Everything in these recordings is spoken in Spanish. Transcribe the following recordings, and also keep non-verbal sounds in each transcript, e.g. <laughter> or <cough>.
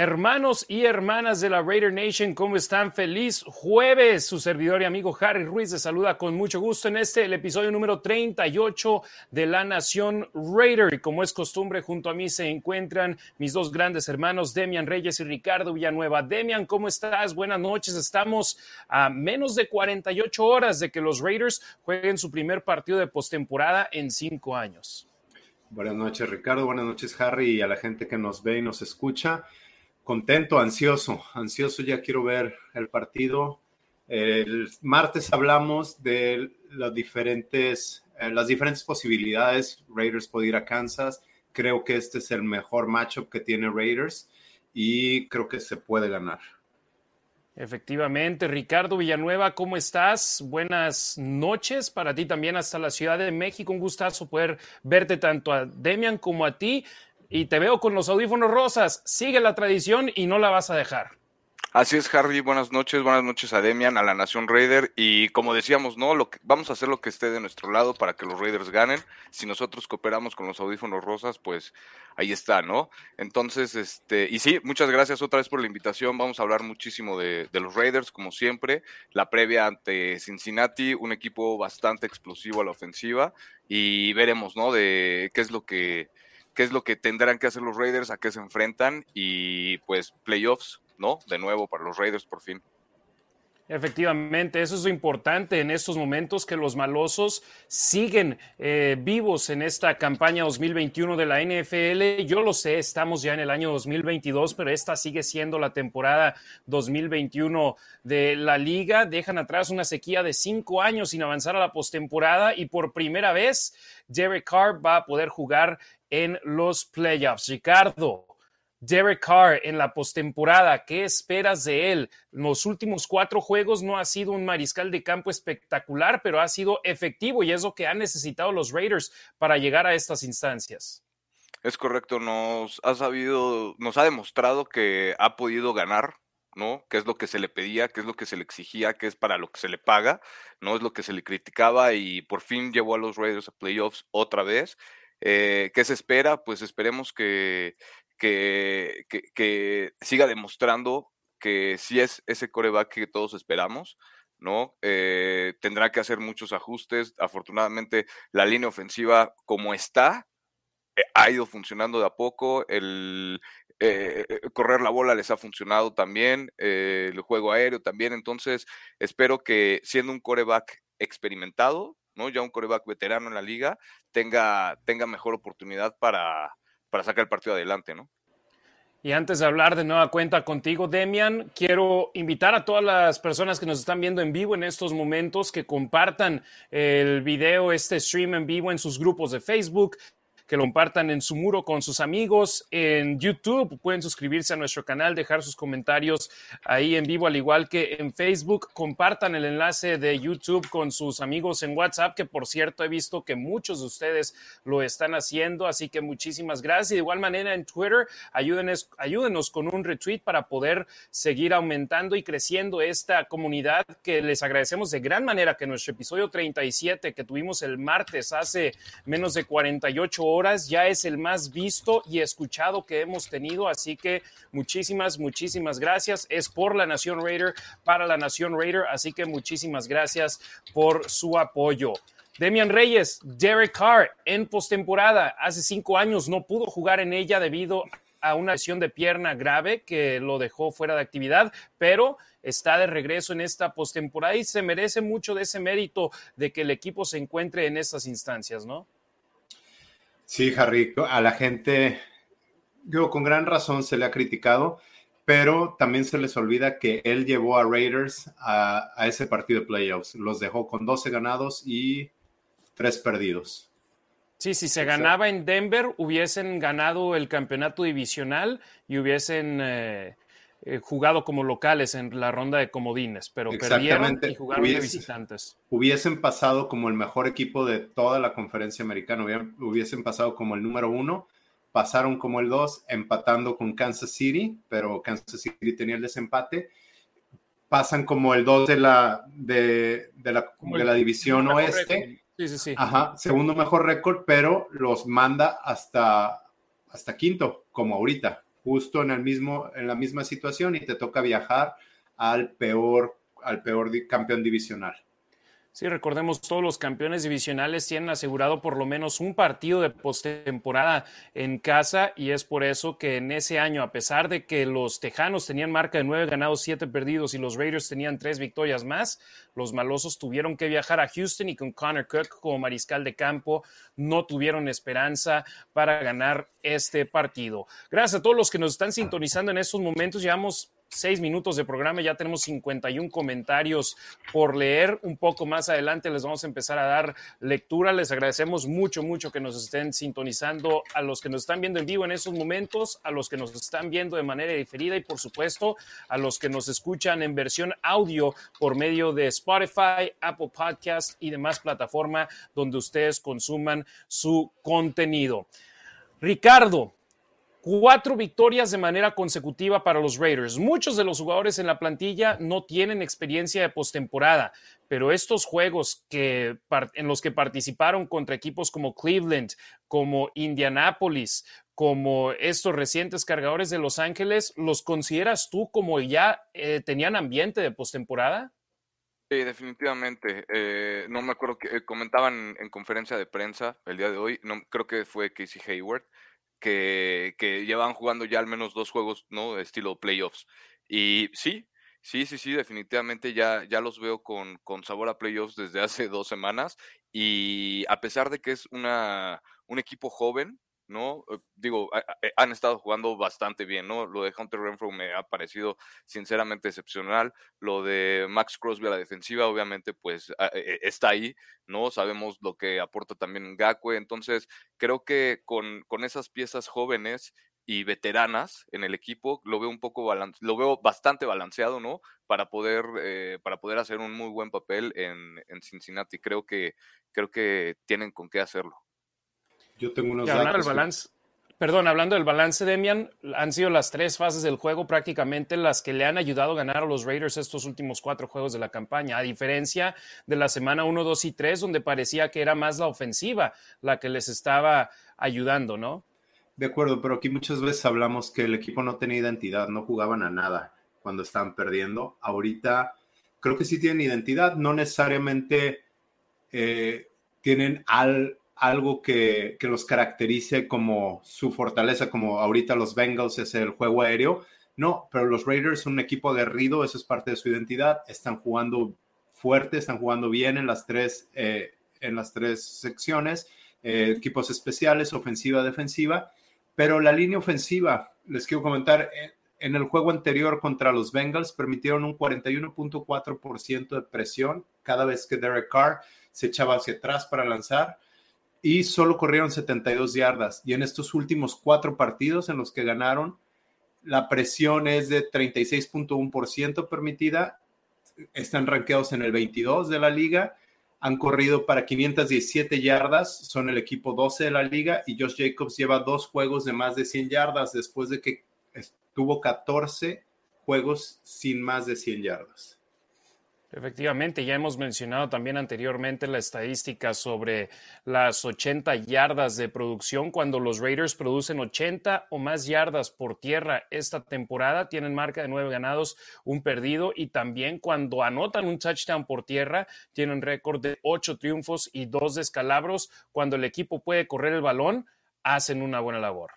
Hermanos y hermanas de la Raider Nation, ¿cómo están? Feliz jueves. Su servidor y amigo Harry Ruiz les saluda con mucho gusto en este, el episodio número 38 de La Nación Raider. Y como es costumbre, junto a mí se encuentran mis dos grandes hermanos, Demian Reyes y Ricardo Villanueva. Demian, ¿cómo estás? Buenas noches. Estamos a menos de 48 horas de que los Raiders jueguen su primer partido de postemporada en cinco años. Buenas noches, Ricardo. Buenas noches, Harry, y a la gente que nos ve y nos escucha contento, ansioso, ansioso, ya quiero ver el partido. El martes hablamos de las diferentes, eh, las diferentes posibilidades. Raiders puede ir a Kansas. Creo que este es el mejor matchup que tiene Raiders y creo que se puede ganar. Efectivamente, Ricardo Villanueva, ¿cómo estás? Buenas noches para ti también hasta la Ciudad de México. Un gustazo poder verte tanto a Demian como a ti y te veo con los audífonos rosas. Sigue la tradición y no la vas a dejar. Así es, Harry. Buenas noches, buenas noches a Demian, a la Nación Raider. Y como decíamos, no, vamos a hacer lo que esté de nuestro lado para que los Raiders ganen. Si nosotros cooperamos con los audífonos rosas, pues ahí está, ¿no? Entonces, este, y sí, muchas gracias otra vez por la invitación. Vamos a hablar muchísimo de, de los Raiders, como siempre. La previa ante Cincinnati, un equipo bastante explosivo a la ofensiva. Y veremos, ¿no? De qué es lo que qué es lo que tendrán que hacer los Raiders, a qué se enfrentan y pues playoffs, ¿no? De nuevo para los Raiders por fin. Efectivamente, eso es lo importante en estos momentos, que los malosos siguen eh, vivos en esta campaña 2021 de la NFL. Yo lo sé, estamos ya en el año 2022, pero esta sigue siendo la temporada 2021 de la liga. Dejan atrás una sequía de cinco años sin avanzar a la postemporada y por primera vez Derek Carr va a poder jugar en los playoffs. Ricardo, Derek Carr en la postemporada, ¿qué esperas de él? Los últimos cuatro juegos no ha sido un mariscal de campo espectacular, pero ha sido efectivo y es lo que han necesitado los Raiders para llegar a estas instancias. Es correcto, nos ha sabido, nos ha demostrado que ha podido ganar, ¿no? Que es lo que se le pedía, que es lo que se le exigía, que es para lo que se le paga, no es lo que se le criticaba y por fin llevó a los Raiders a playoffs otra vez eh, ¿Qué se espera? Pues esperemos que, que, que, siga demostrando que sí es ese coreback que todos esperamos. ¿no? Eh, tendrá que hacer muchos ajustes. Afortunadamente, la línea ofensiva, como está, eh, ha ido funcionando de a poco. El correr la bola les ha funcionado también. el juego aéreo también. Entonces, espero que siendo un coreback experimentado, ¿no? Ya un coreback veterano en la liga tenga, tenga mejor oportunidad para, para sacar el partido adelante, ¿no? Y antes de hablar de nueva cuenta contigo, Demian, quiero invitar a todas las personas que nos están viendo en vivo en estos momentos que compartan el video, este stream en vivo en sus grupos de Facebook, que lo compartan en su muro con sus amigos. En YouTube pueden suscribirse a nuestro canal, dejar sus comentarios ahí en vivo, al igual que en Facebook. Compartan el enlace de YouTube con sus amigos en WhatsApp, que por cierto he visto que muchos de ustedes lo están haciendo, así que muchísimas gracias. de igual manera en Twitter, ayúdenos, ayúdenos con un retweet para poder seguir aumentando y creciendo esta comunidad que les agradecemos de gran manera que nuestro episodio 37 que tuvimos el martes hace menos de 48 horas ya es el más visto y escuchado que hemos tenido. Así que muchísimas, muchísimas gracias. Es por la Nación Raider, para la Nación Raider. Así que muchísimas gracias por su apoyo. Demian Reyes, Derek Carr en postemporada. Hace cinco años no pudo jugar en ella debido a una lesión de pierna grave que lo dejó fuera de actividad, pero está de regreso en esta postemporada y se merece mucho de ese mérito de que el equipo se encuentre en estas instancias, ¿no? Sí, Harry, a la gente, yo con gran razón se le ha criticado, pero también se les olvida que él llevó a Raiders a, ese partido de playoffs. Los dejó con 12 ganados y 3 perdidos. Sí, si se ganaba en Denver, hubiesen ganado el campeonato divisional y hubiesen eh, eh, jugado como locales en la ronda de comodines, pero perdieron y jugaron de visitantes. Hubiesen pasado como el mejor equipo de toda la conferencia americana, hubiesen pasado como el número uno, pasaron como el dos, empatando con Kansas City, pero Kansas City tenía el desempate. Pasan como el dos de la, de, la, de la división oeste. Sí, sí, sí. Ajá, segundo mejor récord, pero los manda hasta, hasta quinto, como ahorita justo en, el mismo, en la misma situación y te toca viajar al peor, al peor campeón divisional. Sí, recordemos, todos los campeones divisionales tienen asegurado por lo menos un partido de postemporada en casa y es por eso que en ese año, a pesar de que los Tejanos tenían marca de nueve ganados, siete perdidos y los Raiders tenían tres victorias más, los malosos tuvieron que viajar a Houston y con Connor Cook como mariscal de campo no tuvieron esperanza para ganar este partido. Gracias a todos los que nos están sintonizando en estos momentos. Llevamos seis minutos de programa, ya tenemos 51 comentarios por leer. Un poco más adelante les vamos a empezar a dar lectura. Les agradecemos mucho, mucho que nos estén sintonizando, a los que nos están viendo en vivo en estos momentos, a los que nos están viendo de manera diferida y por supuesto a los que nos escuchan en versión audio por medio de Spotify, Apple Podcast y demás plataformas donde ustedes consuman su contenido. Ricardo, Cuatro victorias de manera consecutiva para los Raiders. Muchos de los jugadores en la plantilla no tienen experiencia de postemporada, pero estos juegos que, en los que participaron contra equipos como Cleveland, como Indianapolis, como estos recientes cargadores de Los Ángeles, ¿los consideras tú como ya eh, tenían ambiente de postemporada? Sí, definitivamente. Eh, no me acuerdo que eh, comentaban en conferencia de prensa el día de hoy, no, creo que fue Casey Hayward, que, que llevan jugando ya al menos dos juegos, ¿no? Estilo playoffs. Y sí, sí, sí, sí, definitivamente ya, ya los veo con, con sabor a playoffs desde hace dos semanas. Y a pesar de que es una, un equipo joven, ¿no? Eh, digo, eh, han estado jugando bastante bien, ¿no? Lo de Hunter Renfro me ha parecido sinceramente excepcional. Lo de Max Crosby a la defensiva, obviamente, pues eh, está ahí, ¿no? Sabemos lo que aporta también Gakwe. Entonces, creo que con, con esas piezas jóvenes y veteranas en el equipo, lo veo un poco lo veo bastante balanceado, ¿no? Para poder, para poder hacer un muy buen papel en, en Cincinnati. Creo que, creo que tienen con qué hacerlo. Yo tengo unos datos. balance, Perdón, hablando del balance, Demian, han sido las tres fases del juego prácticamente las que le han ayudado a ganar a los Raiders estos últimos cuatro juegos de la campaña, a diferencia de la semana 1, 2 y 3, donde parecía que era más la ofensiva la que les estaba ayudando, ¿no? De acuerdo, pero aquí muchas veces hablamos que el equipo no tenía identidad, no jugaban a nada cuando estaban perdiendo. Ahorita creo que sí tienen identidad, no necesariamente eh, tienen al, algo que, los caracterice como su fortaleza, como ahorita los Bengals es el juego aéreo. No, pero los Raiders un equipo aguerrido, eso es parte de su identidad. Están jugando fuerte, están jugando bien en las tres, eh, en las tres secciones, eh, equipos especiales, ofensiva, defensiva. Pero la línea ofensiva, les quiero comentar, eh, en el juego anterior contra los Bengals permitieron un 41.4% de presión cada vez que Derek Carr se echaba hacia atrás para lanzar y solo corrieron 72 yardas. Y en estos últimos cuatro partidos en los que ganaron, la presión es de 36.1% permitida. Están rankeados en el 22 de la liga. Han corrido para 517 yardas. Son el equipo 12 de la liga. Y Josh Jacobs lleva dos juegos de más de 100 yardas después de que tuvo 14 juegos sin más de 100 yardas. Efectivamente, ya hemos mencionado también anteriormente la estadística sobre las 80 yardas de producción. Cuando los Raiders producen 80 o más yardas por tierra esta temporada, tienen marca de nueve ganados, un perdido. Y también cuando anotan un touchdown por tierra, tienen récord de ocho triunfos y dos descalabros. Cuando el equipo puede correr el balón, hacen una buena labor.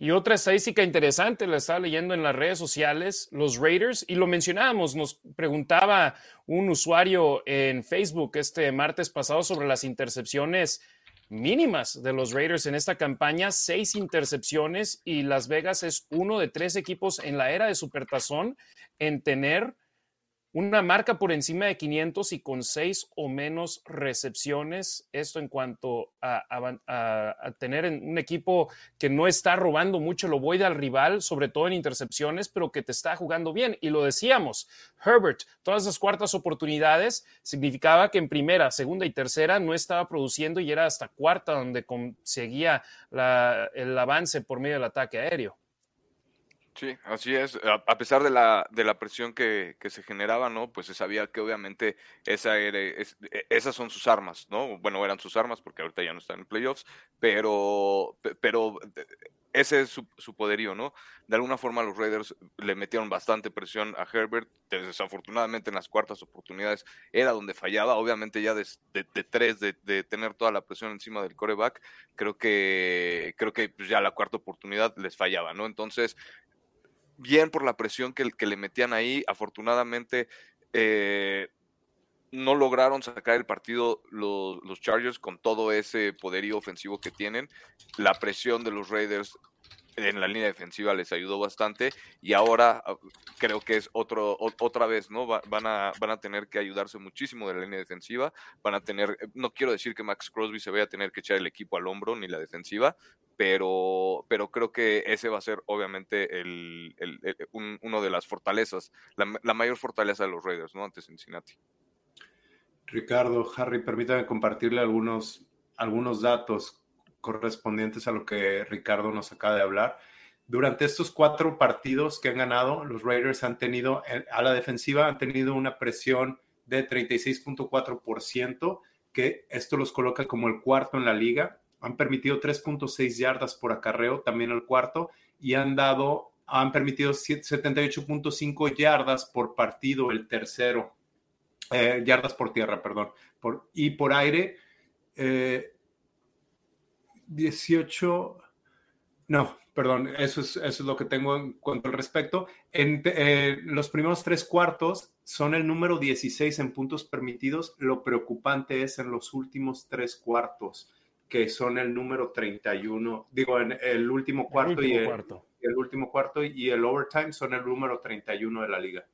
Y otra estadística interesante, la estaba leyendo en las redes sociales, los Raiders, y lo mencionábamos, nos preguntaba un usuario en Facebook este martes pasado sobre las intercepciones mínimas de los Raiders en esta campaña, seis intercepciones y Las Vegas es uno de tres equipos en la era de Supertazón en tener una marca por encima de 500 y con seis o menos recepciones. Esto en cuanto a, tener un equipo que no está robando mucho lo voy al rival, sobre todo en intercepciones, pero que te está jugando bien. Y lo decíamos, Herbert, todas esas cuartas oportunidades significaba que en primera, segunda y tercera no estaba produciendo y era hasta cuarta donde conseguía el avance por medio del ataque aéreo. Sí, así es. A, pesar de la, de la presión que, que, se generaba, ¿no? Pues se sabía que obviamente esa era, e, esas son sus armas, ¿no? Bueno, eran sus armas porque ahorita ya no están en playoffs, pero, pero ese es su, su, poderío, ¿no? De alguna forma los Raiders le metieron bastante presión a Herbert, desafortunadamente en las cuartas oportunidades era donde fallaba, obviamente ya de, de, tres, de, de, tener toda la presión encima del coreback, creo que, creo que pues, ya la cuarta oportunidad les fallaba, ¿no? Entonces, bien por la presión que, le metían ahí. Afortunadamente, eh, no lograron sacar el partido los, Chargers con todo ese poderío ofensivo que tienen. La presión de los Raiders en la línea defensiva les ayudó bastante y ahora ah, creo que es otro otra vez no van a van a tener que ayudarse muchísimo de la línea defensiva van a tener no quiero decir que Max Crosby se vaya a tener que echar el equipo al hombro ni la defensiva pero, pero creo que ese va a ser obviamente el, uno de las fortalezas, la, mayor fortaleza de los Raiders, ¿no? Ante Cincinnati. Ricardo, Harry, permítame compartirle algunos, algunos datos correspondientes a lo que Ricardo nos acaba de hablar. Durante estos cuatro partidos que han ganado, los Raiders han tenido, eh, a la defensiva, han tenido una presión de 36.4%, que esto los coloca como el cuarto en la liga. Han permitido 3.6 yardas por acarreo, también el cuarto, y han dado, han permitido 78.5 yardas por partido, el tercero, eh, yardas por tierra, perdón, por, y por aire, 18, eh, no, perdón, eso es, eso es lo que tengo en cuanto al respecto. En eh, los primeros tres cuartos son el número 16 en puntos permitidos, lo preocupante es en los últimos tres cuartos que son el número 31, digo, en el último cuarto, y, el, cuarto. el último cuarto y el overtime son el número 31 de la liga.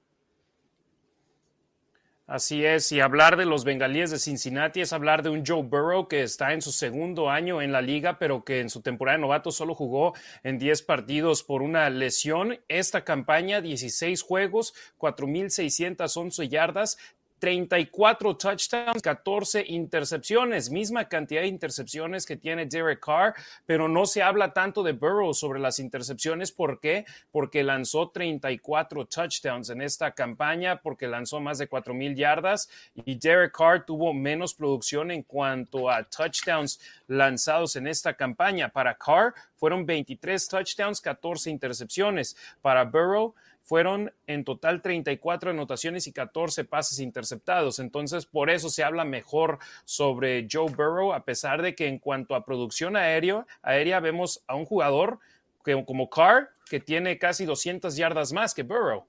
Así es, y hablar de los bengalíes de Cincinnati es hablar de un Joe Burrow que está en su segundo año en la liga, pero que en su temporada de novato solo jugó en 10 partidos por una lesión. Esta campaña, 16 juegos, 4.611 yardas, 34 touchdowns, 14 intercepciones, misma cantidad de intercepciones que tiene Derek Carr, pero no se habla tanto de Burrow sobre las intercepciones. ¿Por qué? Porque lanzó 34 touchdowns en esta campaña, porque lanzó más de 4.000 yardas y Derek Carr tuvo menos producción en cuanto a touchdowns lanzados en esta campaña. Para Carr fueron 23 touchdowns, 14 intercepciones. Para Burrow, fueron en total 34 anotaciones y 14 pases interceptados. Entonces, por eso se habla mejor sobre Joe Burrow, a pesar de que en cuanto a producción aéreo, aérea vemos a un jugador que, como Carr, que tiene casi 200 yardas más que Burrow.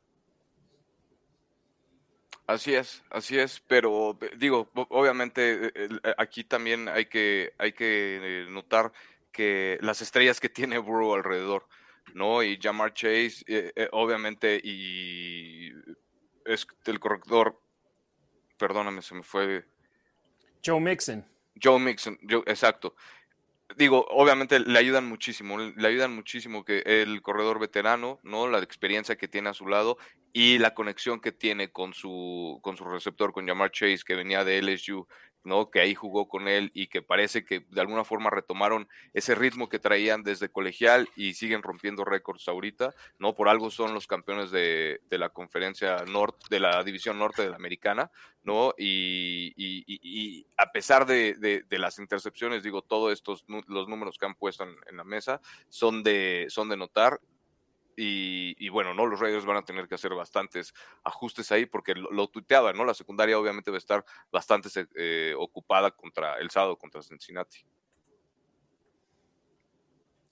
Así es, así es, pero eh, digo, obviamente eh, eh, aquí también hay que, hay que notar que las estrellas que tiene Burrow alrededor. ¿No? Y Jamar Chase, eh, eh, obviamente, y es el corrector, perdóname, se me fue. Joe Mixon. Joe Mixon, exacto. Digo, obviamente le ayudan muchísimo, le ayudan muchísimo que el corredor veterano, ¿no? La experiencia que tiene a su lado y la conexión que tiene con su, con su receptor, con Jamar Chase, que venía de LSU, ¿no? Que ahí jugó con él y que parece que de alguna forma retomaron ese ritmo que traían desde colegial y siguen rompiendo récords ahorita, ¿no? Por algo son los campeones de, la conferencia norte, de la división norte de la americana, ¿no? Y, a pesar de, las intercepciones, digo, todos estos, los números que han puesto en, en la mesa son de, son de notar y, bueno, ¿no? Los Raiders van a tener que hacer bastantes ajustes ahí porque lo, lo ¿no? La secundaria obviamente va a estar bastante eh, ocupada contra el sábado contra Cincinnati.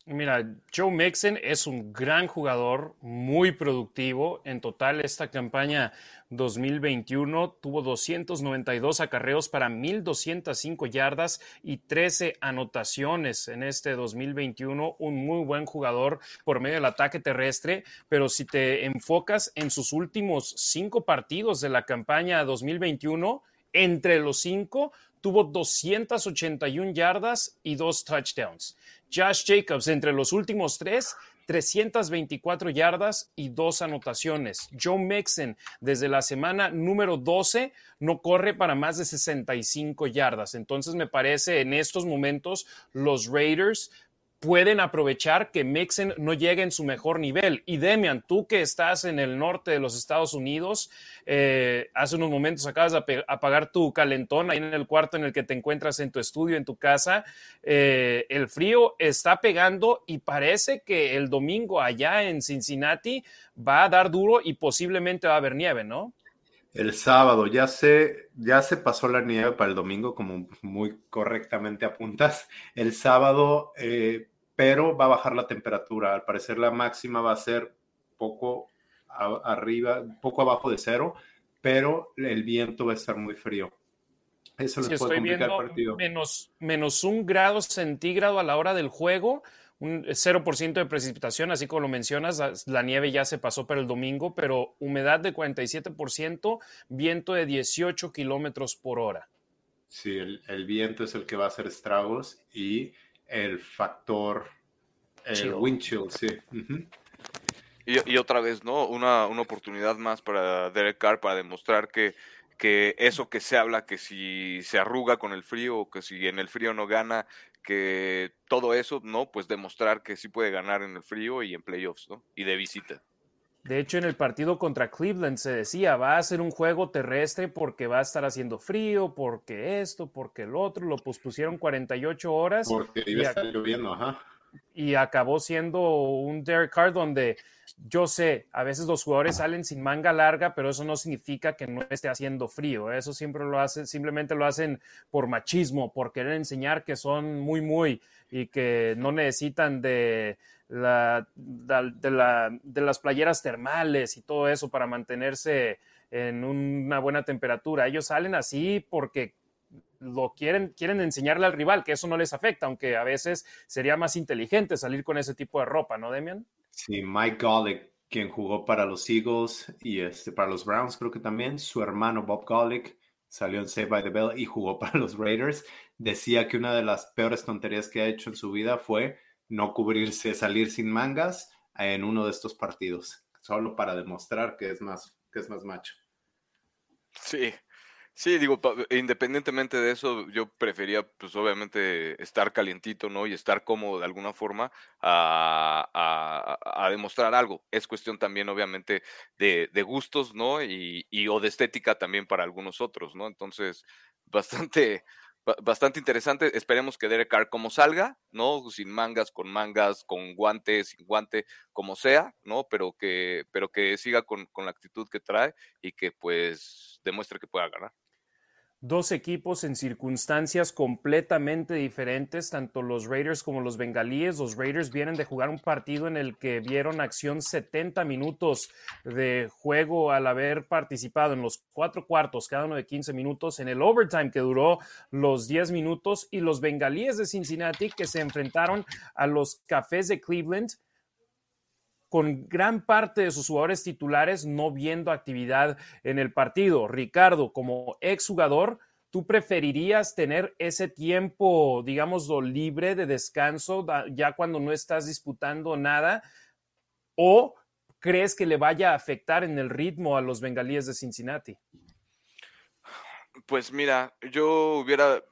Mira, Joe Mixon es un gran jugador, muy productivo. En total, esta campaña 2021 tuvo 292 acarreos para 1.205 yardas y 13 anotaciones en este 2021. Un muy buen jugador por medio del ataque terrestre, pero si te enfocas en sus últimos cinco partidos de la campaña 2021, entre los cinco tuvo 281 yardas y dos touchdowns. Josh Jacobs, entre los últimos tres, 324 yardas y dos anotaciones. Joe Mixon, desde la semana número 12, no corre para más de 65 yardas. Entonces, me parece en estos momentos los Raiders pueden aprovechar que Mixon no llegue en su mejor nivel. Y Demian, tú que estás en el norte de los Estados Unidos, eh, hace unos momentos acabas de apagar tu calentón ahí en el cuarto en el que te encuentras en tu estudio, en tu casa. Eh, el frío está pegando y parece que el domingo allá en Cincinnati va a dar duro y posiblemente va a haber nieve, ¿no? El sábado, ya se, ya se pasó la nieve para el domingo, como muy correctamente apuntas. El sábado eh, pero va a bajar la temperatura. Al parecer la máxima va a ser poco arriba, poco abajo de cero, pero el viento va a estar muy frío. Eso les puede complicar el partido. Menos, menos un grado centígrado a la hora del juego, un 0% de precipitación, así como lo mencionas, la nieve ya se pasó para el domingo, pero humedad de 47%, viento de 18 kilómetros por hora. Sí, el, el, viento es el que va a hacer estragos y el factor el wind chill, sí. y, otra vez, ¿no? Una, una, oportunidad más para Derek Carr para demostrar que, que eso que se habla, que si se arruga con el frío o que si en el frío no gana, que todo eso, ¿no? Pues demostrar que sí puede ganar en el frío y en playoffs, ¿no? Y de visita. De hecho, en el partido contra Cleveland se decía, va a ser un juego terrestre porque va a estar haciendo frío, porque esto, porque el otro, lo pospusieron 48 horas. Porque iba a estar lloviendo, ajá. Y acabó siendo un Derek Carr donde yo sé, a veces los jugadores salen sin manga larga, pero eso no significa que no esté haciendo frío. Eso siempre lo hacen, simplemente lo hacen por machismo, por querer enseñar que son muy, muy y que no necesitan de de las playeras termales y todo eso para mantenerse en una buena temperatura. Ellos salen así porque lo quieren, quieren enseñarle al rival que eso no les afecta, aunque a veces sería más inteligente salir con ese tipo de ropa, ¿no, Demian? Sí, Mike Golick, quien jugó para los Eagles y este, para los Browns, creo que también, su hermano Bob Golick salió en Save by the Bell y jugó <laughs> para los Raiders, decía que una de las peores tonterías que ha hecho en su vida fue no cubrirse, salir sin mangas en uno de estos partidos, solo para demostrar que es más, que es más macho. Sí, sí, digo, independientemente de eso, yo prefería, pues obviamente, estar calientito, ¿no? Y estar cómodo de alguna forma a, a, demostrar algo. Es cuestión también, obviamente, de, de gustos, ¿no? Y, y, o de estética también para algunos otros, ¿no? Entonces, bastante, bastante interesante. Esperemos que Derek Carr como salga, ¿no? Sin mangas, con mangas, con guantes, sin guante, como sea, ¿no? Pero que, pero que siga con, con la actitud que trae y que pues demuestre que pueda ganar dos equipos en circunstancias completamente diferentes, tanto los Raiders como los Bengalíes. Los Raiders vienen de jugar un partido en el que vieron acción 70 minutos de juego al haber participado en los cuatro cuartos, cada uno de 15 minutos, en el overtime que duró los 10 minutos, y los Bengalíes de Cincinnati que se enfrentaron a los Cafés de Cleveland con gran parte de sus jugadores titulares no viendo actividad en el partido. Ricardo, como exjugador, ¿tú preferirías tener ese tiempo, digamos, libre de descanso ya cuando no estás disputando nada? ¿O crees que le vaya a afectar en el ritmo a los bengalíes de Cincinnati? Pues mira, yo hubiera,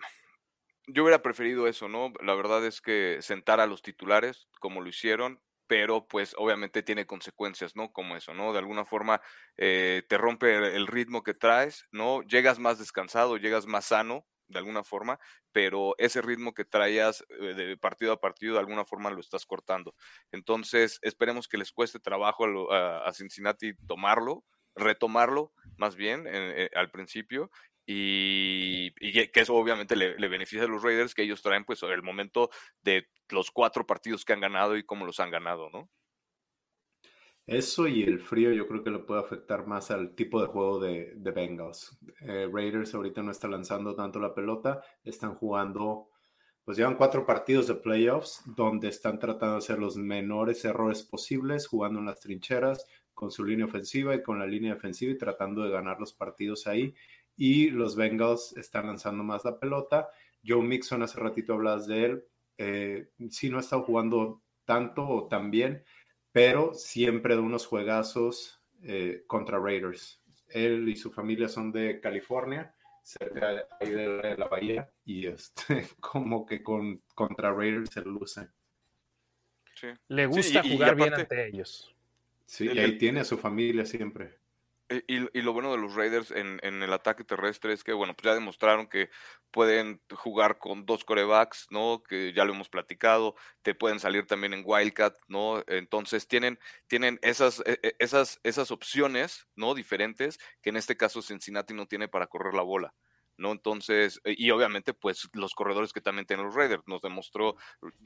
yo hubiera preferido eso, ¿no? La verdad es que sentar a los titulares como lo hicieron, pero pues obviamente tiene consecuencias, ¿no? Como eso, ¿no? De alguna forma eh, te rompe el ritmo que traes, ¿no? Llegas más descansado, llegas más sano, de alguna forma, pero ese ritmo que traías eh, de partido a partido, de alguna forma lo estás cortando. Entonces, esperemos que les cueste trabajo a, Cincinnati tomarlo, retomarlo más bien eh, al principio y, que eso obviamente le, beneficia a los Raiders, que ellos traen pues el momento de los cuatro partidos que han ganado y cómo los han ganado, ¿no? Eso y el frío yo creo que le puede afectar más al tipo de juego de, de Bengals. Eh, Raiders ahorita no está lanzando tanto la pelota, están jugando, pues llevan cuatro partidos de playoffs donde están tratando de hacer los menores errores posibles, jugando en las trincheras con su línea ofensiva y con la línea defensiva y tratando de ganar los partidos ahí. Y los Bengals están lanzando más la pelota. Joe Mixon, hace ratito hablas de él, eh, sí no ha estado jugando tanto o tan bien pero siempre de unos juegazos eh, contra Raiders. Él y su familia son de California, cerca de, la bahía, y este, <laughs> como que con, contra Raiders se luce. Le gusta jugar bien ante ellos. Sí, y ahí tiene a su familia siempre. Y, lo bueno de los Raiders en, el ataque terrestre es que, bueno, pues ya demostraron que pueden jugar con dos corebacks, ¿no? Que ya lo hemos platicado, te pueden salir también en Wildcat, ¿no? Entonces tienen, tienen esas, e, e, esas, esas opciones, ¿no? Diferentes que en este caso Cincinnati no tiene para correr la bola. ¿No? Entonces, eh, y obviamente, pues los corredores que también tienen los Raiders, nos demostró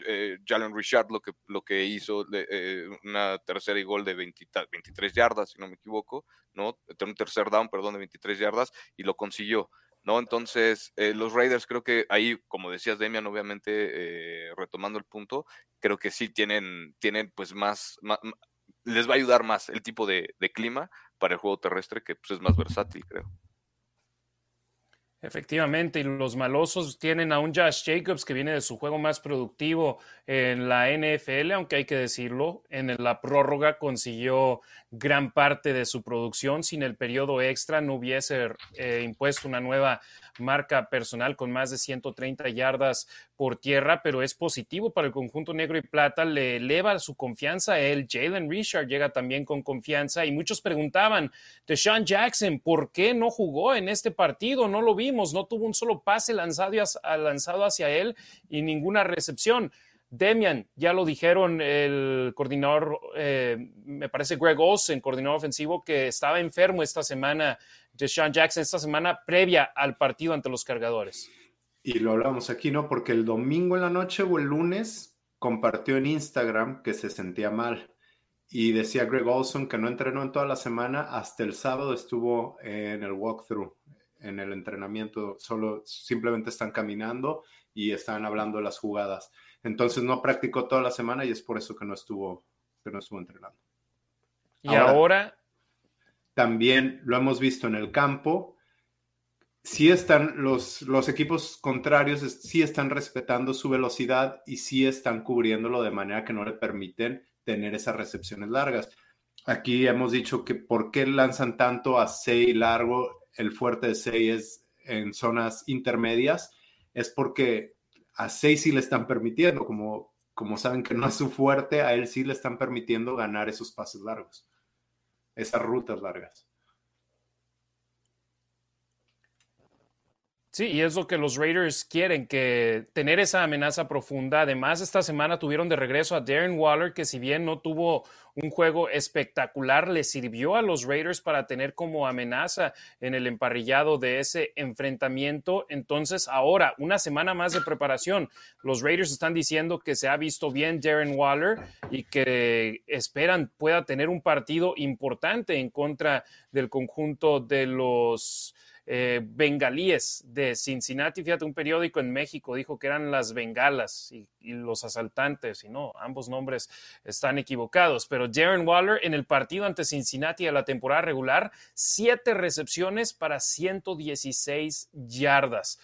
eh, Jalen Richard lo que, lo que hizo, eh, una tercera y gol de 23 yardas, si no me equivoco, ¿no? Un tercer down, perdón, de 23 yardas, y lo consiguió. ¿no? Entonces, los Raiders creo que ahí, como decías, Demian, obviamente, retomando el punto, creo que sí tienen, tienen pues más, les va a ayudar más el tipo de, de clima para el juego terrestre, que pues, es más versátil, creo. Efectivamente, y los malosos tienen a un Josh Jacobs que viene de su juego más productivo en la NFL, aunque hay que decirlo, en la prórroga consiguió gran parte de su producción. Sin el periodo extra no hubiese eh, impuesto una nueva marca personal con más de 130 yardas por tierra, pero es positivo para el conjunto negro y plata, le eleva su confianza. Él, Jalen Richard, llega también con confianza y muchos preguntaban, de Jackson, ¿por qué no jugó en este partido? No lo vimos, no tuvo un solo pase lanzado, lanzado hacia él y ninguna recepción. Demian, ya lo dijeron el coordinador, eh, me parece Greg Olsen, coordinador ofensivo, que estaba enfermo esta semana, de Sean Jackson, esta semana previa al partido ante los cargadores. Y lo hablamos aquí, ¿no? Porque el domingo en la noche o el lunes compartió en Instagram que se sentía mal. Y decía Greg Olson que no entrenó en toda la semana, hasta el sábado estuvo en el walkthrough, en el entrenamiento, solo simplemente están caminando y están hablando de las jugadas. Entonces no practicó toda la semana y es por eso que no estuvo, que no estuvo entrenando. Y ahora, también lo hemos visto en el campo. Sí están los, los equipos contrarios, sí están respetando su velocidad y sí están cubriéndolo de manera que no le permiten tener esas recepciones largas. Aquí hemos dicho que por qué lanzan tanto a Sei largo, el fuerte de Sei es en zonas intermedias, es porque a seis sí le están permitiendo, como, como saben que no es su fuerte, a él sí le están permitiendo ganar esos pases largos, esas rutas largas. Sí, y es lo que los Raiders quieren, que tener esa amenaza profunda. Además, esta semana tuvieron de regreso a Darren Waller, que si bien no tuvo un juego espectacular, le sirvió a los Raiders para tener como amenaza en el emparrillado de ese enfrentamiento. Entonces, ahora, una semana más de preparación. Los Raiders están diciendo que se ha visto bien Darren Waller y que esperan pueda tener un partido importante en contra del conjunto de los eh, bengalíes de Cincinnati. Fíjate, un periódico en México dijo que eran las bengalas y, los asaltantes, y no, ambos nombres están equivocados. Pero Darren Waller en el partido ante Cincinnati a la temporada regular, siete recepciones para 116 yardas.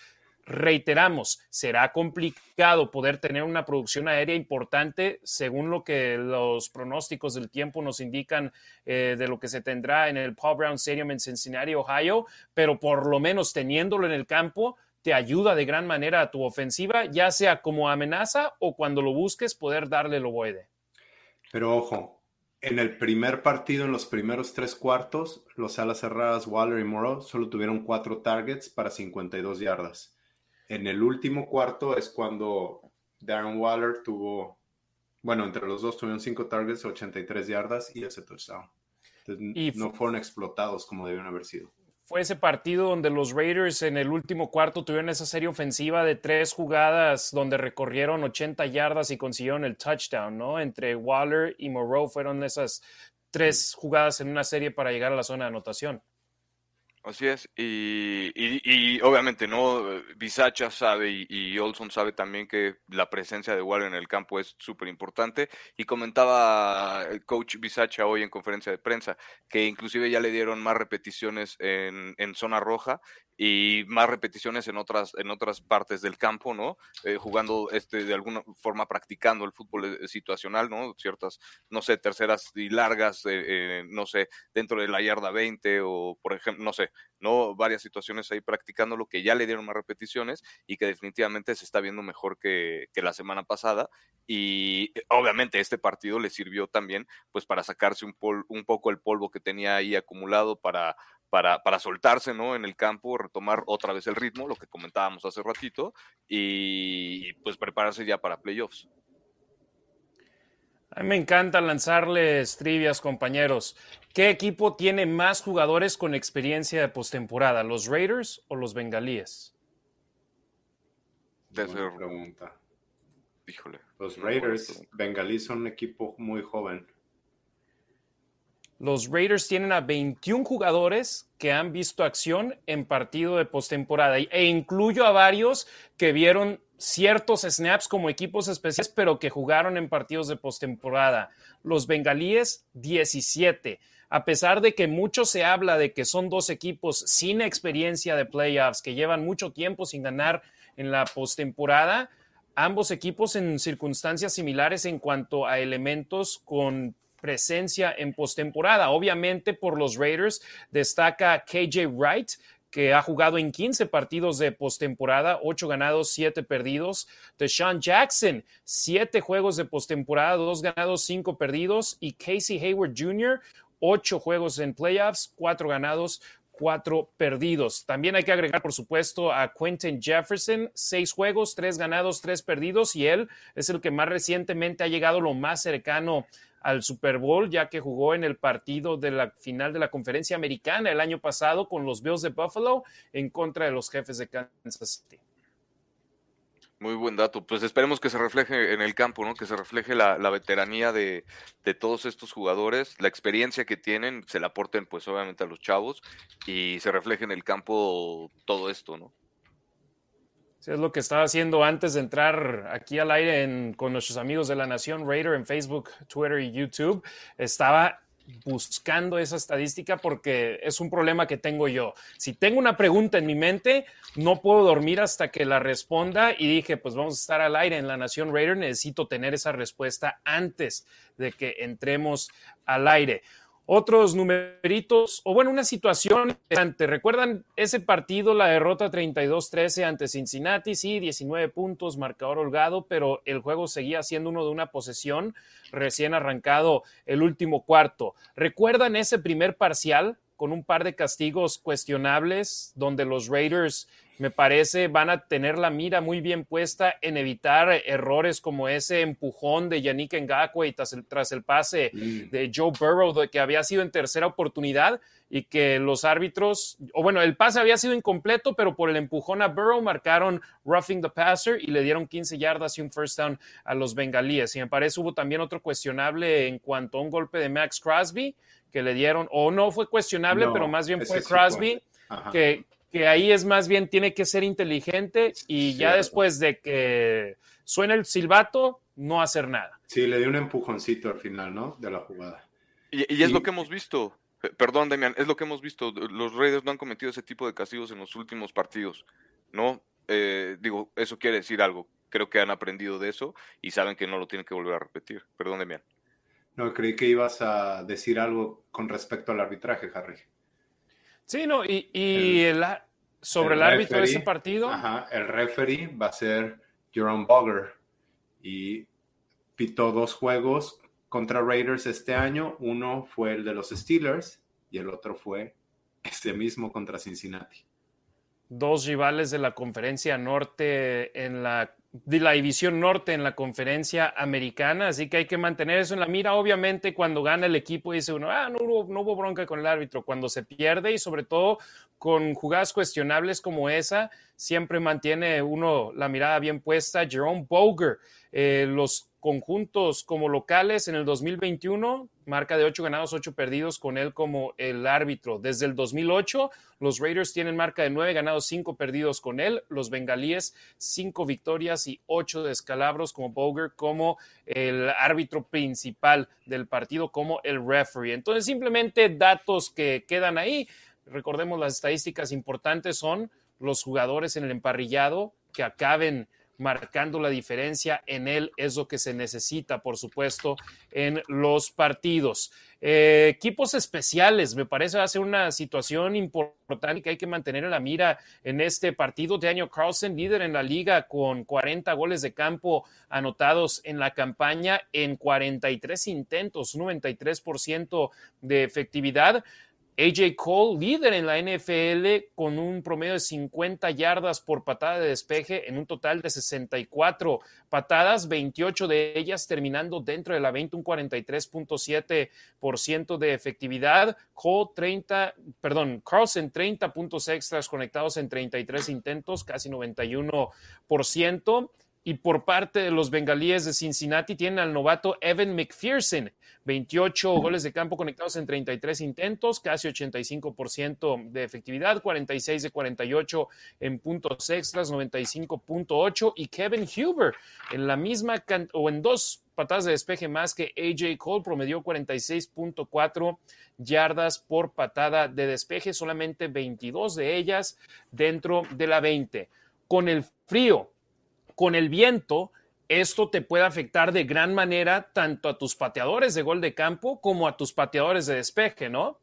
Reiteramos, será complicado poder tener una producción aérea importante según lo que los pronósticos del tiempo nos indican eh, de lo que se tendrá en el Paul Brown Stadium en Cincinnati, Ohio, pero por lo menos teniéndolo en el campo te ayuda de gran manera a tu ofensiva, ya sea como amenaza o cuando lo busques poder darle lo ovoide. Pero ojo, en el primer partido, en los primeros tres cuartos, los alas cerradas Waller y Morrow solo tuvieron cuatro targets para 52 yardas. En el último cuarto es cuando Darren Waller tuvo, bueno, entre los dos tuvieron cinco targets, 83 yardas y ese touchdown. y no fueron explotados como debieron haber sido. fue ese partido donde los Raiders en el último cuarto tuvieron esa serie ofensiva de tres jugadas donde recorrieron 80 yardas y consiguieron el touchdown, ¿no? Entre Waller y Moreau fueron esas tres jugadas en una serie para llegar a la zona de anotación. Así es, y, obviamente, ¿no? Bisacha sabe y, Olson sabe también que la presencia de Waller en el campo es súper importante. Y comentaba el coach Bisacha hoy en conferencia de prensa que inclusive ya le dieron más repeticiones en, en zona roja y más repeticiones en otras, en otras partes del campo, ¿no? Eh, jugando este, de alguna forma practicando el fútbol eh, situacional, ¿no? Ciertas, no sé, terceras y largas, eh, no sé, dentro de la yarda 20 o, por ejemplo, no sé, ¿no? Varias situaciones ahí practicando lo que ya le dieron más repeticiones y que definitivamente se está viendo mejor que, que la semana pasada y obviamente este partido le sirvió también pues para sacarse un, un poco el polvo que tenía ahí acumulado para para, soltarse ¿no? en el campo, retomar otra vez el ritmo, lo que comentábamos hace ratito, y pues prepararse ya para playoffs. A mí me encanta lanzarles trivias, compañeros. ¿Qué equipo tiene más jugadores con experiencia de postemporada, los Raiders o los Bengalíes? Buena pregunta. Híjole. Los Raiders, Bengalíes son un equipo muy joven. Los Raiders tienen a 21 jugadores que han visto acción en partido de postemporada e incluyo a varios que vieron ciertos snaps como equipos especiales, pero que jugaron en partidos de postemporada. Los bengalíes, 17. A pesar de que mucho se habla de que son dos equipos sin experiencia de playoffs, que llevan mucho tiempo sin ganar en la postemporada, ambos equipos en circunstancias similares en cuanto a elementos con presencia en postemporada. Obviamente por los Raiders destaca KJ Wright, que ha jugado en 15 partidos de postemporada, 8 ganados, 7 perdidos. Deshaun Jackson, 7 juegos de postemporada, 2 ganados, 5 perdidos. Y Casey Hayward Jr., 8 juegos en playoffs, 4 ganados, 4 perdidos. También hay que agregar, por supuesto, a Quentin Jefferson, 6 juegos, 3 ganados, 3 perdidos. Y él es el que más recientemente ha llegado lo más cercano al Super Bowl, ya que jugó en el partido de la final de la conferencia americana el año pasado con los Bills de Buffalo en contra de los jefes de Kansas City. Muy buen dato. Pues esperemos que se refleje en el campo, ¿no? Que se refleje la, veteranía de, de, todos estos jugadores, la experiencia que tienen, se la aporten pues obviamente a los chavos y se refleje en el campo todo esto, ¿no? Es lo que estaba haciendo antes de entrar aquí al aire con nuestros amigos de la Nación Raider en Facebook, Twitter y YouTube. Estaba buscando esa estadística porque es un problema que tengo yo. Si tengo una pregunta en mi mente, no puedo dormir hasta que la responda y dije, pues vamos a estar al aire en la Nación Raider, necesito tener esa respuesta antes de que entremos al aire otros numeritos, o bueno, una situación interesante. ¿Recuerdan ese partido, la derrota 32-13 ante Cincinnati? Sí, 19 puntos, marcador holgado, pero el juego seguía siendo uno de una posesión recién arrancado el último cuarto. ¿Recuerdan ese primer parcial con un par de castigos cuestionables donde los Raiders me parece, van a tener la mira muy bien puesta en evitar errores como ese empujón de Yannick Ngakwe tras el, tras el pase mm. de Joe Burrow, que había sido en tercera oportunidad y que los árbitros, o bueno, el pase había sido incompleto, pero por el empujón a Burrow marcaron roughing the passer y le dieron 15 yardas y un first down a los bengalíes. Y me parece hubo también otro cuestionable en cuanto a un golpe de Max Crosby que le dieron, o no fue cuestionable, pero más bien fue Crosby, que, que ahí es más bien tiene que ser inteligente y ya después de que suene el silbato, no hacer nada. Sí, le dio un empujoncito al final, ¿no? De la jugada. Y, es lo que hemos visto. Perdón, Demian, es lo que hemos visto. Los Raiders no han cometido ese tipo de castigos en los últimos partidos, ¿no? Eh, digo, eso quiere decir algo. Creo que han aprendido de eso y saben que no lo tienen que volver a repetir. Perdón, Demian. No, creí que ibas a decir algo con respecto al arbitraje, Harry. Sí, no, y, el, sobre el, árbitro de ese partido. Ajá, el referee va a ser Jerome Bogger y pitó dos juegos contra Raiders este año. Uno fue el de los Steelers y el otro fue este mismo contra Cincinnati. Dos rivales de la conferencia norte en la de la división norte en la conferencia americana, así que hay que mantener eso en la mira. Obviamente, cuando gana el equipo, dice uno, ah, no hubo, no hubo bronca con el árbitro. Cuando se pierde y sobre todo con jugadas cuestionables como esa, siempre mantiene uno la mirada bien puesta. Jerome Boger, eh, los conjuntos como locales en el 2021, marca de 8 ganados, 8 perdidos con él como el árbitro. Desde el 2008, los Raiders tienen marca de 9 ganados, 5 perdidos con él. Los bengalíes, 5 victorias y 8 descalabros como Boger, como el árbitro principal del partido, como el referee. Entonces, simplemente datos que quedan ahí. Recordemos las estadísticas importantes son los jugadores en el emparrillado que acaben marcando la diferencia en él es lo que se necesita, por supuesto, en los partidos. Eh, equipos especiales, me parece, va a ser una situación importante que hay que mantener en la mira en este partido. Daniel Carlson, líder en la liga con 40 goles de campo anotados en la campaña en 43 intentos, 93% de efectividad. AJ Cole, líder en la NFL, con un promedio de 50 yardas por patada de despeje en un total de 64 patadas, 28 de ellas terminando dentro de la 20, un 43.7% de efectividad. Cole 30, perdón, Carlson 30 puntos extras conectados en 33 intentos, casi 91%. Y por parte de los bengalíes de Cincinnati tienen al novato Evan McPherson, 28 goles de campo conectados en 33 intentos, casi 85% de efectividad, 46 de 48 en puntos extras, 95.8 y Kevin Huber en la misma o en dos patadas de despeje más que AJ Cole, promedió 46.4 yardas por patada de despeje, solamente 22 de ellas dentro de la 20. Con el frío con el viento, esto te puede afectar de gran manera tanto a tus pateadores de gol de campo como a tus pateadores de despeje, ¿no?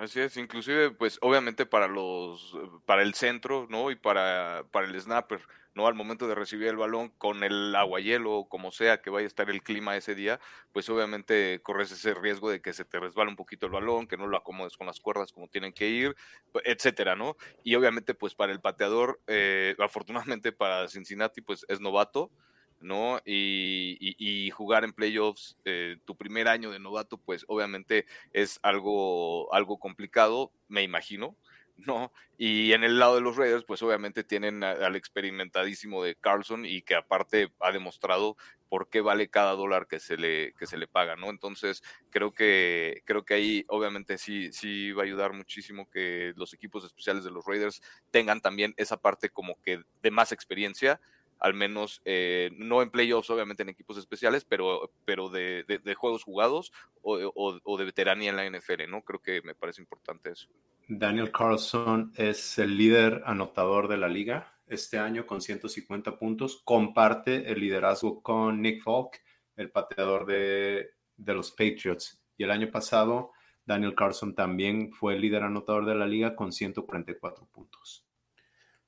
Así es, inclusive, pues obviamente para los, para el centro, ¿no? Y para, para el snapper, ¿no? Al momento de recibir el balón con el agua hielo, como sea que vaya a estar el clima ese día, pues obviamente corres ese riesgo de que se te resbale un poquito el balón, que no lo acomodes con las cuerdas como tienen que ir, etcétera, ¿no? Y obviamente, pues para el pateador, eh, afortunadamente para Cincinnati, pues es novato, ¿no? Y, jugar en playoffs eh, tu primer año de novato, pues obviamente es algo, algo complicado, me imagino, ¿no? Y en el lado de los Raiders, pues obviamente tienen al experimentadísimo de Carlson y que aparte ha demostrado por qué vale cada dólar que se le, que se le paga, ¿no? Entonces, creo que, creo que ahí obviamente sí, sí va a ayudar muchísimo que los equipos especiales de los Raiders tengan también esa parte como que de más experiencia, al menos eh, no en playoffs, obviamente en equipos especiales, pero, pero de, juegos jugados o, de veteranía en la NFL, ¿no? Creo que me parece importante eso. Daniel Carlson es el líder anotador de la liga este año con 150 puntos. Comparte el liderazgo con Nick Falk, el pateador de, de los Patriots. Y el año pasado, Daniel Carlson también fue el líder anotador de la liga con 144 puntos.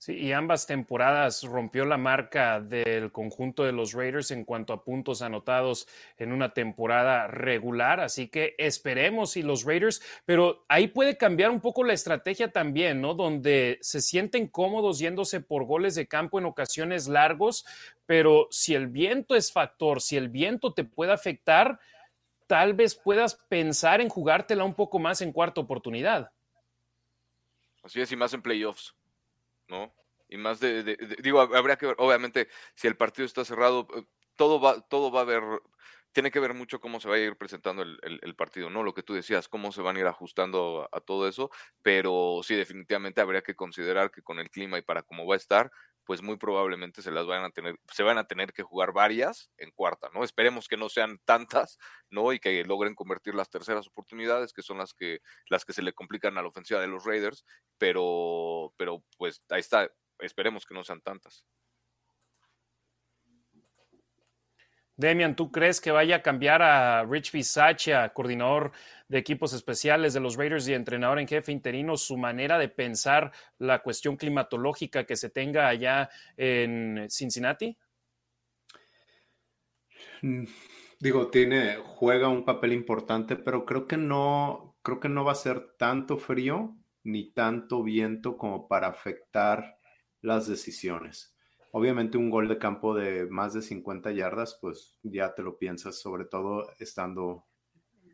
Sí, y ambas temporadas rompió la marca del conjunto de los Raiders en cuanto a puntos anotados en una temporada regular, así que esperemos si los Raiders, pero ahí puede cambiar un poco la estrategia también, ¿no? Donde se sienten cómodos yéndose por goles de campo en ocasiones largos, pero si el viento es factor, si el viento te puede afectar, tal vez puedas pensar en jugártela un poco más en cuarta oportunidad. Así es, y más en playoffs. ¿No? Y más de, digo, habría que ver, obviamente, si el partido está cerrado, eh, todo va, todo va a ver, tiene que ver mucho cómo se va a ir presentando el, partido, ¿no? Lo que tú decías, cómo se van a ir ajustando a, todo eso, pero sí, definitivamente habría que considerar que con el clima y para cómo va a estar, pues muy probablemente se las van a tener, se van a tener que jugar varias en cuarta, ¿no? Esperemos que no sean tantas, ¿no? Y que logren convertir las terceras oportunidades, que son las que, las que se le complican a la ofensiva de los Raiders, pero, pero pues ahí está, esperemos que no sean tantas. Demian, ¿tú crees que vaya a cambiar a Rich Bisaccia, coordinador de equipos especiales de los Raiders y entrenador en jefe interino, su manera de pensar la cuestión climatológica que se tenga allá en Cincinnati? Mm, digo, tiene, juega un papel importante, pero creo que no, creo que no va a ser tanto frío ni tanto viento como para afectar las decisiones. Obviamente un gol de campo de más de 50 yardas, pues ya te lo piensas, sobre todo estando,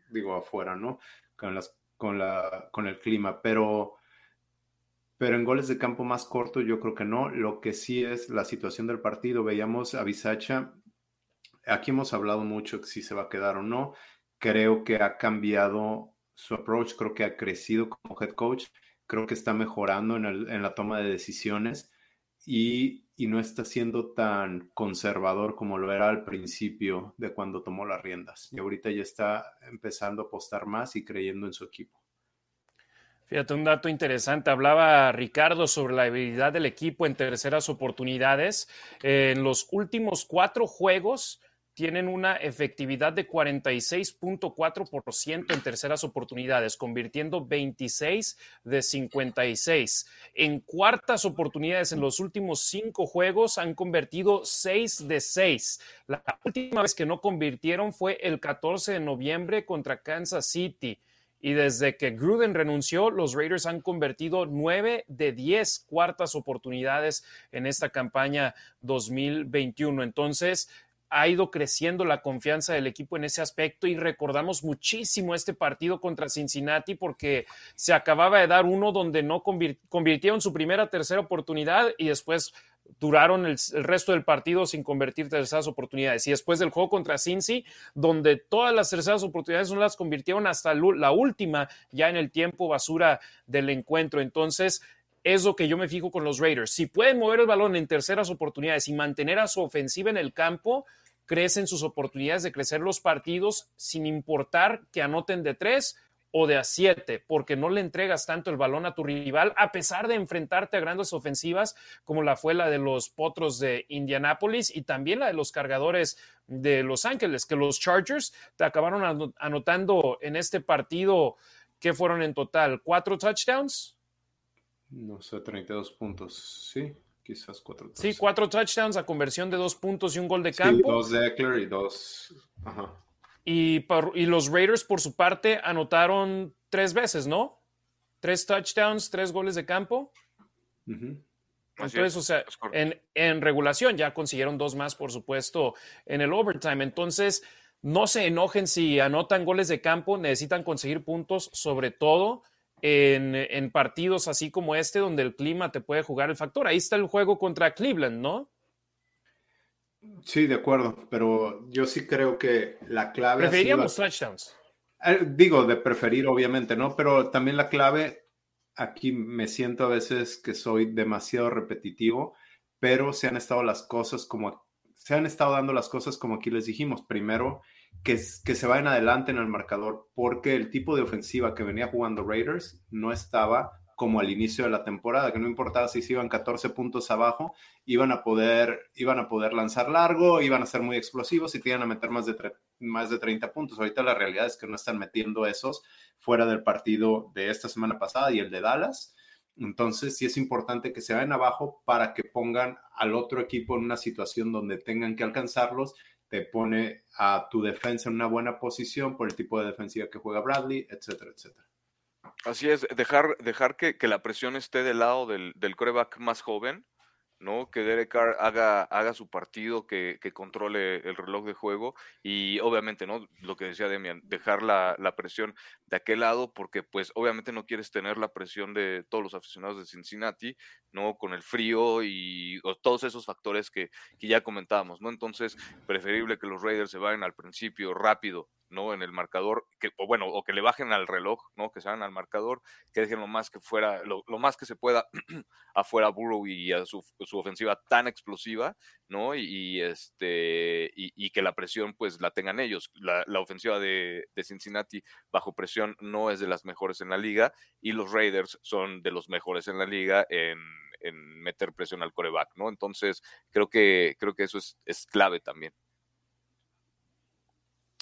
digo, afuera, ¿no? Con, las, con, la, con el clima, pero, pero en goles de campo más cortos yo creo que no. Lo que sí es la situación del partido, veíamos a Bisacha, aquí hemos hablado mucho si se va a quedar o no, creo que ha cambiado su approach, creo que ha crecido como head coach, creo que está mejorando en la toma de decisiones y, no está siendo tan conservador como lo era al principio de cuando tomó las riendas. Y ahorita ya está empezando a apostar más y creyendo en su equipo. Fíjate, un dato interesante. Hablaba Ricardo sobre la habilidad del equipo en terceras oportunidades. En los últimos cuatro juegos, tienen una efectividad de 46.4% en terceras oportunidades, convirtiendo 26 de 56. En cuartas oportunidades en los últimos cinco juegos han convertido 6 de 6. La última vez que no convirtieron fue el 14 de noviembre contra Kansas City. Y desde que Gruden renunció, los Raiders han convertido 9 de 10 cuartas oportunidades en esta campaña 2021. Entonces, ha ido creciendo la confianza del equipo en ese aspecto y recordamos muchísimo este partido contra Cincinnati porque se acababa de dar uno donde no convirtieron su primera tercera oportunidad y después duraron el, resto del partido sin convertir terceras oportunidades. Y después del juego contra Cincy, donde todas las terceras oportunidades no las convirtieron hasta la última, ya en el tiempo basura del encuentro. Entonces, es lo que yo me fijo con los Raiders. Si pueden mover el balón en terceras oportunidades y mantener a su ofensiva en el campo, crecen sus oportunidades de crecer los partidos sin importar que anoten de tres o de a siete, porque no le entregas tanto el balón a tu rival, a pesar de enfrentarte a grandes ofensivas como la fue la de los Potros de Indianápolis y también la de los cargadores de Los Ángeles, que los Chargers te acabaron anotando en este partido, que fueron en total? ¿Cuatro touchdowns? No sé, 32 puntos, sí quizás cuatro. Sí, cuatro touchdowns a conversión de dos puntos y un gol de campo. dos de Eckler y dos. Y, y los Raiders, por su parte, anotaron tres veces, ¿no? Tres touchdowns, tres goles de campo. Entonces, o sea, en, en, regulación ya consiguieron dos más, por supuesto, en el overtime. Entonces, no se enojen si anotan goles de campo, necesitan conseguir puntos, sobre todo en, partidos así como este, donde el clima te puede jugar el factor. Ahí está el juego contra Cleveland, ¿no? Sí, de acuerdo, pero yo sí creo que la clave. Preferiríamos touchdowns. Eh, digo, de preferir, obviamente, ¿no? Pero también la clave, aquí me siento a veces que soy demasiado repetitivo, pero se han estado las cosas como. Se han estado dando las cosas como aquí les dijimos. Primero, que, que se vayan adelante en el marcador, porque el tipo de ofensiva que venía jugando Raiders no estaba como al inicio de la temporada, que no importaba si se iban 14 puntos abajo, iban a poder, iban a poder lanzar largo, iban a ser muy explosivos y te iban a meter más de, más de 30 puntos. Ahorita la realidad es que no están metiendo esos fuera del partido de esta semana pasada y el de Dallas. Entonces, sí es importante que se vayan abajo para que pongan al otro equipo en una situación donde tengan que alcanzarlos te pone a tu defensa en una buena posición por el tipo de defensiva que juega Bradley, etcétera, etcétera. Así es, dejar, dejar que, que la presión esté del lado del, del coreback más joven ¿no? Que Derek Carr haga, haga su partido, que, controle el reloj de juego y obviamente, ¿no? Lo que decía Demian, dejar la, presión de aquel lado porque pues obviamente no quieres tener la presión de todos los aficionados de Cincinnati, ¿no? Con el frío y todos esos factores que, que ya comentábamos, ¿no? Entonces, preferible que los Raiders se vayan al principio rápido ¿no? En el marcador, que, o bueno, o que le bajen al reloj, ¿no? Que se hagan al marcador, que dejen lo más que fuera, lo, más que se pueda <clears throat> afuera a Burrow y a su, ofensiva tan explosiva, ¿no? Y, este, y, que la presión, pues, la tengan ellos. La, ofensiva de, Cincinnati bajo presión no es de las mejores en la liga y los Raiders son de los mejores en la liga en, meter presión al coreback, ¿no? Entonces, creo que, creo que eso es, es clave también.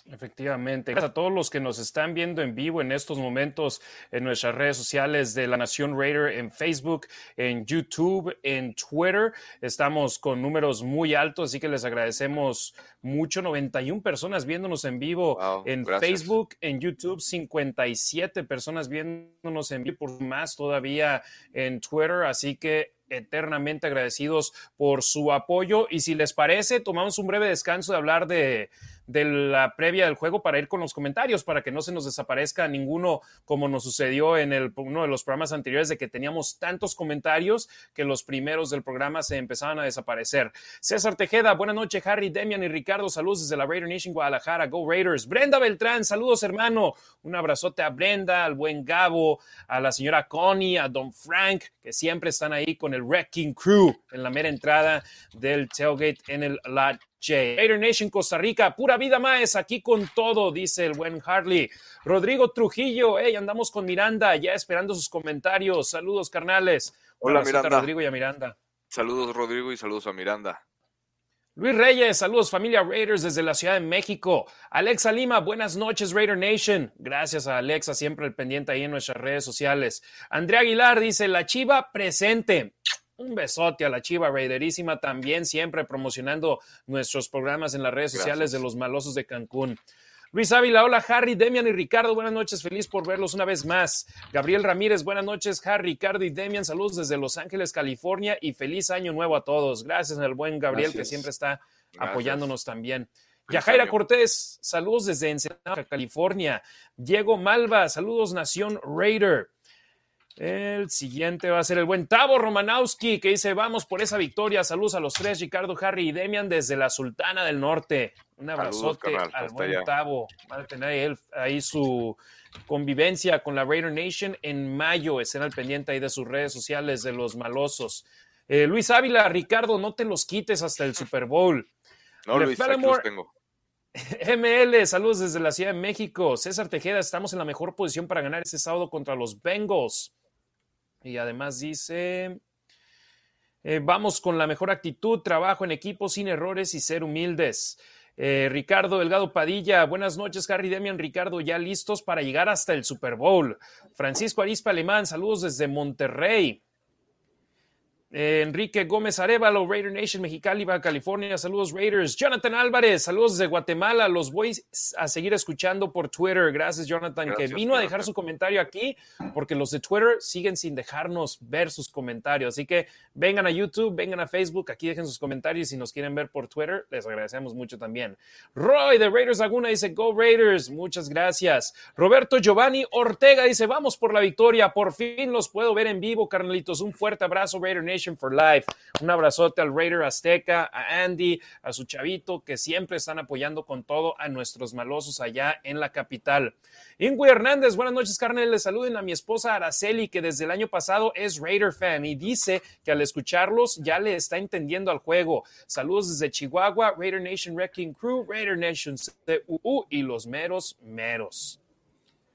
Efectivamente. Gracias a todos los que nos están viendo en vivo en estos momentos en nuestras redes sociales de La Nación Raider, en Facebook, en YouTube, en Twitter. Estamos con números muy altos, así que les agradecemos mucho. 91 personas viéndonos en vivo en Facebook, en YouTube, 57 personas viéndonos en vivo, por más todavía en Twitter. Así que eternamente agradecidos por su apoyo. Y si les parece, tomamos un breve descanso de hablar de, de la previa del juego para ir con los comentarios, para que no se nos desaparezca ninguno como nos sucedió en el, uno de los programas anteriores de que teníamos tantos comentarios que los primeros del programa se empezaban a desaparecer. César Tejeda, buenas noches, Harry, Demian y Ricardo, saludos desde la Raider Nation Guadalajara, Go Raiders. Brenda Beltrán, saludos hermano, un abrazote a Brenda, al buen Gabo, a la señora Connie, a Don Frank, que siempre están ahí con el Wrecking Crew en la mera entrada del tailgate en el lot J. Raider Nation Costa Rica, pura vida más, aquí con todo, dice el buen Harley. Rodrigo Trujillo, hey, andamos con Miranda, ya esperando sus comentarios. Saludos, carnales. Hola, Miranda. Rodrigo y a Miranda. Saludos, Rodrigo, y saludos a Miranda. Luis Reyes, saludos familia Raiders desde la Ciudad de México. Alexa Lima, buenas noches Raider Nation. Gracias a Alexa, siempre el pendiente ahí en nuestras redes sociales. Andrea Aguilar dice, la chiva presente. Un besote a la Chiva Raiderísima también, siempre promocionando nuestros programas en las redes sociales de los malosos de Cancún. Luis Ávila, hola Harry, Demian y Ricardo, buenas noches, feliz por verlos una vez más. Gabriel Ramírez, buenas noches, Harry, Ricardo y Demian, saludos desde Los Ángeles, California y feliz año nuevo a todos. Gracias al buen Gabriel Gracias. que siempre está Gracias. apoyándonos también. Yajaira. Cortés, saludos desde Ensenada, California. Diego Malva, saludos Nación Raider. El siguiente va a ser el buen Tavo Romanowski, que dice, vamos por esa victoria. Saludos a los tres, Ricardo, Harry y Demian desde la Sultana del Norte. Un Saludos, abrazote al buen allá. Tavo. Va a tener él ahí su convivencia con la Raider Nation en mayo. Estén al pendiente ahí de sus redes sociales de los malosos. Eh, Luis Ávila, Ricardo, no te los quites hasta el Super Bowl. No, Le Luis, aquí los tengo. <laughs> ML, saludos desde la Ciudad de México. César Tejeda, estamos en la mejor posición para ganar este sábado contra los Bengals. Y además dice, eh, vamos con la mejor actitud, trabajo en equipo sin errores y ser humildes. Eh, Ricardo Delgado Padilla, buenas noches, Harry Demian, Ricardo, ya listos para llegar hasta el Super Bowl. Francisco Arispa Alemán, saludos desde Monterrey. Eh, Enrique Gómez Arevalo, Raider Nation Mexicali, Baja California, saludos Raiders. Jonathan Álvarez, saludos desde Guatemala, los voy a seguir escuchando por Twitter. Gracias Jonathan, Gracias, que vino a dejar su comentario aquí, porque los de Twitter siguen sin dejarnos ver sus comentarios. Así que vengan a YouTube, vengan a Facebook, aquí dejen sus comentarios si nos quieren ver por Twitter, les agradecemos mucho también. Roy de Raiders Laguna dice, Go Raiders, muchas gracias. Roberto Giovanni Ortega dice, vamos por la victoria, por fin los puedo ver en vivo, carnalitos. Un fuerte abrazo, Raider Nation for Life. Un abrazote al Raider Azteca, a Andy, a su chavito, que siempre están apoyando con todo a nuestros malosos allá en la capital. Ingui Hernández, buenas noches, carnal. Les saluden a mi esposa Araceli, que desde el año pasado es Raider fan y dice que al escucharlos ya le está entendiendo al juego. Saludos desde Chihuahua, Raider Nation Wrecking Crew, Raider Nation CUU y los meros meros.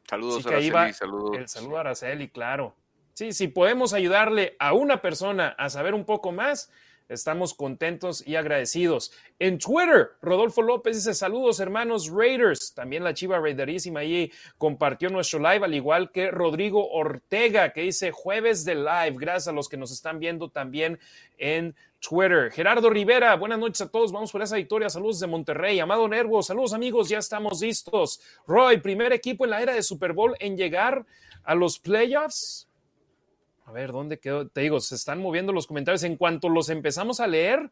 Saludos, Araceli, saludos. El saludo a Araceli, claro. Sí, si podemos ayudarle a una persona a saber un poco más, estamos contentos y agradecidos. En Twitter, Rodolfo López dice saludos hermanos Raiders. También la chiva Raiderísima ahí compartió nuestro live, al igual que Rodrigo Ortega, que dice jueves de live. Gracias a los que nos están viendo también en Twitter. Gerardo Rivera, buenas noches a todos. Vamos por esa victoria. Saludos de Monterrey. Amado Nervo, saludos amigos. Ya estamos listos. Roy, primer equipo en la era de Super Bowl en llegar a los playoffs. A ver, ¿dónde quedó? Te digo, se están moviendo los comentarios. En cuanto los empezamos a leer,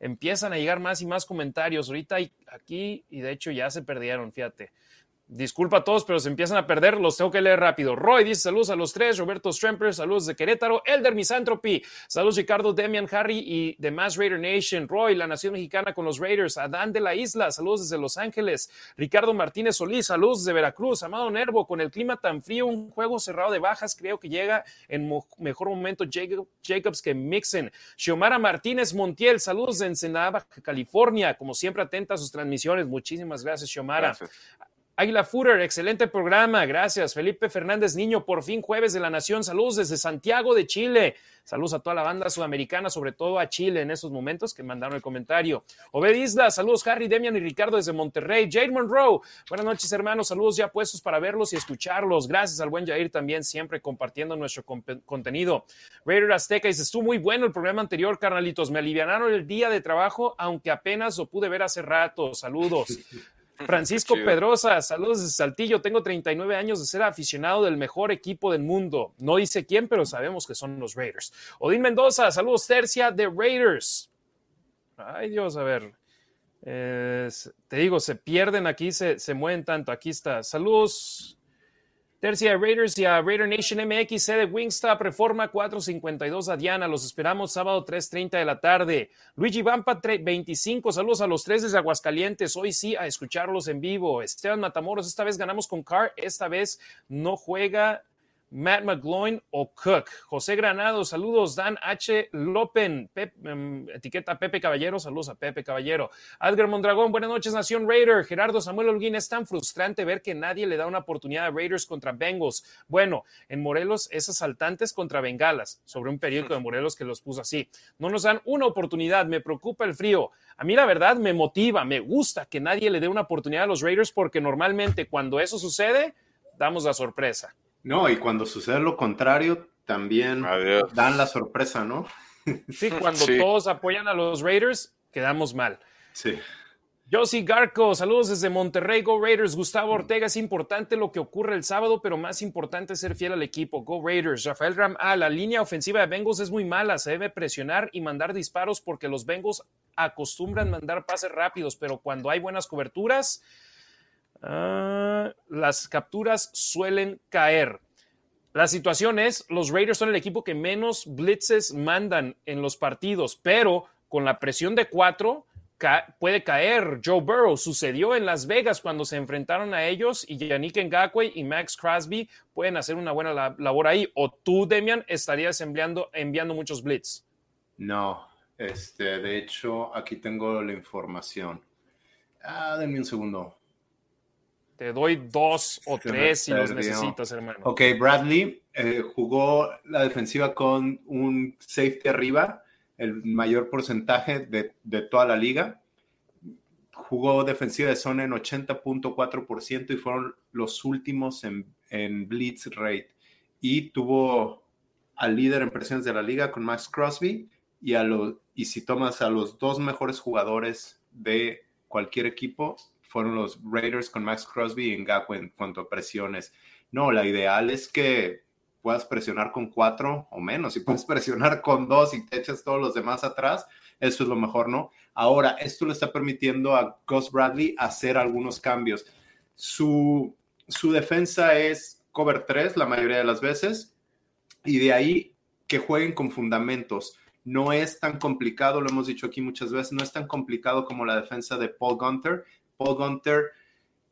empiezan a llegar más y más comentarios. Ahorita aquí, y de hecho ya se perdieron, fíjate. Disculpa a todos, pero se empiezan a perder, los tengo que leer rápido. Roy dice saludos a los tres, Roberto Stremper, saludos de Querétaro, Elder Misanthropy, saludos Ricardo, Demian, Harry y demás Raider Nation, Roy, la Nación Mexicana con los Raiders, Adán de la Isla, saludos desde Los Ángeles, Ricardo Martínez Solís, saludos de Veracruz, Amado Nervo, con el clima tan frío, un juego cerrado de bajas, creo que llega en mejor momento Jacob- Jacobs que Mixon. Xiomara Martínez Montiel, saludos de Ensenada, California, como siempre atenta a sus transmisiones, muchísimas gracias Xiomara. Gracias. Águila Footer, excelente programa, gracias. Felipe Fernández Niño, por fin jueves de la Nación, saludos desde Santiago de Chile. Saludos a toda la banda sudamericana, sobre todo a Chile en esos momentos que mandaron el comentario. Obed Isla, saludos Harry, Demian y Ricardo desde Monterrey. Jade Monroe, buenas noches hermanos, saludos ya puestos para verlos y escucharlos. Gracias al buen Jair también, siempre compartiendo nuestro contenido. Raider Azteca dice, estuvo muy bueno el programa anterior, carnalitos. Me alivianaron el día de trabajo, aunque apenas lo pude ver hace rato. Saludos. <laughs> Francisco Pedrosa, saludos desde Saltillo. Tengo 39 años de ser aficionado del mejor equipo del mundo. No dice quién, pero sabemos que son los Raiders. Odín Mendoza, saludos tercia de Raiders. Ay Dios, a ver. te digo, se pierden aquí, se, se mueven tanto. Aquí está. Saludos Tercia de Raiders y a Raider Nation MX, de Wingstop, Reforma 452 a Diana. Los esperamos sábado 3.30 de la tarde. Luigi Vampa 25. Saludos a los tres desde Aguascalientes. Hoy sí a escucharlos en vivo. Esteban Matamoros, esta vez ganamos con Carr. Esta vez no juega Matt McGloin o Cook. José Granado, saludos. Dan H. Lopen, em, etiqueta Pepe Caballero, saludos a Pepe Caballero. Adgar Mondragón, buenas noches, Nación Raider. Gerardo Samuel Holguín, es tan frustrante ver que nadie le da una oportunidad a Raiders contra Bengals. Bueno, en Morelos es asaltantes contra bengalas, sobre un periódico de <laughs> Morelos que los puso así. No nos dan una oportunidad, me preocupa el frío. A mí la verdad me motiva, me gusta que nadie le dé una oportunidad a los Raiders porque normalmente cuando eso sucede, damos la sorpresa. No, y cuando sucede lo contrario, también dan la sorpresa, ¿no? <laughs> Sí, cuando todos apoyan a los Raiders, quedamos mal. Sí. Josie Garco, saludos desde Monterrey, Go Raiders. Gustavo Ortega, es importante lo que ocurre el sábado, pero más importante es ser fiel al equipo. Go Raiders. Rafael Ram, ah, la línea ofensiva de Bengals es muy mala, se debe presionar y mandar disparos porque los Bengals acostumbran mandar pases rápidos, pero cuando hay buenas coberturas, Ah, las capturas suelen caer. La situación es, los Raiders son el equipo que menos blitzes mandan en los partidos, pero con la presión de cuatro puede caer. Joe Burrow sucedió en Las Vegas cuando se enfrentaron a ellos y Yannick Ngakwe y Max Crosby pueden hacer una buena labor ahí. O tú, Demian, estarías enviando, muchos blitz. No, este, de hecho, aquí tengo la información. Ah, denme un segundo. Te doy dos o tres si los necesitas, hermano. Ok, Bradley eh, jugó la defensiva con un safety arriba, el mayor porcentaje de, toda la liga. Jugó defensiva de zona en 80.4% y fueron los últimos en, en blitz rate. Y tuvo al líder en presiones de la liga con Max Crosby y, a los, y si tomas a los dos mejores jugadores de cualquier equipo, fueron los Raiders con Max Crosby y Ngakwe en cuanto a presiones. No, la ideal es que puedas presionar con cuatro o menos. Si puedes presionar con dos y te echas todos los demás atrás, eso es lo mejor, ¿no? Ahora, esto le está permitiendo a Gus Bradley hacer algunos cambios. Su, su defensa es cover 3 la mayoría de las veces y de ahí que jueguen con fundamentos. No es tan complicado, lo hemos dicho aquí muchas veces, no es tan complicado como la defensa de Paul Gunter, Paul Gunter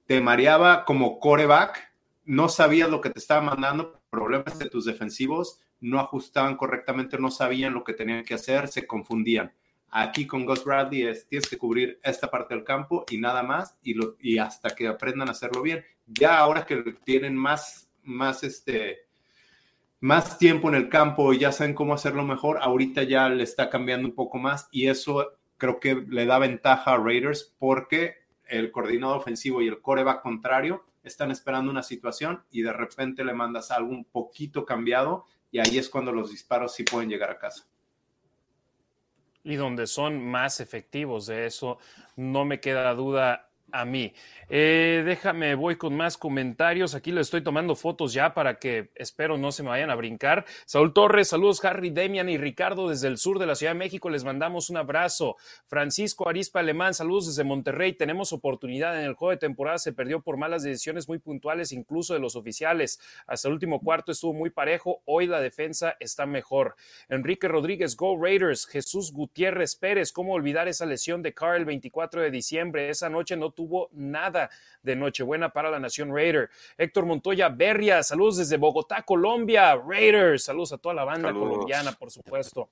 te mareaba como coreback, no sabías lo que te estaba mandando, problemas de tus defensivos, no ajustaban correctamente, no sabían lo que tenían que hacer, se confundían. Aquí con Gus Bradley es, tienes que cubrir esta parte del campo y nada más, y, lo, y hasta que aprendan a hacerlo bien. Ya ahora que tienen más, más, este, más tiempo en el campo y ya saben cómo hacerlo mejor, ahorita ya le está cambiando un poco más y eso creo que le da ventaja a Raiders porque el coordinador ofensivo y el coreback contrario están esperando una situación y de repente le mandas algo un poquito cambiado y ahí es cuando los disparos sí pueden llegar a casa. Y donde son más efectivos, de eso no me queda duda a mí. Eh, déjame, voy con más comentarios. Aquí le estoy tomando fotos ya para que espero no se me vayan a brincar. Saúl Torres, saludos Harry, Demian y Ricardo desde el sur de la Ciudad de México. Les mandamos un abrazo. Francisco Arispa Alemán, saludos desde Monterrey. Tenemos oportunidad en el juego de temporada. Se perdió por malas decisiones muy puntuales, incluso de los oficiales. Hasta el último cuarto estuvo muy parejo. Hoy la defensa está mejor. Enrique Rodríguez, Go Raiders. Jesús Gutiérrez Pérez, ¿cómo olvidar esa lesión de Carl el 24 de diciembre? Esa noche no tuvo nada de Nochebuena para la Nación Raider. Héctor Montoya Berria, saludos desde Bogotá, Colombia. Raiders, saludos a toda la banda colombiana, por supuesto.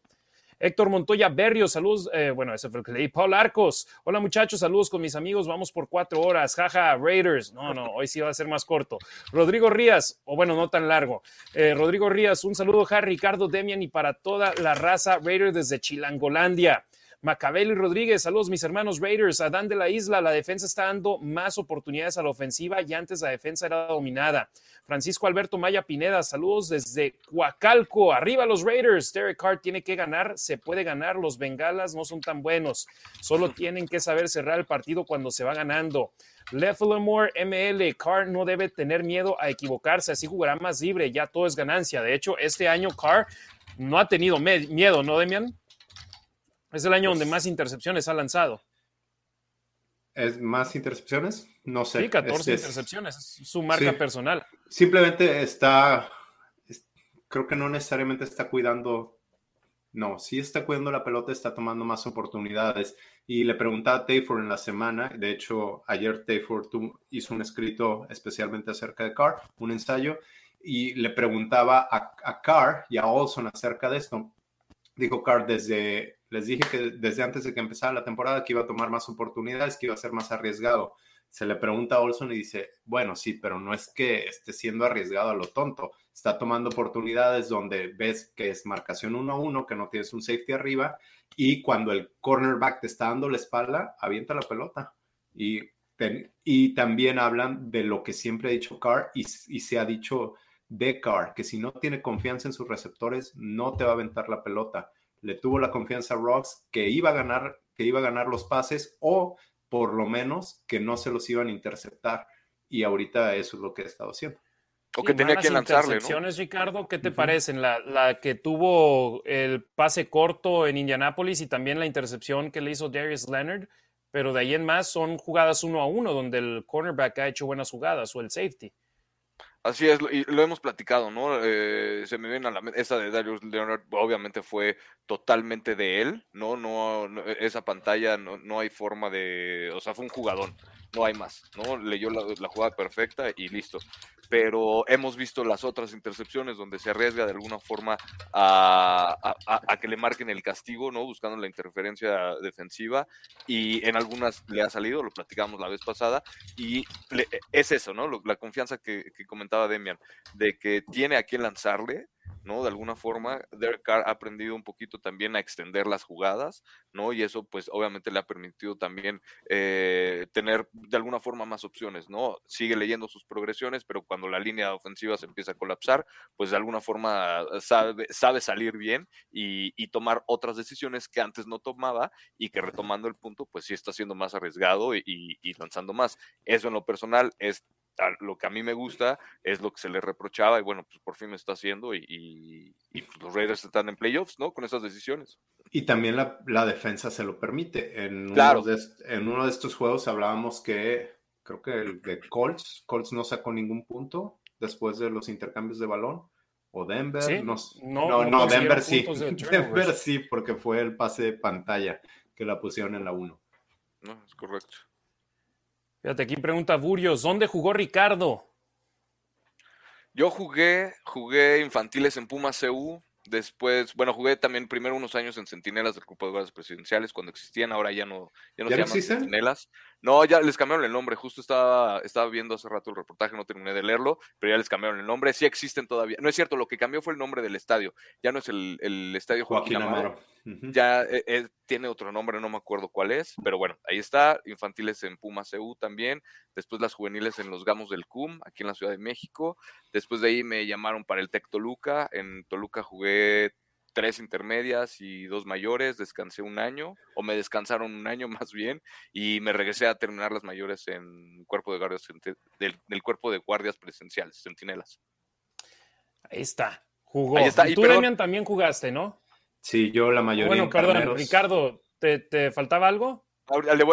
Héctor Montoya Berrio, saludos. Eh, bueno, ese fue el que leí. Paul Arcos, hola muchachos, saludos con mis amigos. Vamos por cuatro horas. Jaja, Raiders. No, no, hoy sí va a ser más corto. Rodrigo Rías, o bueno, no tan largo. Eh, Rodrigo Rías, un saludo, Harry, Ricardo, Demian y para toda la raza Raiders desde Chilangolandia. Macabel y Rodríguez, saludos mis hermanos Raiders. Adán de la Isla, la defensa está dando más oportunidades a la ofensiva y antes la defensa era dominada. Francisco Alberto Maya Pineda, saludos desde Coacalco. Arriba los Raiders. Derek Carr tiene que ganar, se puede ganar. Los Bengalas no son tan buenos. Solo <laughs> tienen que saber cerrar el partido cuando se va ganando. Lefflemore ML, Carr no debe tener miedo a equivocarse, así jugará más libre, ya todo es ganancia. De hecho, este año Carr no ha tenido miedo, ¿no, Demian? Es el año donde pues más intercepciones ha lanzado. ¿Es más intercepciones? No sé. Sí, 14 intercepciones, es su marca personal. Simplemente está, creo que no necesariamente está cuidando, no, sí está cuidando la pelota, está tomando más oportunidades. Y le preguntaba a Tayford en la semana, de hecho, ayer Tayford hizo un escrito especialmente acerca de Carr, un ensayo, y le preguntaba a, a Carr y a Olson acerca de esto. Dijo Carr desde les dije que desde antes de que empezara la temporada que iba a tomar más oportunidades, que iba a ser más arriesgado. Se le pregunta a Olson y dice, bueno, sí, pero no es que esté siendo arriesgado a lo tonto. Está tomando oportunidades donde ves que es marcación 1-1, que no tienes un safety arriba, y cuando el cornerback te está dando la espalda, avienta la pelota. Y, también hablan de lo que siempre ha dicho Carr y, y se ha dicho de Carr, que si no tiene confianza en sus receptores, no te va a aventar la pelota le tuvo la confianza a Rocks que iba a ganar, que iba a ganar los pases o por lo menos que no se los iban a interceptar. Y ahorita eso es lo que ha estado haciendo. O que tenía que lanzarle, ¿no? Ricardo, ¿qué te parecen? La, la, que tuvo el pase corto en Indianápolis y también la intercepción que le hizo Darius Leonard, pero de ahí en más son jugadas uno a uno donde el cornerback ha hecho buenas jugadas o el safety. Así es, y lo hemos platicado, ¿no? Eh, se me viene a la mente, esa de Darius Leonard obviamente fue totalmente de él, ¿no? No, esa pantalla no, no, hay forma de, o sea, fue un jugadón, no hay más, ¿no? Leyó la jugada perfecta y listo pero hemos visto las otras intercepciones donde se arriesga de alguna forma a, que le marquen el castigo, ¿no? Buscando la interferencia defensiva y en algunas le ha salido, lo platicamos la vez pasada, y es eso, ¿no? La confianza que, que comentaba Demian, de que tiene a quien lanzarle, ¿no? De alguna forma, Derek Carr ha aprendido un poquito también a extender las jugadas, ¿no? Y eso, pues, obviamente le ha permitido también eh, tener de alguna forma más opciones, ¿no? Sigue leyendo sus progresiones, pero cuando la línea ofensiva se empieza a colapsar, pues de alguna forma sabe, sabe salir bien y, tomar otras decisiones que antes no tomaba y que retomando el punto, pues sí está siendo más arriesgado y, y lanzando más. Eso en lo personal es lo que a mí me gusta es lo que se le reprochaba y bueno, pues por fin me está haciendo y, pues, los Raiders están en playoffs, ¿no? Con esas decisiones. Y también la, defensa se lo permite. En, uno de, en uno de estos juegos hablábamos que creo que el de Colts, Colts no sacó ningún punto después de los intercambios de balón. O Denver, no, no, no, Denver sí. <laughs> Denver sí, porque fue el pase de pantalla que la pusieron en la 1. No, es correcto. Fíjate, aquí pregunta Burios, ¿dónde jugó Ricardo? Yo jugué, jugué infantiles en Puma CU, después, bueno, jugué también primero unos años en Centinelas del Grupo de Guardias Presidenciales cuando existían, ahora ya no, ya no se llaman Centinelas. No, ya les cambiaron el nombre. Justo estaba, estaba viendo hace rato el reportaje, no terminé de leerlo, pero ya les cambiaron el nombre. Sí existen todavía. No es cierto, lo que cambió fue el nombre del estadio. Ya no es el, el Estadio Joaquín, Amaro. Ya eh, eh, tiene otro nombre, no me acuerdo cuál es, pero bueno, ahí está. Infantiles en Puma CU también. Después las juveniles en los Gamos del CUM, aquí en la Ciudad de México. Después de ahí me llamaron para el Tec Toluca. En Toluca jugué tres intermedias y dos mayores, descansé un año, o me descansaron un año <laughs> más bien, y me regresé a terminar las mayores en cuerpo de guardias del, cuerpo de guardias presenciales, centinelas. Ahí está, jugó. Y tú, Demian, también jugaste, ¿no? Sí, yo la mayoría. Bueno, perdón, Ricardo, ¿te, faltaba algo?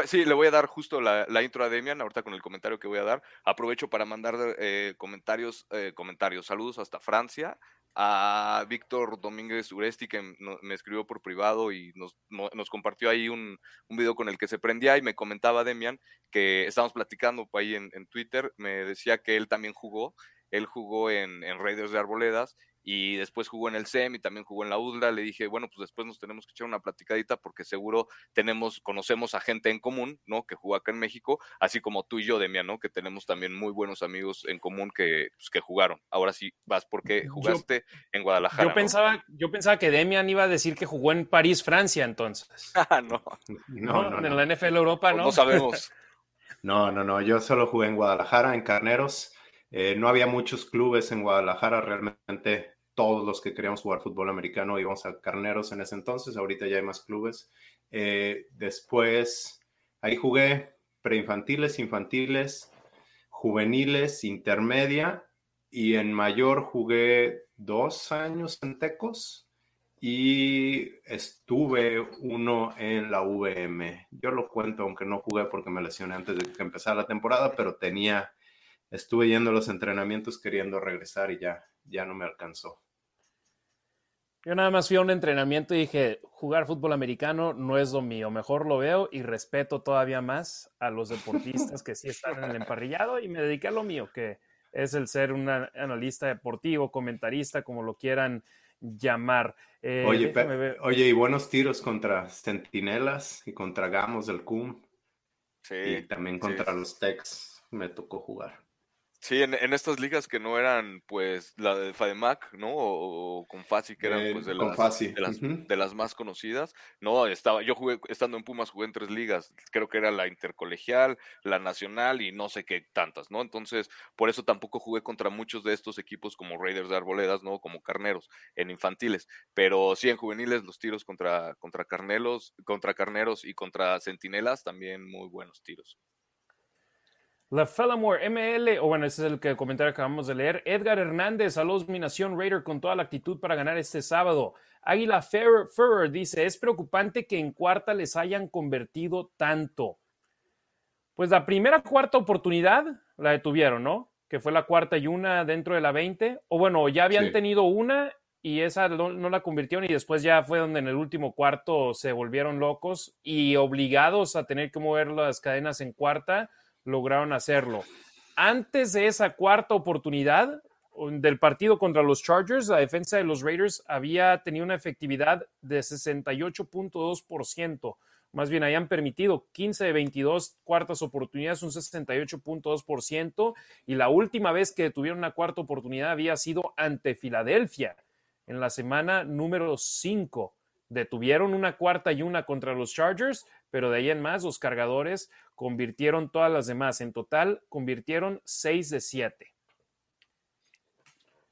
sí, le voy a dar justo la, intro a Demian, ahorita con el comentario que voy a dar. Aprovecho para mandar eh, comentarios, eh, comentarios, saludos hasta Francia, a Víctor Domínguez Uresti, que me escribió por privado y nos, nos compartió ahí un, un, video con el que se prendía y me comentaba Demian que estábamos platicando ahí en, en Twitter, me decía que él también jugó, él jugó en, en Raiders de Arboledas y después jugó en el SEM y también jugó en la UDLA. Le dije, bueno, pues después nos tenemos que echar una platicadita porque seguro tenemos, conocemos a gente en común, ¿no? Que jugó acá en México, así como tú y yo, Demian, ¿no? Que tenemos también muy buenos amigos en común que, pues, que jugaron. Ahora sí vas porque jugaste en Guadalajara. Yo pensaba, yo pensaba que Demian iba a decir que jugó en París, Francia, entonces. <laughs> Ah, no. No, no, En la NFL Europa, pues ¿no? No sabemos. <laughs> no, no, no. Yo solo jugué en Guadalajara, en Carneros. Eh, no había muchos clubes en Guadalajara, realmente todos los que queríamos jugar fútbol americano íbamos a Carneros en ese entonces, ahorita ya hay más clubes. Eh, después, ahí jugué preinfantiles, infantiles, juveniles, intermedia y en mayor jugué dos años en Tecos y estuve uno en la VM. Yo lo cuento, aunque no jugué porque me lesioné antes de que empezara la temporada, pero tenía estuve yendo a los entrenamientos queriendo regresar y ya, ya no me alcanzó. Yo nada más fui a un entrenamiento y dije, jugar fútbol americano no es lo mío, mejor lo veo y respeto todavía más a los deportistas que sí están en el emparrillado y me dediqué a lo mío, que es el ser un analista deportivo, comentarista, como lo quieran llamar. Eh, oye, oye, y buenos tiros contra Centinelas y contra Gamos del CUM. Sí. Y también contra los Tex me tocó jugar. Sí, en, estas ligas que no eran, pues, la de FADEMAC, ¿no? O, con Fasi, que eran, pues, de las, de las, de, las, más conocidas. No, estaba, yo jugué, estando en Pumas, jugué en tres ligas. Creo que era la intercolegial, la nacional y no sé qué tantas, ¿no? Entonces, por eso tampoco jugué contra muchos de estos equipos como Raiders de Arboledas, ¿no? Como Carneros, en infantiles. Pero sí, en juveniles, los tiros contra, contra Carneros, contra Carneros y contra Centinelas, también muy buenos tiros. La Fellamore ML, o bueno, ese es el que comentario que acabamos de leer. Edgar Hernández, saludos mi nación Raider con toda la actitud para ganar este sábado. Águila Ferrer dice, es preocupante que en cuarta les hayan convertido tanto. Pues la primera cuarta oportunidad la detuvieron, ¿no? Que fue la cuarta y una dentro de la 20. O bueno, ya habían tenido una y esa no, no, la convirtieron y después ya fue donde en el último cuarto se volvieron locos y obligados a tener que mover las cadenas en cuarta lograron hacerlo. Antes de esa cuarta oportunidad del partido contra los Chargers, la defensa de los Raiders había tenido una efectividad de 68.2%. Más bien, habían permitido 15 de 22 cuartas oportunidades, un 68.2%. Y la última vez que tuvieron una cuarta oportunidad había sido ante Filadelfia en la semana número 5. Detuvieron una cuarta y una contra los Chargers, pero de ahí en más los cargadores convirtieron todas las demás. En total, convirtieron 6 de 7.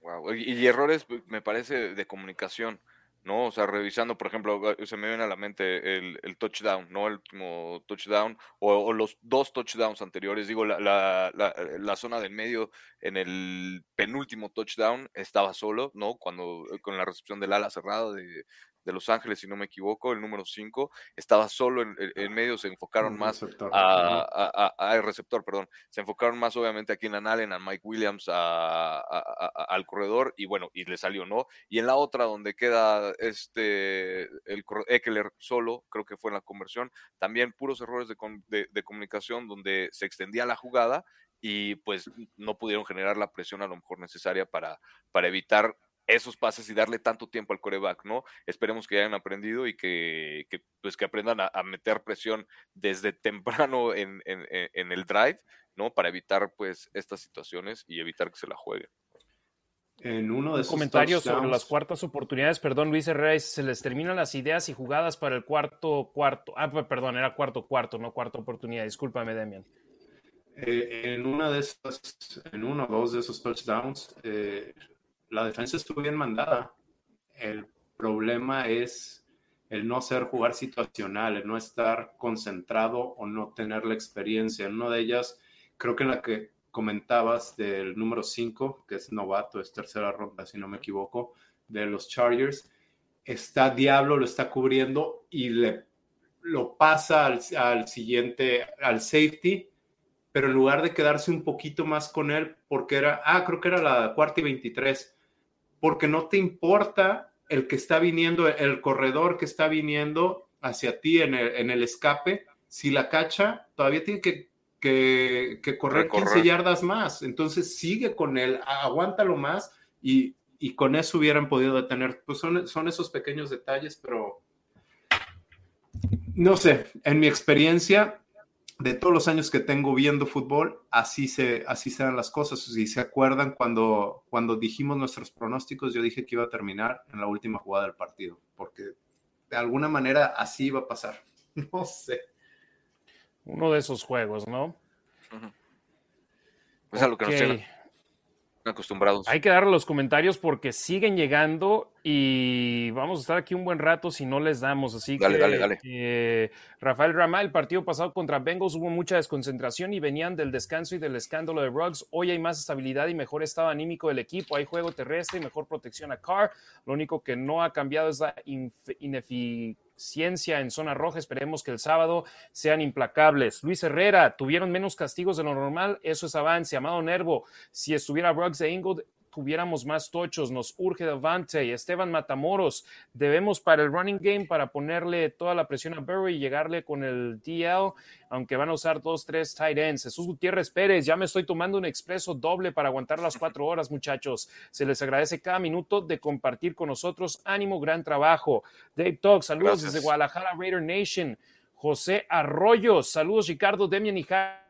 Wow. Y, errores, me parece, de comunicación, ¿no? O sea, revisando, por ejemplo, se me viene a la mente el, touchdown, ¿no? El último touchdown, o, los dos touchdowns anteriores. Digo, la, la, la, zona del medio en el penúltimo touchdown estaba solo, ¿no? Cuando con la recepción del ala cerrada de, de Los Ángeles, si no me equivoco, el número 5, estaba solo en, medio, se enfocaron más a, el receptor, perdón, se enfocaron más obviamente aquí en Allen, a Mike Williams, al corredor, y bueno, y le salió, ¿no? Y en la otra, donde queda este, el Eckler solo, creo que fue en la conversión, también puros errores de, de comunicación donde se extendía la jugada y pues no pudieron generar la presión a lo mejor necesaria para, para evitar esos pases y darle tanto tiempo al coreback, ¿no? Esperemos que hayan aprendido y que, pues que aprendan a, meter presión desde temprano en, el drive, ¿no? Para evitar pues estas situaciones y evitar que se la jueguen. En uno de esos comentarios sobre las cuartas oportunidades, perdón, Luis Herrera, se les terminan las ideas y jugadas para el cuarto cuarto. Ah, perdón, era cuarto cuarto, no cuarta oportunidad. Discúlpame, Demian. Eh, en una de esas, en uno o dos de esos touchdowns, eh, la defensa estuvo bien mandada. El problema es el no ser jugar situacional, el no estar concentrado o no tener la experiencia. En una de ellas, creo que en la que comentabas del número 5, que es novato, es tercera ronda, si no me equivoco, de los Chargers, está Diablo, lo está cubriendo y le lo pasa al, al siguiente, al safety, pero en lugar de quedarse un poquito más con él, porque era, ah, creo que era la cuarta y 23, porque no te importa el que está viniendo, el corredor que está viniendo hacia ti en el, escape, si la cacha, todavía tiene que, que, correr 15 yardas más. Entonces sigue con él, aguántalo más y, y con eso hubieran podido detener. Pues son, son esos pequeños detalles, pero no sé, en mi experiencia, de todos los años que tengo viendo fútbol, así se, así se dan las cosas. Si se acuerdan, cuando, cuando dijimos nuestros pronósticos, yo dije que iba a terminar en la última jugada del partido, porque de alguna manera así iba a pasar. <laughs> No sé. Uno de esos juegos, ¿no? Es a lo que nos tienen acostumbrados. Hay que darle los comentarios porque siguen llegando y vamos a estar aquí un buen rato si no les damos. Así dale, que, dale, dale. Eh, Rafael Rama, el partido pasado contra Bengals hubo mucha desconcentración y venían del descanso y del escándalo de Ruggs. Hoy hay más estabilidad y mejor estado anímico del equipo. Hay juego terrestre y mejor protección a Carr. Lo único que no ha cambiado es la ineficacia ciencia en zona roja. Esperemos que el sábado sean implacables. Luis Herrera, tuvieron menos castigos de lo normal. Eso es avance. Amado Nervo, si estuviera Ruggs e Ingold, tuviéramos más tochos, nos urge Davante, Esteban Matamoros, debemos para el running game para ponerle toda la presión a Burry y llegarle con el DL, aunque van a usar dos, tres tight ends. Jesús Gutiérrez Pérez, ya me estoy tomando un expreso doble para aguantar las cuatro horas, muchachos. Se les agradece cada minuto de compartir con nosotros. Ánimo, gran trabajo. Dave Talk, saludos desde Guadalajara, Raider Nation. José Arroyo, saludos Ricardo, Demian y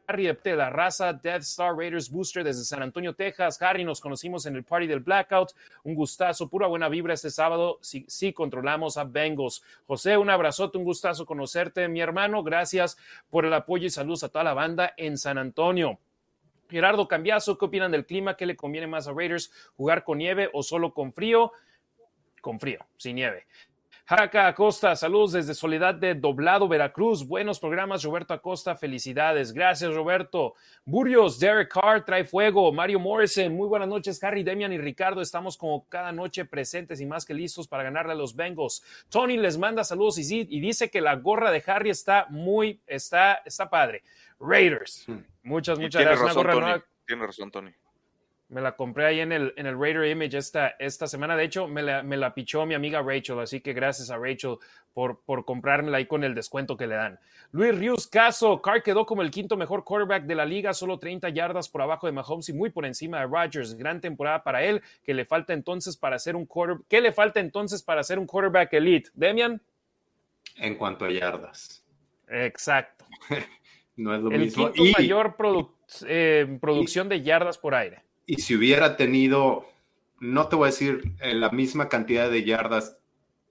Harry de la raza Death Star Raiders Booster desde San Antonio, Texas. Harry, nos conocimos en el party del Blackout. Un gustazo, pura buena vibra este sábado. Sí, sí controlamos a Bengals. José, un abrazote, un gustazo conocerte, mi hermano. Gracias por el apoyo y saludos a toda la banda en San Antonio. Gerardo Cambiazo, ¿qué opinan del clima? ¿Qué le conviene más a Raiders? ¿Jugar con nieve o solo con frío? Con frío, sin nieve. Jaca Acosta, saludos desde Soledad de Doblado, Veracruz. Buenos programas, Roberto Acosta, felicidades. Gracias, Roberto. Burios, Derek Carr, trae fuego. Mario Morrison, muy buenas noches, Harry, Demian y Ricardo. Estamos como cada noche presentes y más que listos para ganarle a los Bengals. Tony les manda saludos y, y dice que la gorra de Harry está muy, está, está padre. Raiders. Hmm. Muchas, muchas gracias. Tiene razón, Tony. Me la compré ahí en el, en el Raider Image esta, esta semana. De hecho, me la, me la pichó mi amiga Rachel, así que gracias a Rachel por, por comprármela ahí con el descuento que le dan. Luis Rius Caso, Carr quedó como el quinto mejor quarterback de la liga, solo 30 yardas por abajo de Mahomes y muy por encima de Rodgers. Gran temporada para él, que le falta entonces para ser un quarterback. ¿Qué le falta entonces para ser un quarterback elite? Demian. En cuanto a yardas. Exacto. <laughs> no es lo el mismo. quinto mayor eh, producción de yardas por aire y si hubiera tenido, no te voy a decir la misma cantidad de yardas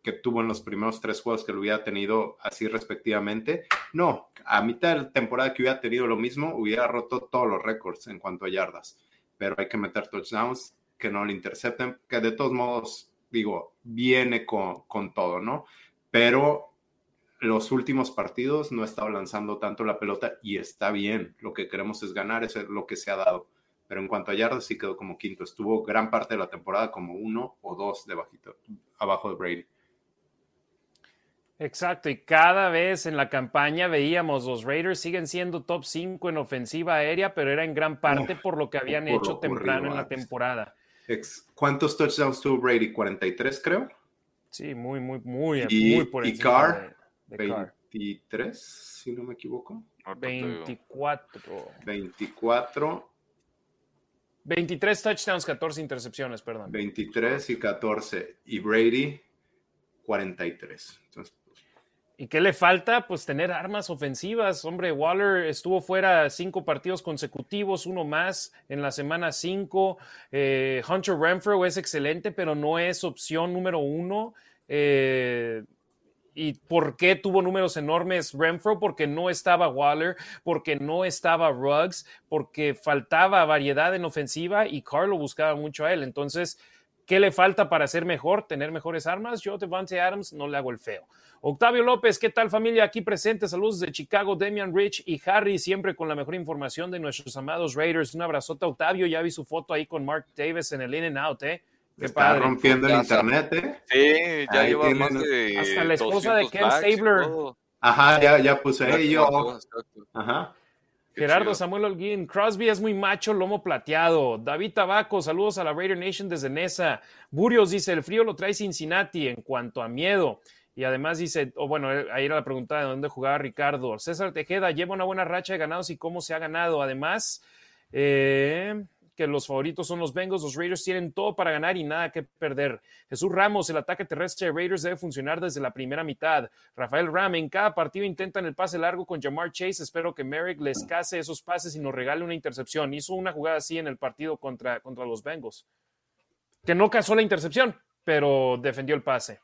que tuvo en los primeros tres juegos que lo hubiera tenido así respectivamente, no, a mitad de temporada que hubiera tenido lo mismo, hubiera roto todos los récords en cuanto a yardas, pero hay que meter touchdowns que no le intercepten, que de todos modos, digo, viene con, con todo, ¿no? Pero los últimos partidos no ha estado lanzando tanto la pelota y está bien, lo que queremos es ganar, eso es lo que se ha dado pero en cuanto a yardas sí quedó como quinto. Estuvo gran parte de la temporada como uno o dos de bajito, abajo de Brady. Exacto, y cada vez en la campaña veíamos los Raiders siguen siendo top 5 en ofensiva aérea, pero era en gran parte por lo que habían hecho temprano en la temporada. ¿Cuántos touchdowns tuvo Brady? 43, creo. Sí, muy, muy, muy, y, muy por y Carr, 23, si no me equivoco. 24. 24 23 touchdowns, 14 intercepciones, perdón. 23 y 14. Y Brady, 43. Entonces, ¿Y qué le falta? Pues tener armas ofensivas. Hombre, Waller estuvo fuera cinco partidos consecutivos, uno más en la semana cinco. Eh, Hunter Renfro es excelente, pero no es opción número uno. Eh, ¿Y por qué tuvo números enormes Renfro? Porque no estaba Waller, porque no estaba Ruggs, porque faltaba variedad en ofensiva y Carlo buscaba mucho a él. Entonces, ¿qué le falta para ser mejor? ¿Tener mejores armas? Yo, Devante Adams, no le hago el feo. Octavio López, ¿qué tal familia? Aquí presente, saludos de Chicago, Damian Rich y Harry, siempre con la mejor información de nuestros amados Raiders. Un abrazote, Octavio, ya vi su foto ahí con Mark Davis en el In and Out, ¿eh? Está rompiendo el internet, ¿eh? Sí, ya lleva más de. Hasta la esposa de Ken Stabler. Ajá, ya, ya puse ahí yo. Ajá. Gerardo Samuel Holguín, Crosby es muy macho, lomo plateado. David Tabaco, saludos a la Raider Nation desde Nesa. Burios dice: el frío lo trae Cincinnati en cuanto a miedo. Y además dice, o bueno, ahí era la pregunta de dónde jugaba Ricardo. César Tejeda lleva una buena racha de ganados y cómo se ha ganado. Además, eh, que los favoritos son los Bengals. Los Raiders tienen todo para ganar y nada que perder. Jesús Ramos, el ataque terrestre de Raiders debe funcionar desde la primera mitad. Rafael Ram, en cada partido intentan el pase largo con Jamar Chase. Espero que Merrick les case esos pases y nos regale una intercepción. Hizo una jugada así en el partido contra, contra los Bengals. Que no casó la intercepción, pero defendió el pase.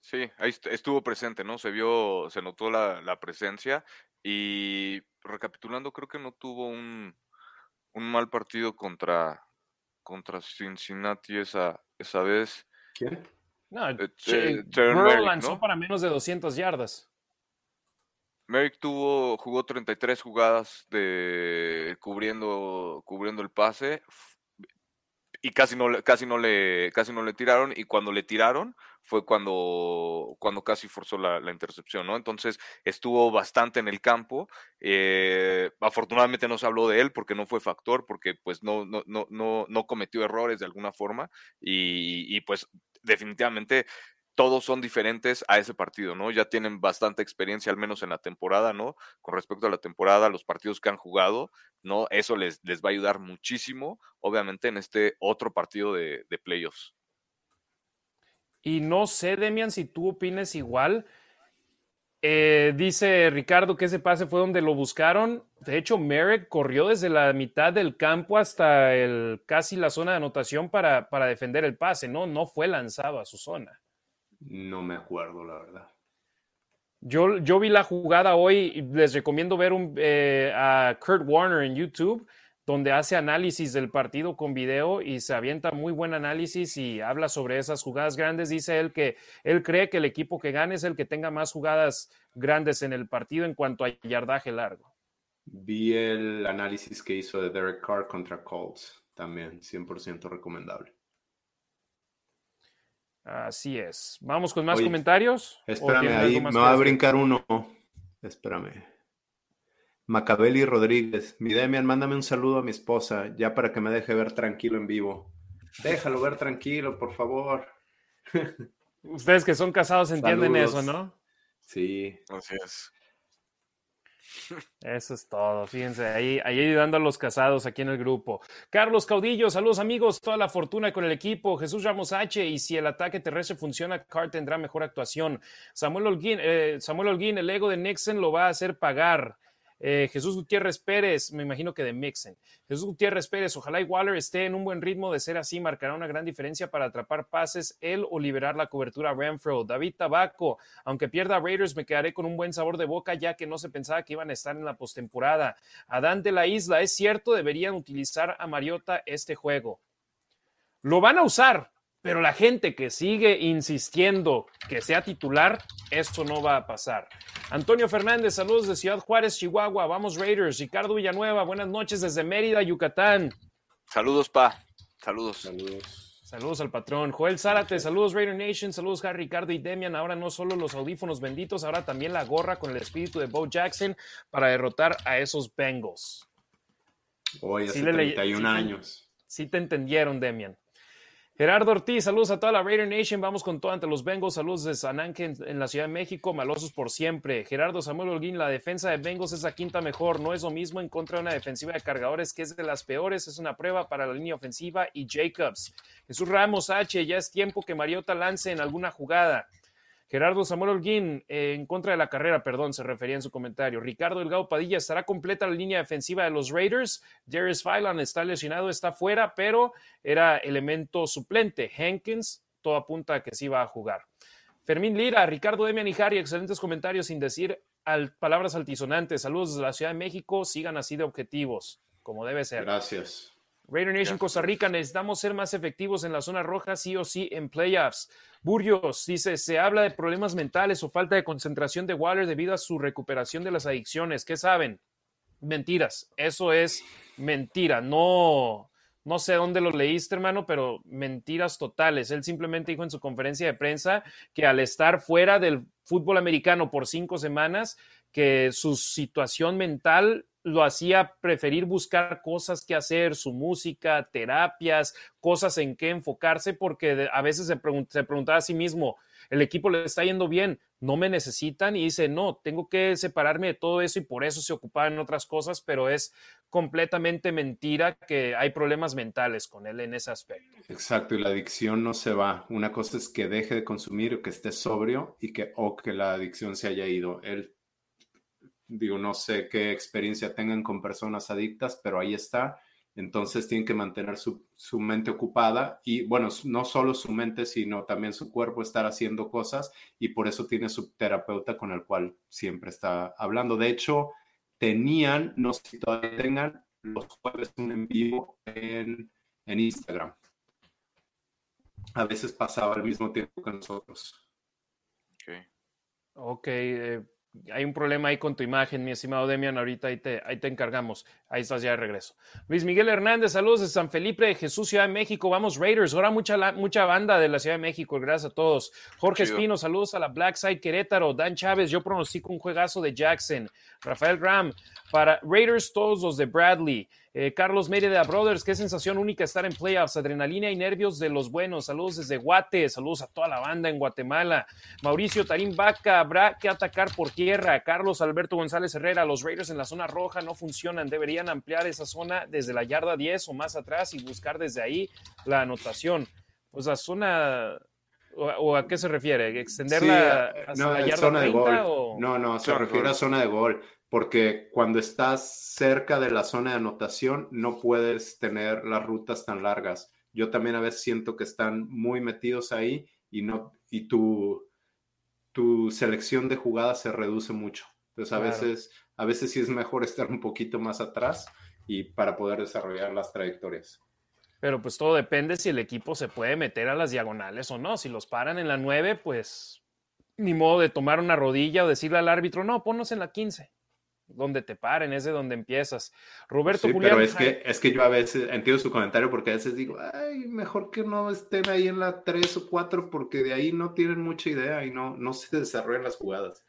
Sí, ahí estuvo presente, ¿no? Se vio, se notó la, la presencia y recapitulando, creo que no tuvo un, un mal partido contra, contra Cincinnati esa, esa vez. ¿Quién? No, eh, lanzó para menos de 200 yardas. Merrick tuvo, jugó 33 jugadas de cubriendo, cubriendo el pase y casi no, casi no le, casi no le tiraron y cuando le tiraron fue cuando, cuando casi forzó la, intercepción, ¿no? Entonces estuvo bastante en el campo. Eh, afortunadamente no se habló de él porque no fue factor, porque pues no, no, no, no, no cometió errores de alguna forma y, pues definitivamente todos son diferentes a ese partido, ¿no? Ya tienen bastante experiencia, al menos en la temporada, ¿no? Con respecto a la temporada, los partidos que han jugado, ¿no? Eso les, les va a ayudar muchísimo, obviamente, en este otro partido de, de playoffs. Y no sé, Demian, si tú opines igual. Eh, dice Ricardo que ese pase fue donde lo buscaron. De hecho, Merrick corrió desde la mitad del campo hasta el, casi la zona de anotación para, para defender el pase, ¿no? No fue lanzado a su zona. No me acuerdo, la verdad. Yo, yo vi la jugada hoy, les recomiendo ver un, eh, a Kurt Warner en YouTube, donde hace análisis del partido con video y se avienta muy buen análisis y habla sobre esas jugadas grandes. Dice él que él cree que el equipo que gane es el que tenga más jugadas grandes en el partido en cuanto a yardaje largo. Vi el análisis que hizo de Derek Carr contra Colts, también 100% recomendable. Así es. Vamos con más comentarios. Espérame, ahí me va a brincar uno. Espérame. Macabeli Rodríguez. Mi Demian, mándame un saludo a mi esposa, ya para que me deje ver tranquilo en vivo. Déjalo ver tranquilo, por favor. <laughs> Ustedes que son casados entienden eso, ¿no? Sí. Así es. <laughs> Eso es todo, fíjense, ahí, ahí ayudando a los casados aquí en el grupo. Carlos Caudillo, saludos amigos, toda la fortuna con el equipo. Jesús Ramos H, y si el ataque terrestre funciona, Carr tendrá mejor actuación. Samuel Holguín, eh, Samuel Holguín, el ego de Nixon lo va a hacer pagar. Eh, Jesús Gutiérrez Pérez, me imagino que de Mixen. Jesús Gutiérrez Pérez, ojalá y Waller esté en un buen ritmo de ser así, marcará una gran diferencia para atrapar pases él o liberar la cobertura Renfro. David Tabaco, aunque pierda Raiders, me quedaré con un buen sabor de boca ya que no se pensaba que iban a estar en la postemporada. Adán de la Isla, es cierto, deberían utilizar a Mariota este juego. Lo van a usar, pero la gente que sigue insistiendo que sea titular, esto no va a pasar. Antonio Fernández, saludos de Ciudad Juárez, Chihuahua. Vamos Raiders. Ricardo Villanueva, buenas noches desde Mérida, Yucatán. Saludos, pa. Saludos. Saludos. Saludos al patrón. Joel Zárate, saludos Raider Nation, saludos Harry, Ricardo y Demian. Ahora no solo los audífonos benditos, ahora también la gorra con el espíritu de Bo Jackson para derrotar a esos Bengals. Hoy hace 31 años. Sí te entendieron, Demian. Gerardo Ortiz, saludos a toda la Raider Nation. Vamos con todo ante los Bengals. Saludos de San Ángel en la Ciudad de México. Malosos por siempre. Gerardo Samuel Holguín, la defensa de Bengals es la quinta mejor. No es lo mismo en contra de una defensiva de cargadores que es de las peores. Es una prueba para la línea ofensiva y Jacobs. Jesús Ramos H, ya es tiempo que Mariota lance en alguna jugada. Gerardo Samuel Holguín, eh, en contra de la carrera, perdón, se refería en su comentario. Ricardo Delgado Padilla, ¿estará completa la línea defensiva de los Raiders? Darius Phylan está lesionado, está fuera, pero era elemento suplente. Hankins, todo apunta a que sí va a jugar. Fermín Lira, Ricardo Demian y excelentes comentarios sin decir palabras altisonantes. Saludos desde la Ciudad de México, sigan así de objetivos, como debe ser. Gracias. Raider Nation Costa Rica, necesitamos ser más efectivos en la zona roja, sí o sí, en playoffs. Burrios dice, se habla de problemas mentales o falta de concentración de Waller debido a su recuperación de las adicciones. ¿Qué saben? Mentiras. Eso es mentira. No, no sé dónde lo leíste, hermano, pero mentiras totales. Él simplemente dijo en su conferencia de prensa que al estar fuera del fútbol americano por cinco semanas, que su situación mental lo hacía preferir buscar cosas que hacer, su música, terapias, cosas en qué enfocarse, porque a veces se, se preguntaba a sí mismo, el equipo le está yendo bien, no me necesitan y dice, no, tengo que separarme de todo eso y por eso se ocupaba en otras cosas, pero es completamente mentira que hay problemas mentales con él en ese aspecto. Exacto, y la adicción no se va. Una cosa es que deje de consumir o que esté sobrio y que o que la adicción se haya ido. Él, digo, no sé qué experiencia tengan con personas adictas, pero ahí está entonces tienen que mantener su, mente ocupada y bueno, no solo su mente, sino también su cuerpo estar haciendo cosas y por eso tiene su terapeuta con el cual siempre está hablando. De hecho, tenían, no sé si todavía tengan, los jueves un en vivo en, Instagram. A veces pasaba al mismo tiempo que nosotros. Ok. Ok. Eh, hay un problema ahí con tu imagen, mi estimado Demian. Ahorita ahí te, ahí te encargamos. Ahí estás ya de regreso. Luis Miguel Hernández, saludos de San Felipe de Jesús, Ciudad de México. Vamos, Raiders. Ahora mucha, mucha banda de la Ciudad de México. Gracias a todos. Jorge Espino, saludos a la Black Side Querétaro. Dan Chávez, yo pronostico un juegazo de Jackson. Rafael Ram, para Raiders, todos los de Bradley. Eh, Carlos Mérida Brothers, qué sensación única estar en playoffs, adrenalina y nervios de los buenos. Saludos desde Guate, saludos a toda la banda en Guatemala. Mauricio Tarín Vaca, habrá que atacar por tierra. Carlos Alberto González Herrera, los Raiders en la zona roja no funcionan, deberían ampliar esa zona desde la yarda 10 o más atrás y buscar desde ahí la anotación. O sea, zona ¿O, a qué se refiere? ¿Extenderla eh, no, la yarda zona 30, de gol. No, no, se refiere a zona de gol porque cuando estás cerca de la zona de anotación no puedes tener las rutas tan largas. Yo también a veces siento que están muy metidos ahí y no y tu tu selección de jugadas se reduce mucho. Entonces a veces a veces sí es mejor <laughs> estar un poquito más atrás y para poder desarrollar las trayectorias. Pero pues todo depende si el equipo se puede meter a las diagonales o no. Si los paran en la 9, pues ni modo de tomar una rodilla o decirle al árbitro, no, ponnos en la 15 donde te paren, es de donde empiezas. Roberto sí, Pero es que, es que yo a veces entiendo su comentario porque a veces digo, ay, mejor que no estén ahí en la 3 o 4 porque de ahí no tienen mucha idea y no, no se desarrollan las jugadas.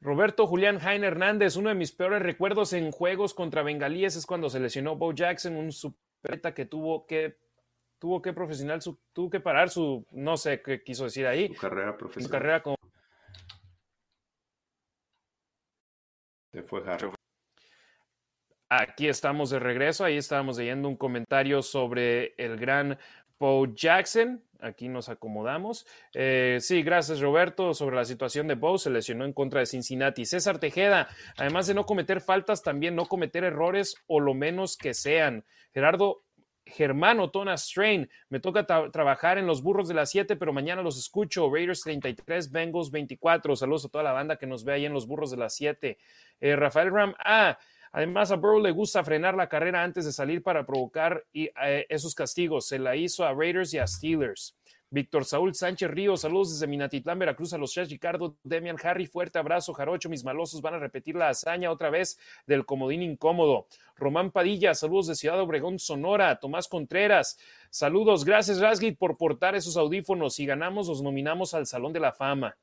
Roberto Julián Jaime Hernández, uno de mis peores recuerdos en juegos contra bengalíes es cuando se lesionó Bo Jackson, un supereta que tuvo que tuvo que profesional, su, tuvo que parar su, no sé qué quiso decir ahí. Su carrera profesional. Su carrera como fue Aquí estamos de regreso. Ahí estábamos leyendo un comentario sobre el gran Bo Jackson. Aquí nos acomodamos. Eh, sí, gracias Roberto. Sobre la situación de Bo, se lesionó en contra de Cincinnati. César Tejeda, además de no cometer faltas, también no cometer errores o lo menos que sean. Gerardo Germano Tona Strain. Me toca trabajar en los burros de las 7, pero mañana los escucho. Raiders 33, Bengals 24. Saludos a toda la banda que nos ve ahí en los burros de las 7. Eh, Rafael Ram, ah, además a Burrow le gusta frenar la carrera antes de salir para provocar eh, esos castigos. Se la hizo a Raiders y a Steelers. Víctor Saúl Sánchez Ríos, saludos desde Minatitlán, Veracruz, a los Chefs Ricardo, Demian Harry, fuerte abrazo, Jarocho, mis malosos van a repetir la hazaña otra vez del comodín incómodo. Román Padilla, saludos de Ciudad Obregón, Sonora, Tomás Contreras, saludos, gracias Rasgit por portar esos audífonos, si ganamos los nominamos al Salón de la Fama.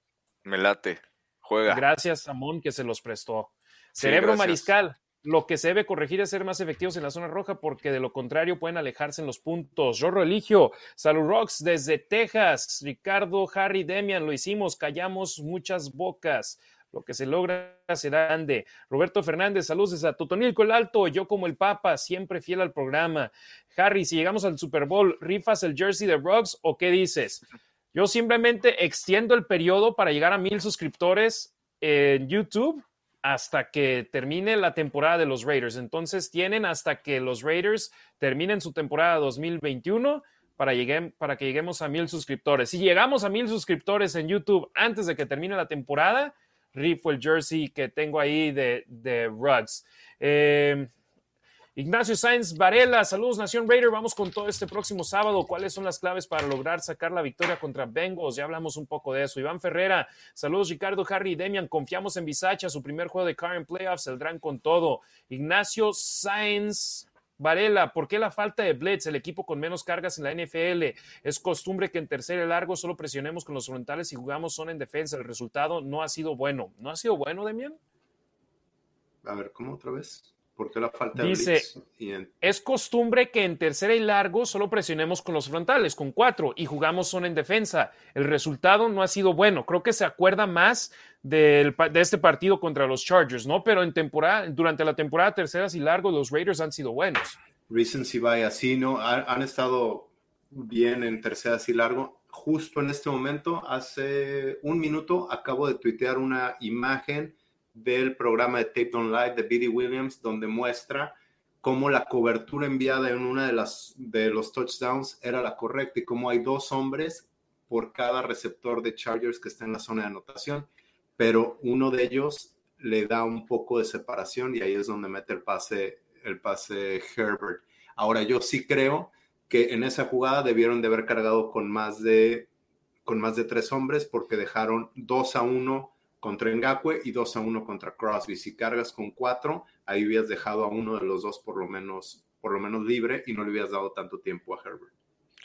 Me late, juega. Gracias, Samón, que se los prestó. Cerebro Mariscal, lo que se debe corregir es ser más efectivos en la zona roja porque de lo contrario pueden alejarse en los puntos. Rorro Eligio, Salud Rocks desde Texas, Ricardo, Harry, Demian, lo hicimos, callamos muchas bocas. Lo que se logra será grande. Roberto Fernández, saludos a Totonilco el Alto, yo como el Papa, siempre fiel al programa. Harry, si llegamos al Super Bowl, ¿rifas el jersey de Rocks o qué dices? Yo simplemente extiendo el periodo para llegar a mil suscriptores en YouTube hasta que termine la temporada de los Raiders. Entonces tienen hasta que los Raiders terminen su temporada 2021 para, para que lleguemos a mil suscriptores. Si llegamos a mil suscriptores en YouTube antes de que termine la temporada, rifo el jersey que tengo ahí de, de Rugs. Eh, Ignacio Sáenz Varela, saludos Nación Raider, vamos con todo este próximo sábado. ¿Cuáles son las claves para lograr sacar la victoria contra Bengals? Ya hablamos un poco de eso. Iván Ferrera, saludos Ricardo, Harry y Demian, confiamos en Bisacha, su primer juego de current playoffs, saldrán con todo. Ignacio Sáenz Varela, ¿por qué la falta de blitz? El equipo con menos cargas en la NFL. Es costumbre que en tercer y largo solo presionemos con los frontales y jugamos zona en defensa. El resultado no ha sido bueno. ¿No ha sido bueno, Demian? A ver, ¿cómo otra vez? ¿Por qué la falta Dice, es costumbre que en tercera y largo solo presionemos con los frontales, con cuatro, y jugamos zona en defensa. El resultado no ha sido bueno. Creo que se acuerda más del, de este partido contra los Chargers, ¿no? Pero en temporada, durante la temporada terceras y largo, los Raiders han sido buenos. Recency vaya así, ¿no? Han, estado bien en terceras y largo. Justo en este momento, hace un minuto, acabo de tuitear una imagen del programa de Tape On Live de Billy Williams, donde muestra cómo la cobertura enviada en una de las de los touchdowns era la correcta y cómo hay dos hombres por cada receptor de Chargers que está en la zona de anotación, pero uno de ellos le da un poco de separación y ahí es donde mete el pase el pase Herbert. Ahora yo sí creo que en esa jugada debieron de haber cargado con más de con más de tres hombres porque dejaron dos a uno contra Ngakwe y 2 a 1 contra Crosby. Si cargas con 4, ahí hubieras dejado a uno de los dos por lo menos, por lo menos libre y no le hubieras dado tanto tiempo a Herbert.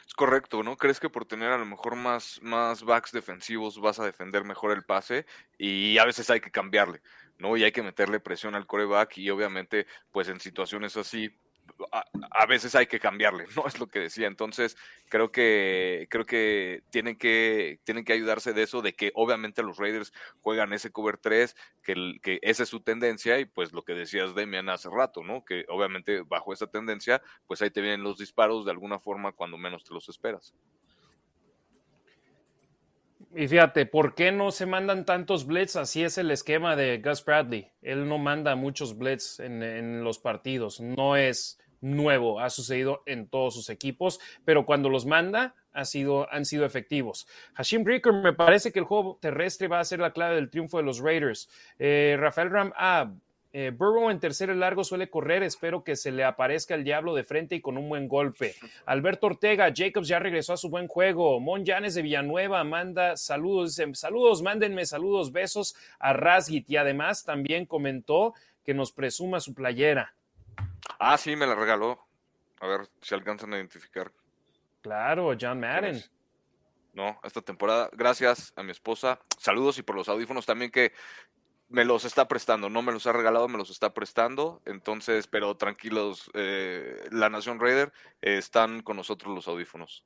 Es correcto, ¿no? ¿Crees que por tener a lo mejor más, más backs defensivos vas a defender mejor el pase? Y a veces hay que cambiarle, ¿no? Y hay que meterle presión al coreback y obviamente, pues en situaciones así, a, veces hay que cambiarle, <laughs> ¿no? Es lo que decía. Entonces, creo que, creo que tienen que, tienen que ayudarse de eso, de que obviamente los Raiders juegan ese cover 3, que, que esa es su tendencia, y pues lo que decías Demian hace rato, ¿no? Que obviamente bajo esa tendencia, pues ahí te vienen los disparos de alguna forma cuando menos te los esperas. Y fíjate, ¿por qué no se mandan tantos blitz? Así es el esquema de Gus Bradley. Él no manda muchos blitz en, los partidos. No es nuevo, ha sucedido en todos sus equipos, pero cuando los manda ha sido, han sido efectivos. Hashim Breaker, me parece que el juego terrestre va a ser la clave del triunfo de los Raiders. Eh, Rafael Ram, ah, eh, Burrow en tercer largo suele correr, espero que se le aparezca el diablo de frente y con un buen golpe. <laughs> Alberto Ortega, Jacobs ya regresó a su buen juego. Mon Yanes de Villanueva manda saludos, saludos, mándenme saludos, besos a Rasgit y además también comentó que nos presuma su playera. Ah, sí, me la regaló. A ver si alcanzan a identificar. Claro, John Madden. No, esta temporada. Gracias a mi esposa. Saludos y por los audífonos también que me los está prestando. No me los ha regalado, me los está prestando. Entonces, pero tranquilos, eh, la Nación Raider eh, están con nosotros los audífonos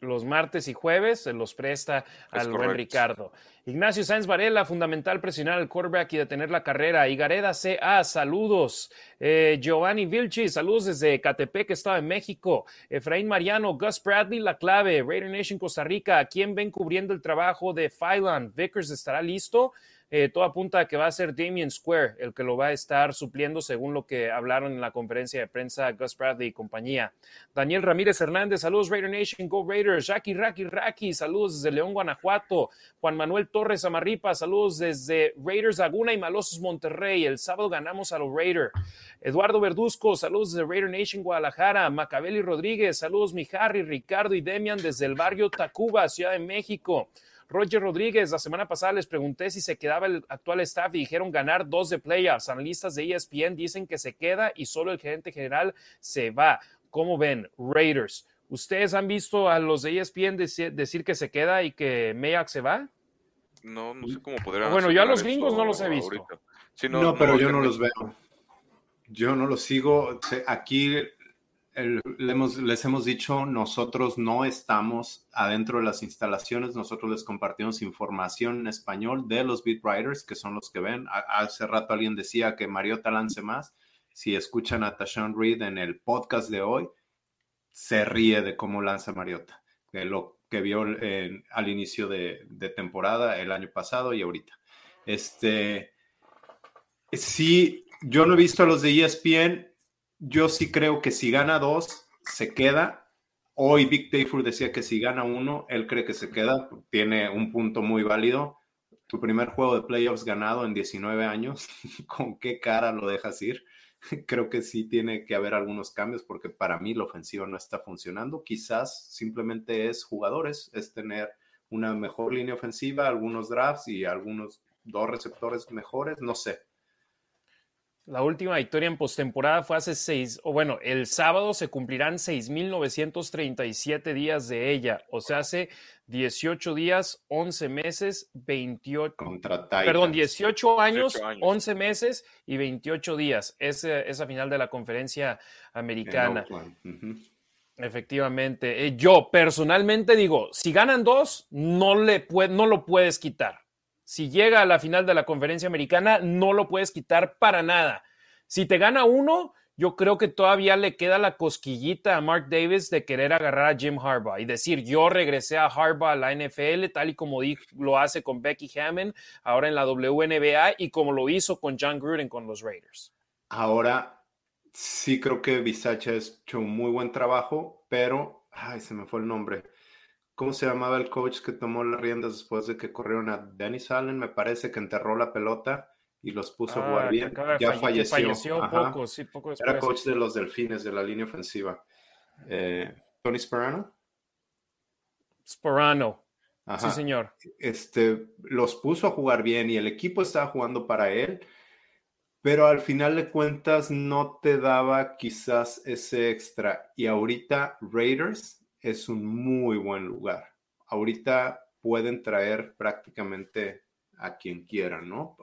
los martes y jueves se los presta al buen Ricardo. Ignacio Sáenz Varela, fundamental presionar al quarterback y detener la carrera. Igareda CA, saludos. Eh, Giovanni Vilchi, saludos desde Catepec, Estado de México. Efraín Mariano, Gus Bradley, la clave. Raider Nation Costa Rica, ¿quién ven cubriendo el trabajo de Phylan? Vickers estará listo. Eh, todo apunta a que va a ser Damien Square el que lo va a estar supliendo según lo que hablaron en la conferencia de prensa Gus Bradley y compañía. Daniel Ramírez Hernández, saludos Raider Nation, Go Raiders, Jackie Raki Raki, saludos desde León, Guanajuato. Juan Manuel Torres Amarripa, saludos desde Raiders Laguna y Malosos Monterrey. El sábado ganamos a los Raiders. Eduardo Verduzco, saludos desde Raider Nation Guadalajara. Macabeli Rodríguez, saludos mi Harry, Ricardo y Demian desde el barrio Tacuba, Ciudad de México. Roger Rodríguez, la semana pasada les pregunté si se quedaba el actual staff y dijeron ganar dos de playoffs. Analistas de ESPN dicen que se queda y solo el gerente general se va. ¿Cómo ven? Raiders. ¿Ustedes han visto a los de ESPN decir, que se queda y que Mayak se va? No, no sé cómo podrían. Bueno, yo a los gringos no los he visto. no, pero yo no los veo. Yo no los sigo. Aquí les hemos dicho, nosotros no estamos adentro de las instalaciones, nosotros les compartimos información en español de los beat writers, que son los que ven. Hace rato alguien decía que Mariota lance más. Si escuchan a Tashawn Reed en el podcast de hoy, se ríe de cómo lanza Mariota, de lo que vio al inicio de, de, temporada el año pasado y ahorita. Este, sí, yo no he visto a los de ESPN, yo sí creo que si gana dos, se queda. Hoy Big Dayful decía que si gana uno, él cree que se queda. Tiene un punto muy válido. Tu primer juego de playoffs ganado en 19 años, <laughs> ¿con qué cara lo dejas ir? <laughs> Creo que sí tiene que haber algunos cambios porque para mí la ofensiva no está funcionando. Quizás simplemente es jugadores, es tener una mejor línea ofensiva, algunos drafts y algunos dos receptores mejores, no sé La última victoria en postemporada fue hace seis, o bueno, el sábado se cumplirán 6.937 días de ella, o sea, hace 18 días, 11 meses, 28. Contra Perdón, 18 años, 18 años, 11 meses y 28 días. Esa, esa final de la conferencia americana. Uh -huh. Efectivamente. Eh, yo personalmente digo, si ganan dos, no, le puede, no lo puedes quitar. Si llega a la final de la conferencia americana, no lo puedes quitar para nada. Si te gana uno, yo creo que todavía le queda la cosquillita a Mark Davis de querer agarrar a Jim Harbaugh y decir, yo regresé a Harbaugh a la NFL, tal y como lo hace con Becky Hammond, ahora en la WNBA, y como lo hizo con John Gruden con los Raiders. Ahora, sí creo que Bisacha ha hecho un muy buen trabajo, pero, ay, se me fue el nombre. ¿Cómo se llamaba el coach que tomó las riendas después de que corrieron a Dennis Allen? Me parece que enterró la pelota y los puso Ah, a jugar bien. Ya falleció. falleció poco, sí, poco Era después. coach de los delfines de la línea ofensiva. Eh, Tony Sperano. Sperano. Ajá. Sí, señor. Este, los puso a jugar bien y el equipo estaba jugando para él, pero al final de cuentas no te daba quizás ese extra. Y ahorita Raiders es un muy buen lugar. Ahorita pueden traer prácticamente a quien quieran, ¿no?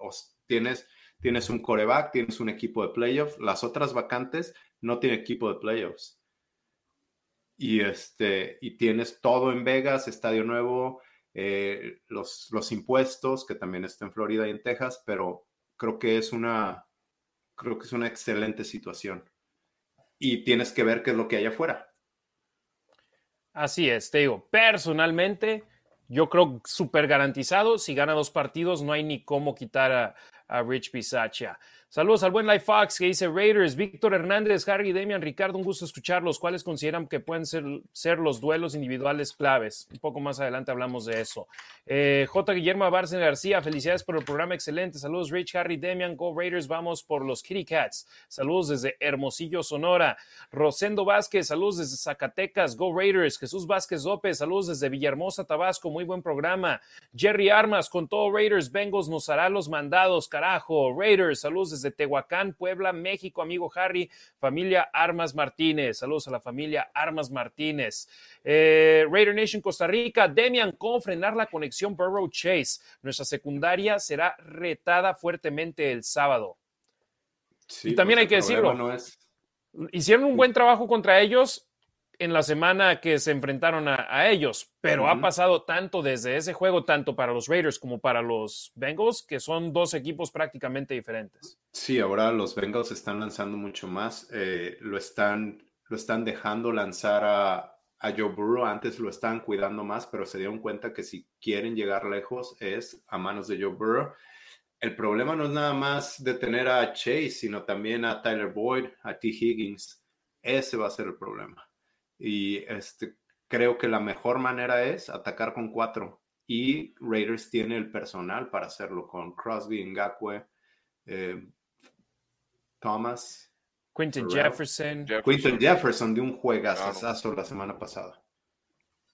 Tienes, tienes un coreback, tienes un equipo de playoffs. Las otras vacantes no tienen equipo de playoffs. Y, este, y tienes todo en Vegas, estadio nuevo, eh, los, los impuestos, que también está en Florida y en Texas, pero creo que es una, creo que es una excelente situación. Y tienes que ver qué es lo que hay afuera. Así es, te digo, personalmente, yo creo súper garantizado, si gana dos partidos, no hay ni cómo quitar a, a Rich Bisaccia. Saludos al buen Life Fox que dice Raiders, Víctor Hernández, Harry, Damian, Ricardo, un gusto escucharlos. ¿Cuáles consideran que pueden ser, los duelos individuales claves? Un poco más adelante hablamos de eso. Eh, J. Guillermo Bárcena García, felicidades por el programa excelente. Saludos, Rich, Harry, Damian, Go Raiders, vamos por los Kitty Cats. Saludos desde Hermosillo, Sonora. Rosendo Vázquez, saludos desde Zacatecas, Go Raiders. Jesús Vázquez López, saludos desde Villahermosa, Tabasco, muy buen programa. Jerry Armas, con todo Raiders, Bengals nos hará los mandados, carajo. Raiders, saludos desde Tehuacán, Puebla, México, amigo Harry, familia Armas Martínez. Saludos a la familia Armas Martínez. Eh, Raider Nation Costa Rica, Demian, ¿cómo frenar la conexión Burrow Chase? Nuestra secundaria será retada fuertemente el sábado. Sí, Y también pues hay que decirlo. No es, Hicieron un buen trabajo contra ellos en la semana que se enfrentaron a, a ellos, pero ha Ujú. pasado tanto desde ese juego, tanto para los Raiders como para los Bengals, que son dos equipos prácticamente diferentes. Sí, ahora los Bengals están lanzando mucho más. eh, lo, están, lo están dejando lanzar a, a Joe Burrow. Antes lo estaban cuidando más, pero se dieron cuenta que si quieren llegar lejos es a manos de Joe Burrow. El problema no es nada más de tener a Chase, sino también a Tyler Boyd, a T. Higgins. Ese va a ser el problema. Y este, creo que la mejor manera es atacar con cuatro. Y Raiders tiene el personal para hacerlo con Crosby, Ngakwe, eh, Thomas, Quinton Corral. Jefferson. Quinton Jefferson de un juegazazo la semana pasada.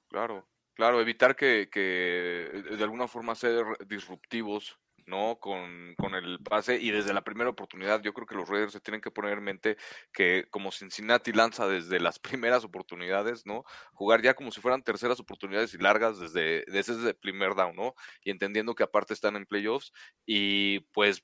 Claro, claro, evitar que, que de alguna forma ser disruptivos, ¿no? Con, con el pase y desde la primera oportunidad, yo creo que los Raiders se tienen que poner en mente que como Cincinnati lanza desde las primeras oportunidades, ¿no? Jugar ya como si fueran terceras oportunidades y largas desde, desde ese primer down, ¿no? Y entendiendo que aparte están en playoffs y pues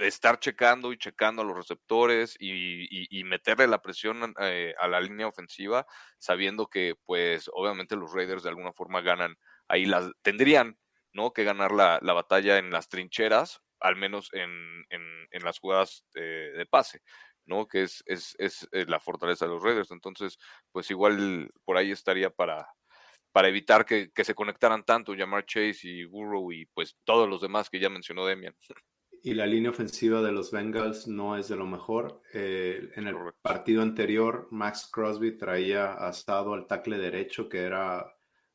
estar checando y checando a los receptores y, y- meterle la presión eh, a la línea ofensiva sabiendo que pues obviamente los Raiders de alguna forma ganan ahí las tendrían no que ganar la, la batalla en las trincheras al menos en, en, en las jugadas eh, de pase no que es, es, es eh, la fortaleza de los Raiders entonces pues igual por ahí estaría para para evitar que, que se conectaran tanto Jamar Chase y Burrow y pues todos los demás que ya mencionó Demian Y la línea ofensiva de los Bengals no es de lo mejor. Eh, en el Correcto. partido anterior, Max Crosby traía asado al tackle derecho, que era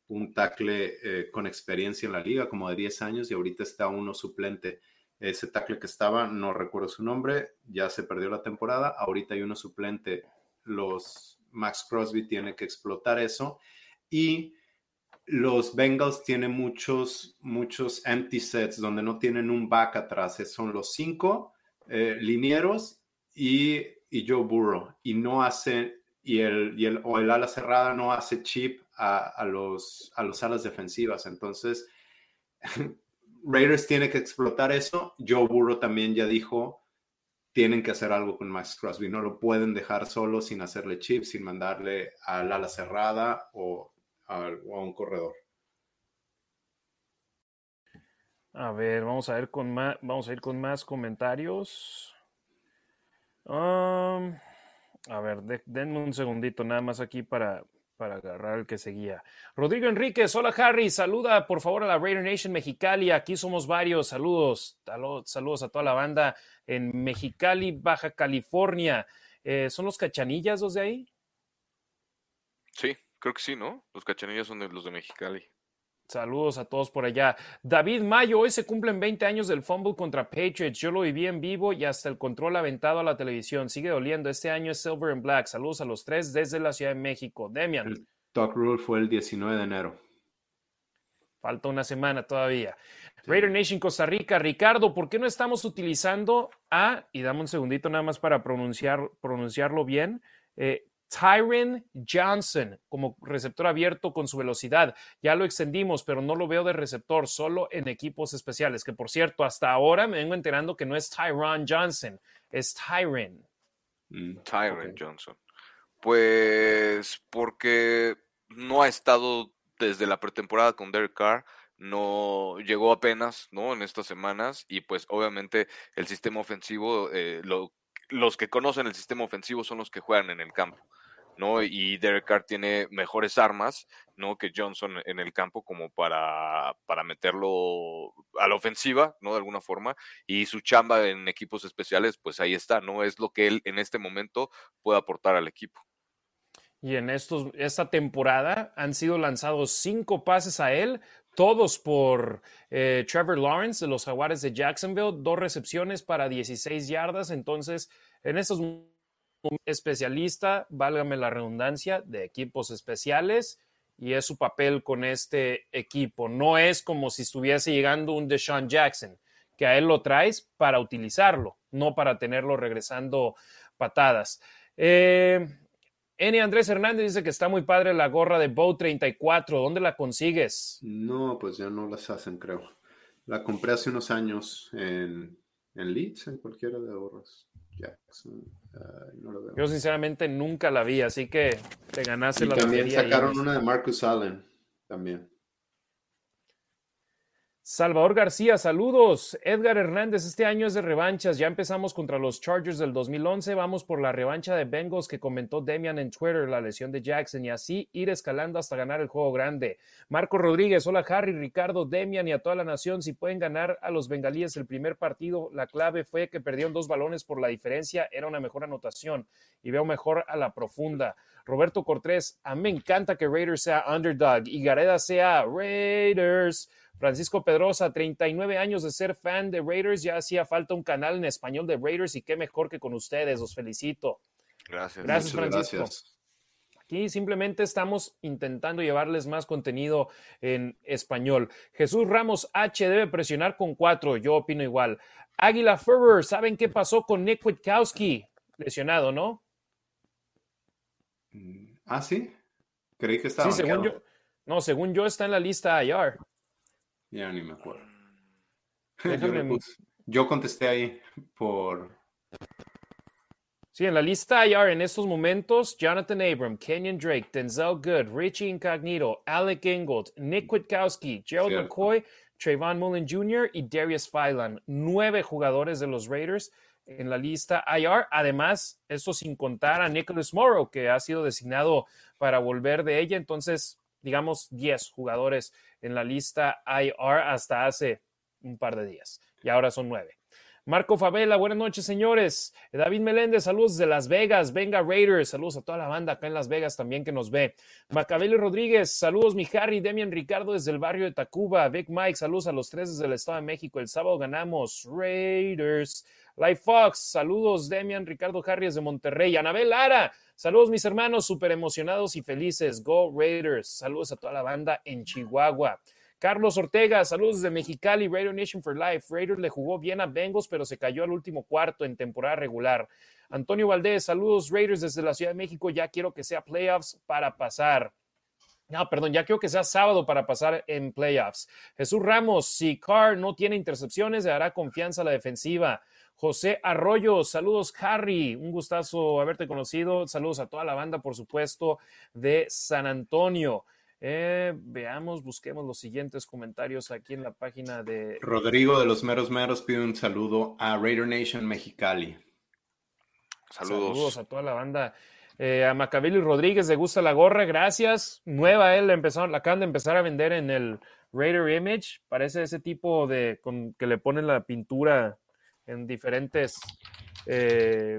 un tackle eh, con experiencia en la liga, como de 10 años, y ahorita está uno suplente. Ese tackle que estaba, no recuerdo su nombre, ya se perdió la temporada. Ahorita hay uno suplente. Los Max Crosby tiene que explotar eso. Y los Bengals tienen muchos, muchos empty sets donde no tienen un back atrás. Son los cinco eh, linieros y, y Joe Burrow. Y no hace, y el, y el, o el ala cerrada no hace chip a, a, los, a los alas defensivas. Entonces, <laughs> Raiders tiene que explotar eso. Joe Burrow también ya dijo, tienen que hacer algo con Max Crosby. No lo pueden dejar solo sin hacerle chip, sin mandarle al ala cerrada o a, un corredor. A ver, vamos a ver con más, vamos a ir con más comentarios. Um, a ver, de, denme un segundito nada más aquí para, para agarrar el que seguía. Rodrigo Enríquez, hola Harry, saluda por favor a la Raider Nation Mexicali, aquí somos varios, saludos, saludos a toda la banda en Mexicali, Baja California. Eh, ¿Son los cachanillas los de ahí? Sí, creo que sí, ¿no? Los cachanillas son de los de Mexicali. Saludos a todos por allá. David Mayo, hoy se cumplen 20 años del fumble contra Patriots. Yo lo viví en vivo y hasta el control aventado a la televisión. Sigue doliendo. Este año es Silver and Black. Saludos a los tres desde la Ciudad de México. Demian. El Talk Rule fue el 19 de enero. Falta una semana todavía. Sí. Raider Nation Costa Rica. Ricardo, ¿por qué no estamos utilizando a, y dame un segundito nada más para pronunciar, pronunciarlo bien, eh, Tyron Johnson como receptor abierto con su velocidad. Ya lo extendimos, pero no lo veo de receptor, solo en equipos especiales. Que por cierto, hasta ahora me vengo enterando que no es Tyron Johnson, es Tyron. Mm, Tyron okay. Johnson. Pues porque no ha estado desde la pretemporada con Derek Carr no llegó apenas, ¿no? En estas semanas y pues obviamente el sistema ofensivo, eh, lo, los que conocen el sistema ofensivo son los que juegan en el campo. ¿No? Y Derek Carr tiene mejores armas, ¿no? Que Johnson en el campo como para, para meterlo a la ofensiva, ¿no? De alguna forma. Y su chamba en equipos especiales, pues ahí está, ¿no? Es lo que él en este momento puede aportar al equipo. Y en estos, esta temporada han sido lanzados cinco pases a él, todos por eh, Trevor Lawrence de los Jaguares de Jacksonville, dos recepciones para 16 yardas. Entonces, en estos un especialista, válgame la redundancia, de equipos especiales y es su papel con este equipo. No es como si estuviese llegando un Deshaun Jackson, que a él lo traes para utilizarlo, no para tenerlo regresando patadas. Eh, Eni Andrés Hernández dice que está muy padre la gorra de Bow 34. ¿Dónde la consigues? No, pues ya no las hacen, creo. La compré hace unos años en, en Leeds, en cualquiera de gorras. Jackson. Uh, no lo veo. Yo sinceramente nunca la vi, así que te ganaste y la También sacaron y... una de Marcus Allen, también. Salvador García, saludos. Edgar Hernández, este año es de revanchas. Ya empezamos contra los Chargers del 2011. Vamos por la revancha de Bengals que comentó Demian en Twitter, la lesión de Jackson, y así ir escalando hasta ganar el juego grande. Marco Rodríguez, hola Harry, Ricardo, Demian y a toda la nación. Si pueden ganar a los bengalíes el primer partido, la clave fue que perdieron dos balones por la diferencia. Era una mejor anotación y veo mejor a la profunda. Roberto Cortés, a mí me encanta que Raiders sea underdog y Gareda sea Raiders. Francisco Pedrosa, 39 años de ser fan de Raiders, ya hacía falta un canal en español de Raiders y qué mejor que con ustedes, los felicito. Gracias. Gracias, Francisco. Gracias. Aquí simplemente estamos intentando llevarles más contenido en español. Jesús Ramos H debe presionar con cuatro, yo opino igual. Águila Ferrer, ¿saben qué pasó con Nick Witkowski? Lesionado, ¿no? Ah, sí. Creí que estaba. Sí, según yo. No, según yo está en la lista IR. Ya ni me acuerdo. <laughs> Yo, yo, contesté ahí por. Sí, en la lista IR en estos momentos, Jonathan Abram, Kenyon Drake, Denzel Good, Richie Incognito, Alec Ingold, Nick Witkowski, Gerald Cierto. McCoy, Trayvon Mullen Jr. y Darius Phylan. Nueve jugadores de los Raiders en la lista IR. Además, eso sin contar a Nicholas Morrow, que ha sido designado para volver de ella. Entonces, digamos, 10 jugadores en la lista IR hasta hace un par de días. Y ahora son nueve. Marco Favela, buenas noches, señores. David Meléndez, saludos de Las Vegas. Venga Raiders, saludos a toda la banda acá en Las Vegas también que nos ve. Macabeli Rodríguez, saludos, mi Harry, Demian Ricardo desde el barrio de Tacuba. Big Mike, saludos a los tres desde el Estado de México. El sábado ganamos. Raiders. Life Fox, saludos, Demian Ricardo Harry desde Monterrey. Anabel Lara, saludos, mis hermanos, súper emocionados y felices. Go Raiders. Saludos a toda la banda en Chihuahua. Carlos Ortega, saludos de Mexicali, Radio Nation for Life. Raiders le jugó bien a Bengals, pero se cayó al último cuarto en temporada regular. Antonio Valdés, saludos Raiders desde la Ciudad de México. Ya quiero que sea playoffs para pasar. No, perdón, ya quiero que sea sábado para pasar en playoffs. Jesús Ramos, si Carr no tiene intercepciones, le dará confianza a la defensiva. José Arroyo, saludos Harry, un gustazo haberte conocido. Saludos a toda la banda, por supuesto, de San Antonio. Eh, veamos, busquemos los siguientes comentarios aquí en la página de... Rodrigo de los Meros Meros pide un saludo a Raider Nation Mexicali. Saludos. a toda la banda. Eh, a Macabili Rodríguez le gusta la gorra, gracias. Nueva, él empezó, la acaban de empezar a vender en el Raider Image. Parece ese tipo de con, que le ponen la pintura en diferentes eh,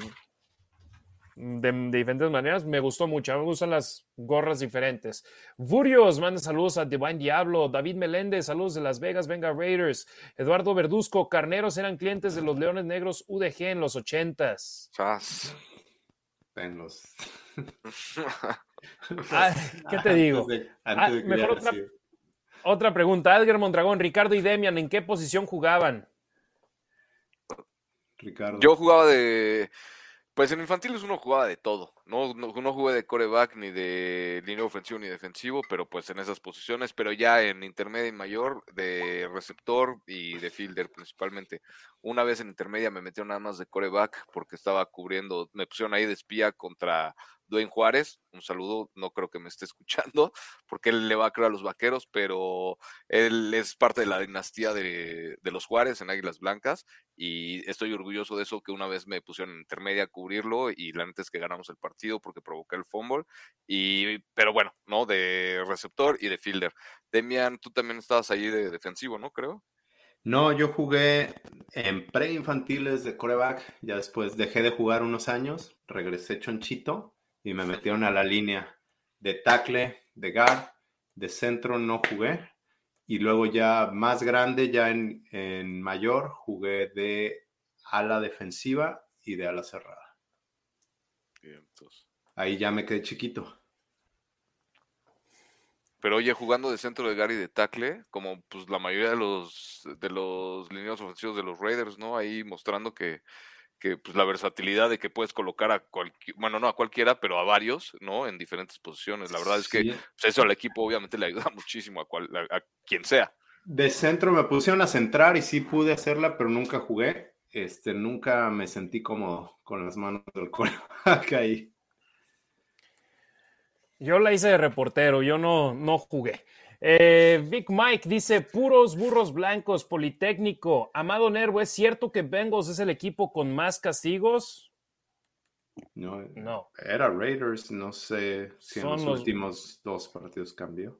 de, diferentes maneras. Me gustó mucho. Me gustan las gorras diferentes. Furios, manda saludos a Divine Diablo. David Meléndez, saludos de Las Vegas, venga Raiders. Eduardo Verduzco, Carneros eran clientes de los Leones Negros UDG en los ochentas. En los. <laughs> Ah, ¿Qué te digo? Ah, mejor otra, otra pregunta. Edgar Mondragón, Ricardo y Demian, ¿en qué posición jugaban? Ricardo. Yo jugaba de pues en infantiles uno jugaba de todo, no, no, no jugué de coreback ni de línea ofensivo ni defensivo, pero pues en esas posiciones, pero ya en intermedia y mayor de receptor y de fielder principalmente. Una vez en intermedia me metieron nada más de coreback porque estaba cubriendo, me pusieron ahí de espía contra Dwayne Juárez, un saludo, no creo que me esté escuchando, <laughs> porque él le va a creer a los vaqueros, pero él es parte de la dinastía de, los Juárez en Águilas Blancas, y estoy orgulloso de eso, que una vez me pusieron en intermedia a cubrirlo, y la neta es que ganamos el partido porque provoqué el fumble, y, pero bueno, ¿no? De receptor y de fielder. Demian, tú también estabas ahí de defensivo, ¿no? Creo. No, yo jugué en pre-infantiles de coreback, ya después dejé de jugar unos años, regresé chonchito y me metieron a la línea de tackle, de guard, de centro no jugué. Y luego ya más grande, ya en, mayor, jugué de ala defensiva y de ala cerrada. Ahí ya me quedé chiquito. Pero oye, jugando de centro de guard y de tackle, como pues la mayoría de los de los lineos ofensivos de los Raiders, ¿no? Ahí mostrando que, que pues la versatilidad de que puedes colocar a cualquier, bueno, no a cualquiera, pero a varios, ¿no? En diferentes posiciones. La verdad es que pues, eso al equipo obviamente le ayuda <laughs> muchísimo a, a, quien sea. De centro me pusieron a centrar y sí pude hacerla, pero nunca jugué. Este, nunca me sentí como con las manos del que <laughs> ahí. Yo la hice de reportero, yo no, no jugué. Eh, Vic Mike dice, puros burros blancos, Politécnico. Amado Nervo, ¿es cierto que Bengals es el equipo con más castigos? No, no. Era Raiders, no sé si en los, últimos dos partidos cambió.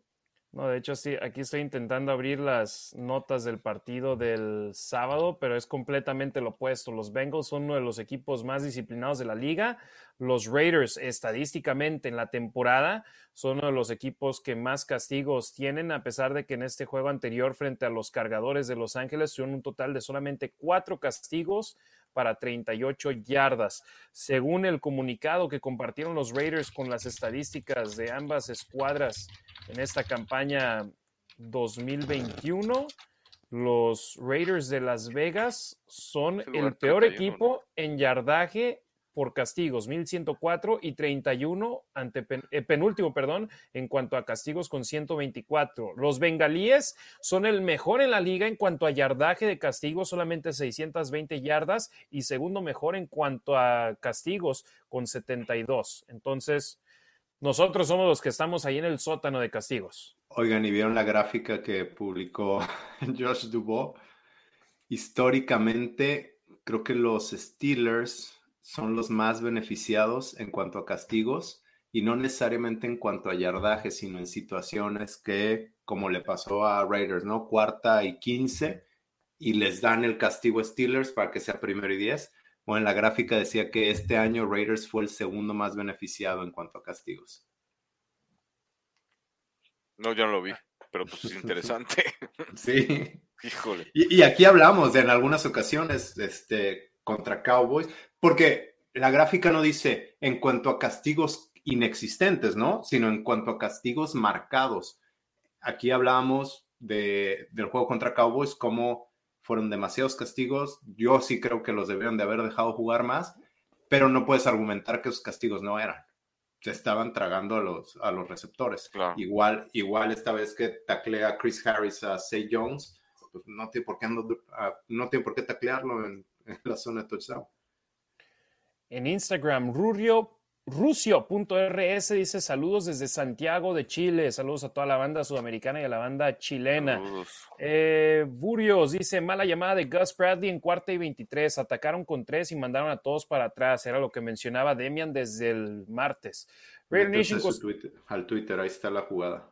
No, de hecho, sí, aquí estoy intentando abrir las notas del partido del sábado, pero es completamente lo opuesto. Los Bengals son uno de los equipos más disciplinados de la liga. Los Raiders, estadísticamente en la temporada, son uno de los equipos que más castigos tienen, a pesar de que en este juego anterior frente a los cargadores de Los Ángeles tuvieron un total de solamente cuatro castigos para 38 yardas. Según el comunicado que compartieron los Raiders con las estadísticas de ambas escuadras en esta campaña 2021, los Raiders de Las Vegas son el peor equipo en yardaje por castigos, 1104 y 31 ante eh, penúltimo, perdón, en cuanto a castigos con 124. Los bengalíes son el mejor en la liga en cuanto a yardaje de castigos, solamente 620 yardas y segundo mejor en cuanto a castigos con 72. Entonces, nosotros somos los que estamos ahí en el sótano de castigos. Oigan, ¿y vieron la gráfica que publicó <laughs> Josh Dubois? Históricamente, creo que los Steelers son los más beneficiados en cuanto a castigos y no necesariamente en cuanto a yardaje, sino en situaciones que, como le pasó a Raiders, ¿no? Cuarta y quince y les dan el castigo a Steelers para que sea primero y diez. O en la gráfica decía que este año Raiders fue el segundo más beneficiado en cuanto a castigos. No, yo no lo vi, pero pues es <laughs> interesante. sí. <laughs> Híjole. Y, y, aquí hablamos de en algunas ocasiones, este, contra Cowboys, porque la gráfica no dice en cuanto a castigos inexistentes, ¿no? Sino en cuanto a castigos marcados. Aquí hablábamos de, del juego contra Cowboys, como fueron demasiados castigos. Yo sí creo que los debieron de haber dejado jugar más. pero no puedes argumentar que esos castigos no eran. Se estaban tragando a los, a los receptores. Igual, igual esta vez que taclea Chris Harris a Say Jones, pues no tiene por qué, ah, no, tiene por qué taclearlo en, en la zona de touchdown. En Instagram, Rurio Rusio.rs dice saludos desde Santiago de Chile, saludos a toda la banda sudamericana y a la banda chilena. Eh, Burios dice mala llamada de Gus Bradley en cuarta y 23, atacaron con tres y mandaron a todos para atrás, era lo que mencionaba Demian desde el martes. Raider Nation Twitter, al Twitter, ahí está la jugada.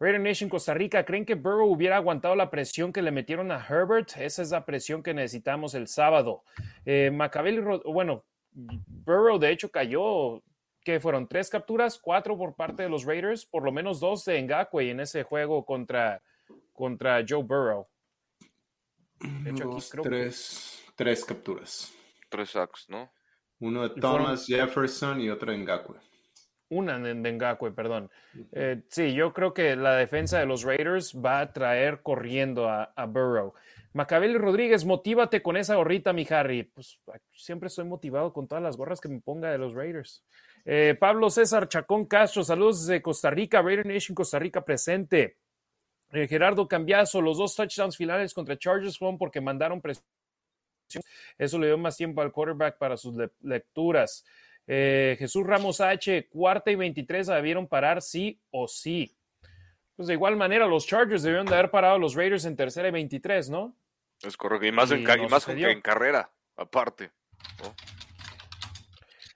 Raider Nation Costa Rica, ¿creen que Burrow hubiera aguantado la presión que le metieron a Herbert? Esa es la presión que necesitamos el sábado. Eh, bueno, Burrow de hecho cayó, que fueron tres capturas, cuatro por parte de los Raiders, por lo menos dos de Ngakwe en ese juego contra, contra Joe Burrow. tres, tres capturas. Tres sacks, ¿no? Uno de Thomas Jefferson y otro de Ngakwe. Una de, Ngakwe, perdón. Eh, sí, yo creo que la defensa de los Raiders va a traer corriendo a, a Burrow. Macabel Rodríguez, motívate con esa gorrita, mi Harry. Pues siempre estoy motivado con todas las gorras que me ponga de los Raiders. Eh, Pablo César Chacón Castro, saludos de Costa Rica, Raider Nation Costa Rica presente. Eh, Gerardo Cambiazo, los dos touchdowns finales contra Chargers fueron porque mandaron presión. Eso le dio más tiempo al quarterback para sus lecturas. Eh, Jesús Ramos H, cuarta y 23, debieron parar sí o sí. Pues de igual manera, los Chargers debieron de haber parado a los Raiders en tercera y 23, ¿no? Es correcto, y más, en, más en carrera, aparte.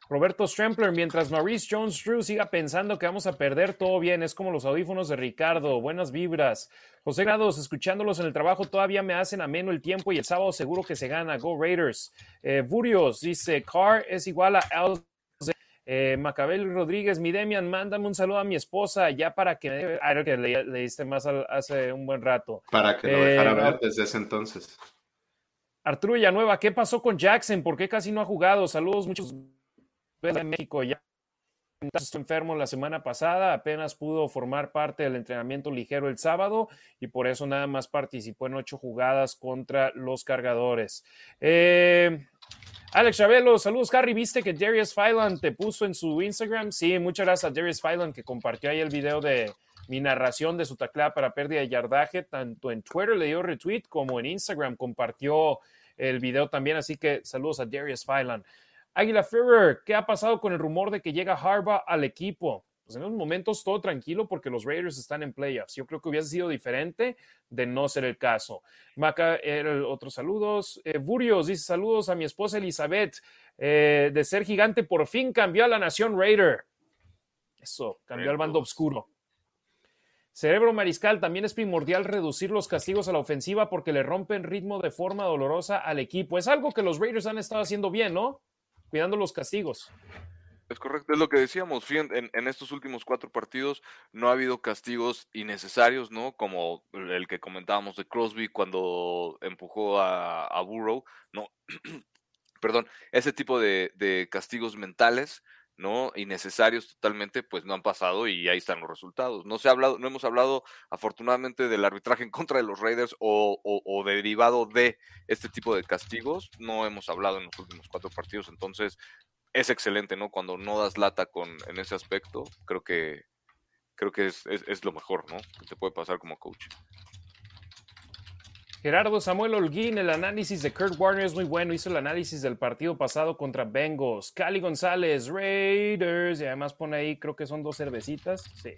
Roberto Strempler, mientras Maurice Jones Drew siga pensando que vamos a perder, todo bien. Es como los audífonos de Ricardo. Buenas vibras. José Grados, escuchándolos en el trabajo, todavía me hacen ameno el tiempo y el sábado seguro que se gana. Go Raiders. Eh, Burios dice: Carr es igual a Al eh, Macabel Rodríguez, mi Demian, mándame un saludo a mi esposa ya para que ah, que le, diste más hace un buen rato. Para que lo dejara eh, ver desde ese entonces. Arturo Villanueva, ¿qué pasó con Jackson? ¿Por qué casi no ha jugado? Saludos, muchos de México. Ya estuvo enfermo la semana pasada, apenas pudo formar parte del entrenamiento ligero el sábado y por eso nada más participó en ocho jugadas contra los cargadores. Eh, Alex Chabelo, saludos, Harry. ¿Viste que Darius Fylan te puso en su Instagram? Sí, muchas gracias a Darius Fylan que compartió ahí el video de mi narración de su taclea para pérdida de yardaje. Tanto en Twitter le dio retweet como en Instagram compartió el video también. Así que saludos a Darius Fylan. Águila Ferrer, ¿qué ha pasado con el rumor de que llega Harbaugh al equipo? Pues en unos momentos todo tranquilo porque los Raiders están en playoffs. Yo creo que hubiese sido diferente de no ser el caso. Maca, otros saludos. Eh, Burios dice saludos a mi esposa Elizabeth. Eh, de ser gigante, por fin cambió a la nación Raider. Eso, cambió al bando oscuro. Cerebro Mariscal, también es primordial reducir los castigos a la ofensiva porque le rompen ritmo de forma dolorosa al equipo. Es algo que los Raiders han estado haciendo bien, ¿no? Cuidando los castigos. Es correcto, es lo que decíamos. En, en, estos últimos cuatro partidos no ha habido castigos innecesarios, ¿no? Como el que comentábamos de Crosby cuando empujó a, a Burrow, ¿no? <clears throat> Perdón, ese tipo de, castigos mentales, ¿no? Innecesarios totalmente, pues no han pasado y ahí están los resultados. No se ha hablado, no hemos hablado afortunadamente del arbitraje en contra de los Raiders o, o, o derivado de este tipo de castigos, no hemos hablado en los últimos cuatro partidos, entonces es excelente, ¿no? Cuando no das lata con, en ese aspecto, creo que, creo que es, es, lo mejor, ¿no? Que te puede pasar como coach. Gerardo Samuel Holguín, el análisis de Kurt Warner es muy bueno. Hizo el análisis del partido pasado contra Bengals. Cali González, Raiders. Y además pone ahí, creo que son dos cervecitas. Sí.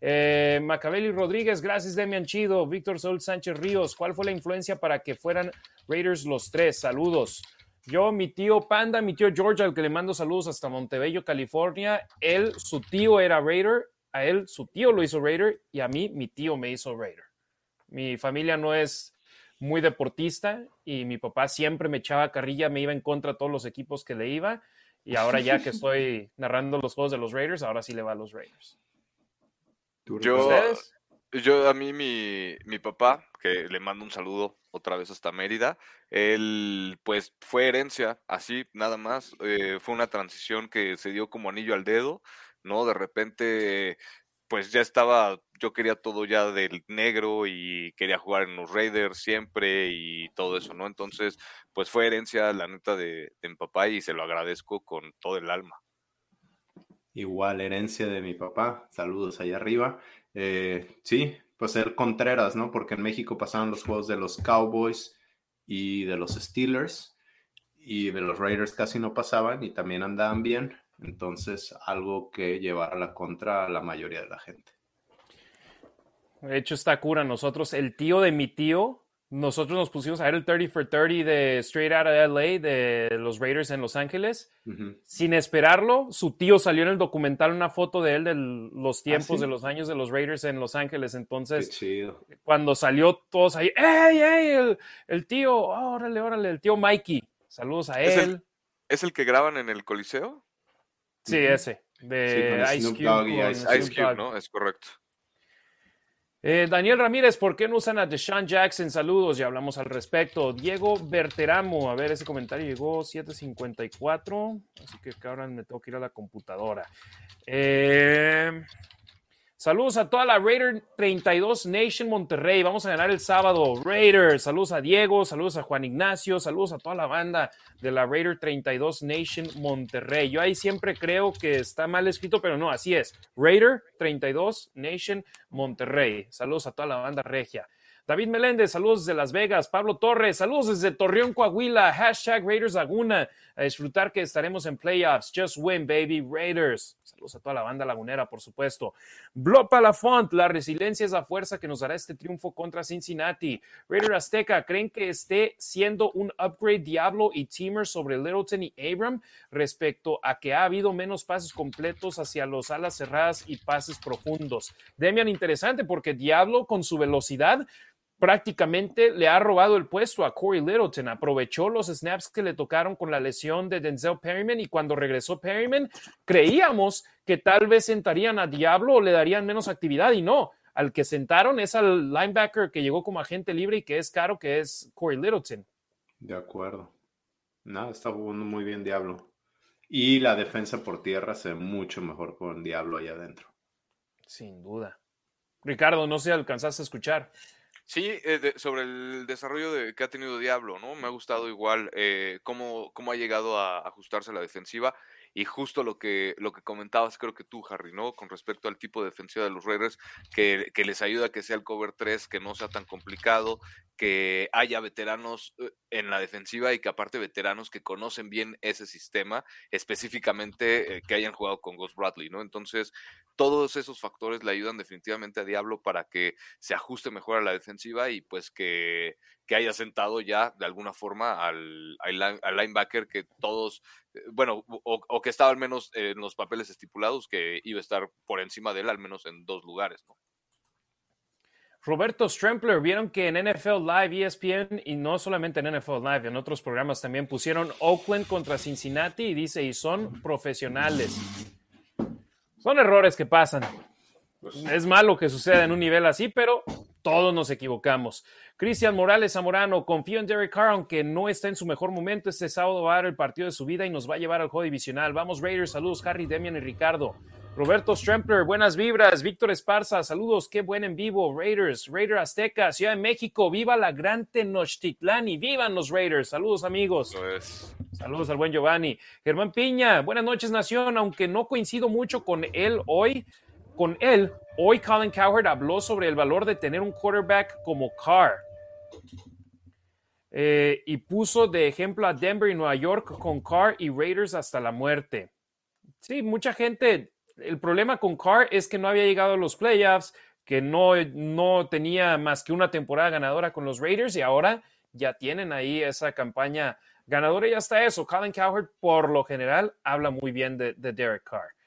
Eh, Macabeli Rodríguez, gracias Demian Chido. Víctor Sol Sánchez Ríos, ¿cuál fue la influencia para que fueran Raiders los tres? Saludos. Yo, mi tío Panda, mi tío George, al que le mando saludos hasta Montebello, California. Él, su tío era Raider, a él, su tío lo hizo Raider y a mí, mi tío me hizo Raider. Mi familia no es muy deportista y mi papá siempre me echaba carrilla, me iba en contra de todos los equipos que le iba. Y ahora ya que <laughs> estoy narrando los juegos de los Raiders, ahora sí le va a los Raiders. Yo, yo, a mí, mi, mi papá, que le mando un saludo otra vez hasta Mérida. Él, pues, fue herencia, así, nada más. Eh, fue una transición que se dio como anillo al dedo, ¿no? De repente, pues ya estaba yo quería todo ya del negro y quería jugar en los Raiders siempre y todo eso, ¿no? Entonces, pues fue herencia, la neta, de, de mi papá y se lo agradezco con todo el alma. Igual, herencia de mi papá. Saludos allá arriba. Eh, sí, pues ser Contreras, ¿no? Porque en México pasaban los juegos de los Cowboys y de los Steelers y de los Raiders casi no pasaban y también andaban bien. Entonces, algo que llevar a la contra a la mayoría de la gente. De hecho, está cura. Nosotros, el tío de mi tío, nosotros nos pusimos a ver el 30 for 30 de Straight Out of LA de los Raiders en Los Ángeles. Sin esperarlo, su tío salió en el documental una foto de él de los tiempos de los años de los Raiders en Los Ángeles. Entonces, cuando salió todos ahí, ¡Ey, ey! El, tío, órale, órale, el tío Mikey. Saludos a él. ¿Es el, que graban en el Coliseo? Sí, ese. De Ice Cube. Ice Cube, ¿no? Es correcto. Eh, Daniel Ramírez, ¿por qué no usan a Deshaun Jackson? Saludos, ya hablamos al respecto. Diego Berteramo, a ver, ese comentario llegó 7.54, así que ahora me tengo que ir a la computadora. Eh, Saludos a toda la Raider 32 Nation Monterrey. Vamos a ganar el sábado. Raiders. Saludos a Diego, saludos a Juan Ignacio, saludos a toda la banda de la Raider 32 Nation Monterrey. Yo ahí siempre creo que está mal escrito, pero no, así es. Raider 32 Nation Monterrey. Saludos a toda la banda regia. David Meléndez, saludos desde Las Vegas. Pablo Torres, saludos desde Torreón, Coahuila. Hashtag Raiders Laguna. A disfrutar que estaremos en playoffs. Just win, baby. Raiders. Saludos a toda la banda lagunera, por supuesto. Blopa Lafont, la resiliencia es la fuerza que nos dará este triunfo contra Cincinnati. Raider Azteca, ¿creen que esté siendo un upgrade Diablo y Teamer sobre Littleton y Abram respecto a que ha habido menos pases completos hacia los alas cerradas y pases profundos? Demian, interesante porque Diablo con su velocidad prácticamente le ha robado el puesto a Corey Littleton. Aprovechó los snaps que le tocaron con la lesión de Denzel Perryman y cuando regresó Perryman, creíamos que tal vez sentarían a Diablo o le darían menos actividad y no. Al que sentaron es al linebacker que llegó como agente libre y que es caro, que es Corey Littleton. De acuerdo. Nada, está jugando muy bien Diablo. Y la defensa por tierra se ve mucho mejor con Diablo allá adentro. Sin duda. Ricardo, no sé si alcanzaste a escuchar. Sí, eh, sobre el desarrollo de, que ha tenido Diablo, ¿no? Me ha gustado igual eh, cómo, cómo ha llegado a ajustarse a la defensiva y justo lo que, lo que comentabas, creo que tú, Harry, ¿no? Con respecto al tipo de defensiva de los Raiders, que, que les ayuda a que sea el cover 3, que no sea tan complicado, que haya veteranos eh, en la defensiva y que aparte veteranos que conocen bien ese sistema, específicamente eh, que hayan jugado con Ghost Bradley, ¿no? Entonces, todos esos factores le ayudan definitivamente a Diablo para que se ajuste mejor a la defensiva y pues que, que haya sentado ya de alguna forma al, al, linebacker que todos, eh, bueno, o, o, que estaba al menos en los papeles estipulados que iba a estar por encima de él al menos en dos lugares, ¿no? Roberto Strempler, vieron que en NFL Live, ESPN y no solamente en NFL Live, en otros programas también pusieron Oakland contra Cincinnati y dice, y son profesionales. Son errores que pasan. Pues es malo que suceda en un nivel así, pero todos nos equivocamos. Cristian Morales Zamorano, confío en Derek Carr, aunque no está en su mejor momento. Este sábado va a dar el partido de su vida y nos va a llevar al juego divisional. Vamos, Raiders. Saludos, Harry, Demian y Ricardo. Roberto Strempler, buenas vibras. Víctor Esparza, saludos, qué buen en vivo. Raiders, Raider Azteca, Ciudad de México, viva la gran Tenochtitlán y vivan los Raiders. Saludos, amigos. Saludos al buen Giovanni. Germán Piña, buenas noches, Nación. Aunque no coincido mucho con él hoy, con él, hoy Colin Cowherd habló sobre el valor de tener un quarterback como Carr. Eh, y puso de ejemplo a Denver y Nueva York con Carr y Raiders hasta la muerte. Sí, mucha gente el problema con Carr es que no había llegado a los playoffs, que no, no tenía más que una temporada ganadora con los Raiders y ahora ya tienen ahí esa campaña ganadora y hasta eso. Colin Cowherd, por lo general, habla muy bien de, de Derek Carr.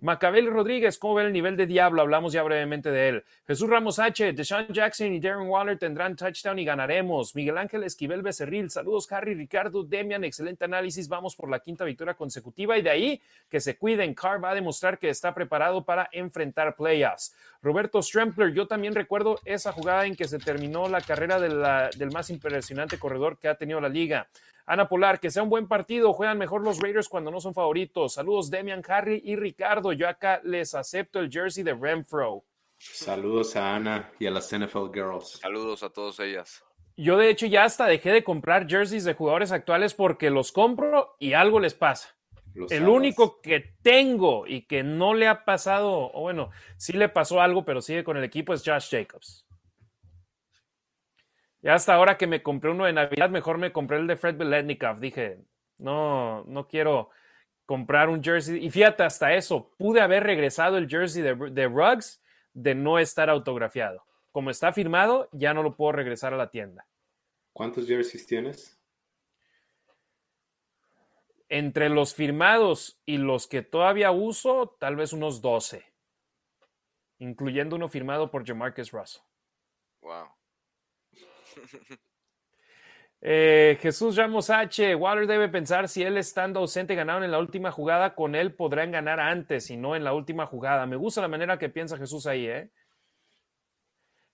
Macabel Rodríguez, ¿cómo ve el nivel de Diablo? Hablamos ya brevemente de él. Jesús Ramos H., Deshaun Jackson y Darren Waller tendrán touchdown y ganaremos. Miguel Ángel Esquivel Becerril, saludos Harry, Ricardo, Demian, excelente análisis. Vamos por la quinta victoria consecutiva y de ahí que se cuiden. Carr va a demostrar que está preparado para enfrentar playoffs. Roberto Strempler, yo también recuerdo esa jugada en que se terminó la carrera del más impresionante corredor que ha tenido la liga. Ana Polar, que sea un buen partido, juegan mejor los Raiders cuando no son favoritos. Saludos Demian, Harry y Ricardo. Yo acá les acepto el jersey de Renfro. Saludos a Ana y a las NFL Girls. Saludos a todas ellas. Yo de hecho ya hasta dejé de comprar jerseys de jugadores actuales porque los compro y algo les pasa. el único que tengo y que no le ha pasado, o bueno, sí le pasó algo, pero sigue con el equipo es Josh Jacobs. Ya hasta ahora que me compré uno de Navidad, mejor me compré el de Fred Beletnikov. Dije, no, no quiero comprar un jersey. Y fíjate, hasta eso, pude haber regresado el jersey de, de Ruggs de no estar autografiado. Como está firmado, ya no lo puedo regresar a la tienda. ¿Cuántos jerseys tienes? Entre los firmados y los que todavía uso, tal vez unos 12, incluyendo uno firmado por Jamarcus Russell. Wow. Eh, Jesús Ramos H. Waller debe pensar si él estando ausente ganaron en la última jugada, con él podrán ganar antes y no en la última jugada. Me gusta la manera que piensa Jesús ahí, ¿eh?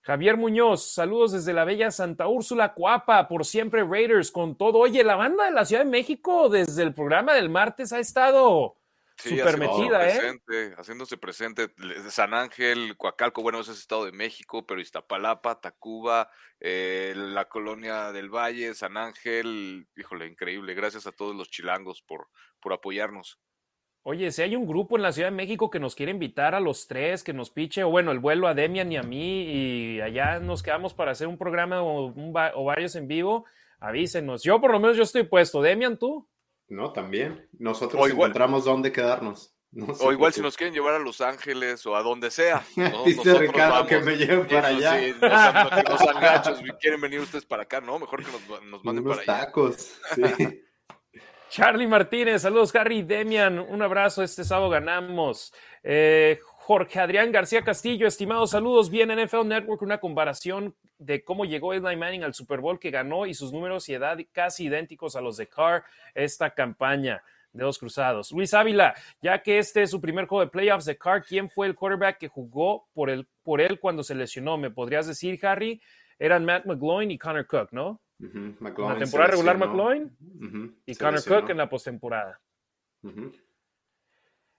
Javier Muñoz, saludos desde la bella Santa Úrsula, Cuapa, por siempre Raiders, con todo. Oye, la banda de la Ciudad de México desde el programa del martes ha estado súper metida, ¿eh? Haciéndose presente. San Ángel, Coacalco, bueno, ese es Estado de México, pero Iztapalapa, Tacuba, eh, la colonia del Valle, San Ángel, híjole, increíble. Gracias a todos los chilangos por, por apoyarnos. Oye, si hay un grupo en la Ciudad de México que nos quiere invitar a los tres, que nos piche, o bueno, el vuelo a Demian y a mí, y allá nos quedamos para hacer un programa o, o varios en vivo, avísenos. Yo por lo menos yo estoy puesto. Demian, ¿tú? No, también. Nosotros encontramos dónde quedarnos. <laughs> o igual si nos quieren llevar a Los Ángeles o a donde sea. <laughs> Dice Ricardo que me lleven para allá. Sí, no sean, <laughs> gachos, quieren venir ustedes para acá, ¿no? Mejor que nos, manden para allá. tacos, sí. Charlie Martínez, saludos Harry Demian, un abrazo, este sábado ganamos. Eh, Jorge Adrián García Castillo, estimados saludos, bien NFL Network, una comparación de cómo llegó Eli Manning al Super Bowl que ganó y sus números y edad casi idénticos a los de Carr esta campaña de dos cruzados. Luis Ávila, ya que este es su primer juego de playoffs de Carr, ¿quién fue el quarterback que jugó por, el, por él cuando se lesionó? ¿Me podrías decir, Harry? Eran Matt McGloin y Connor Cook, ¿no? en la temporada regular McGloin y Connor Cook en la postemporada.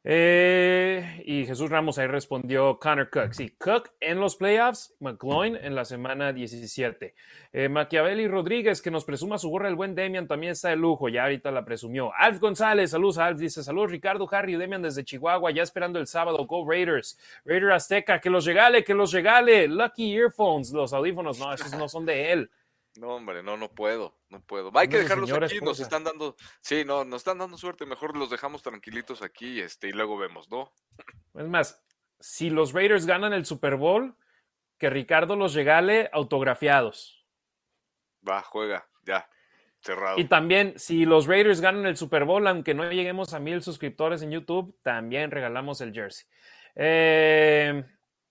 Eh, y Jesús Ramos ahí respondió Connor Cook. Sí, Cook en los playoffs, McGloin en la semana 17. Eh, Machiavelli Rodríguez, que nos presuma su gorra, el buen Demian también está de lujo, ya ahorita la presumió. Alf González, saludos Alf, dice saludos Ricardo, Harry y Demian desde Chihuahua, ya esperando el sábado. Go Raiders, Raider Azteca, que los regale, que los regale. Lucky Earphones, los audífonos, no, esos no son de él. No, hombre, no, no puedo, no puedo. Hay que dejarlos aquí, nos están dando, sí, no, nos están dando suerte, mejor los dejamos tranquilitos aquí este, y luego vemos, ¿no? Es más, si los Raiders ganan el Super Bowl, que Ricardo los regale autografiados. Va, juega, ya, cerrado. Y también, si los Raiders ganan el Super Bowl, aunque no lleguemos a mil suscriptores en YouTube, también regalamos el jersey. Eh,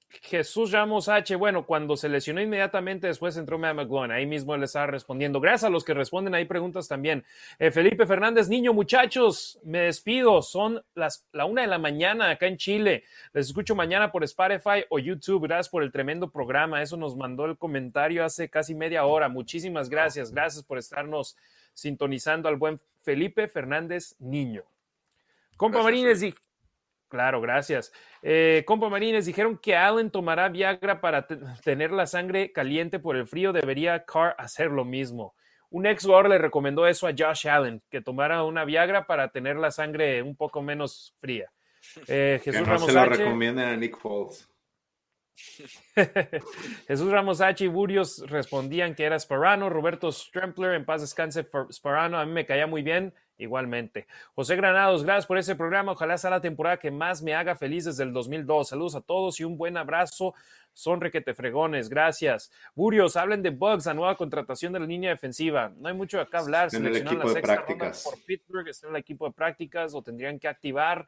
Jesús Ramos H, bueno, cuando se lesionó inmediatamente después entró Matt McGloin, ahí mismo le estaba respondiendo. Gracias a los que responden ahí preguntas también. Eh, Felipe Fernández, niño, muchachos, me despido, son las, la una de la mañana acá en Chile. Les escucho mañana por Spotify o YouTube. Gracias por el tremendo programa. Eso nos mandó el comentario hace casi media hora. Muchísimas gracias. Gracias por estarnos sintonizando al buen Felipe Fernández, niño. Compa Marínez, Claro, gracias. Eh, compa Marines, dijeron que Allen tomará Viagra para tener la sangre caliente por el frío. Debería Carr hacer lo mismo. Un ex jugador le recomendó eso a Josh Allen, que tomara una Viagra para tener la sangre un poco menos fría. Eh, Jesús que no Ramos se lo recomienden a Nick Foles. <laughs> Jesús Ramos H. y Burios respondían que era Sparano. Roberto Strempler, en paz descanse, Sparano, a mí me caía muy bien. Igualmente. José Granados, gracias por ese programa. Ojalá sea la temporada que más me haga feliz desde el 2002. Saludos a todos y un buen abrazo. Son requete fregones. Gracias. Burios, hablen de Bugs, la nueva contratación de la línea defensiva. No hay mucho acá hablar. En el equipo de prácticas. por Pittsburgh, está en el equipo de prácticas, o tendrían que activar.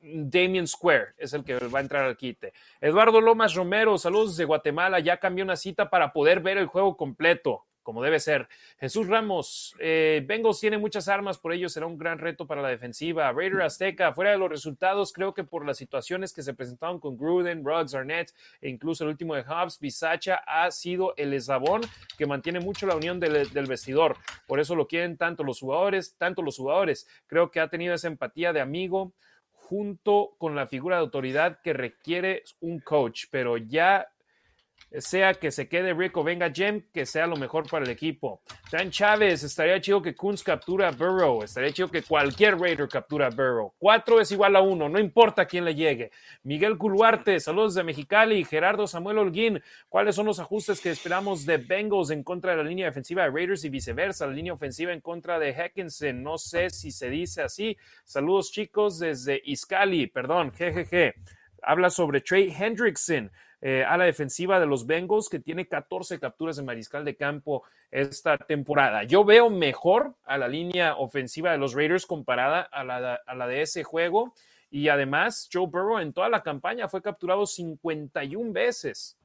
Damien Square es el que va a entrar al quite. Eduardo Lomas Romero, saludos desde Guatemala. Ya cambió una cita para poder ver el juego completo como debe ser. Jesús Ramos, eh, tiene muchas armas, por ello será un gran reto para la defensiva. Raider Azteca, fuera de los resultados, creo que por las situaciones que se presentaron con Gruden, Ruggs, Arnett e incluso el último de Hobbs, Bisacha ha sido el eslabón que mantiene mucho la unión del, del, vestidor. Por eso lo quieren tanto los jugadores, tanto los jugadores. Creo que ha tenido esa empatía de amigo junto con la figura de autoridad que requiere un coach, pero ya sea que se quede Rick o venga Jem, que sea lo mejor para el equipo. Dan Chávez, estaría chido que Kunz captura a Burrow, estaría chido que cualquier Raider captura a Burrow. Cuatro es igual a uno, no importa quién le llegue. Miguel Culuarte, saludos de Mexicali. Gerardo Samuel Holguín, ¿cuáles son los ajustes que esperamos de Bengals en contra de la línea defensiva de Raiders y viceversa? La línea ofensiva en contra de Hackinson, no sé si se dice así. Saludos chicos desde Iscali, perdón, jejeje. Habla sobre Trey Hendrickson eh, a la defensiva de los Bengals, que tiene 14 capturas de mariscal de campo esta temporada. Yo veo mejor a la línea ofensiva de los Raiders comparada a la, a la de ese juego. Y además, Joe Burrow en toda la campaña fue capturado 51 veces.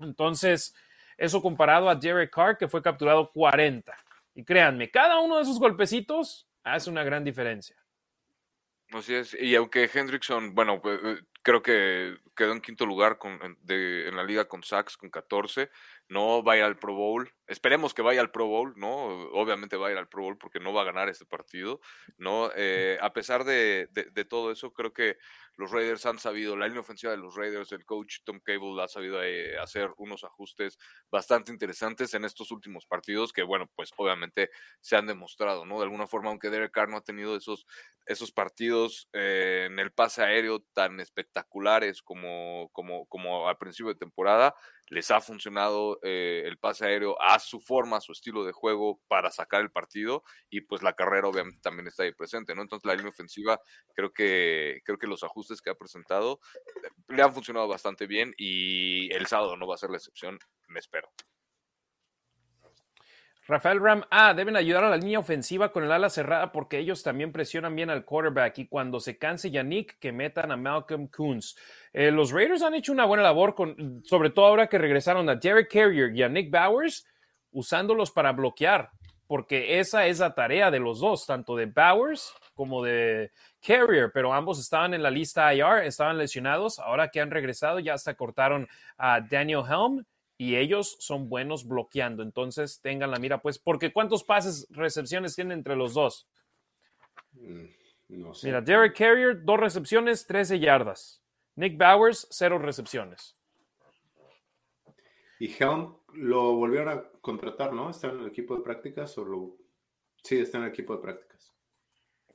Entonces, eso comparado a Derek Carr, que fue capturado 40. Y créanme, cada uno de esos golpecitos hace una gran diferencia. Así es, y aunque Hendrickson, bueno, eh, creo que quedó en quinto lugar con, en la liga con sacks con 14, no va a ir al Pro Bowl. Esperemos que vaya al Pro Bowl, ¿no? Obviamente va a ir al Pro Bowl porque no va a ganar este partido, ¿no? Eh, a pesar de, de, todo eso, creo que los Raiders han sabido, la línea ofensiva de los Raiders, el coach Tom Cable ha sabido eh, hacer unos ajustes bastante interesantes en estos últimos partidos que, bueno, pues obviamente se han demostrado, ¿no? De alguna forma, aunque Derek Carr no ha tenido esos, esos partidos eh, en el pase aéreo tan espectaculares como, como, como al principio de temporada, les ha funcionado eh, el pase aéreo a su forma, a su estilo de juego para sacar el partido y pues la carrera obviamente también está ahí presente, ¿no? Entonces la línea ofensiva creo que creo que los ajustes que ha presentado eh, le han funcionado bastante bien y el sábado no va a ser la excepción, me espero. Rafael Ram, ah, deben ayudar a la línea ofensiva con el ala cerrada porque ellos también presionan bien al quarterback y cuando se canse Yannick, que metan a Malcolm Coons. Eh, los Raiders han hecho una buena labor, con, sobre todo ahora que regresaron a Derek Carrier y a Nick Bowers, usándolos para bloquear, porque esa es la tarea de los dos, tanto de Bowers como de Carrier, pero ambos estaban en la lista IR, estaban lesionados, ahora que han regresado ya hasta cortaron a Daniel Helm y ellos son buenos bloqueando. Entonces tengan la mira, pues, porque ¿cuántos pases, recepciones tienen entre los dos? Mm, no sé. Mira, Derek Carrier, dos recepciones, 13 yardas. Nick Bowers, cero recepciones. Y Helm lo volvieron a contratar, ¿no? ¿Está en el equipo de prácticas o lo... Sí, está en el equipo de prácticas.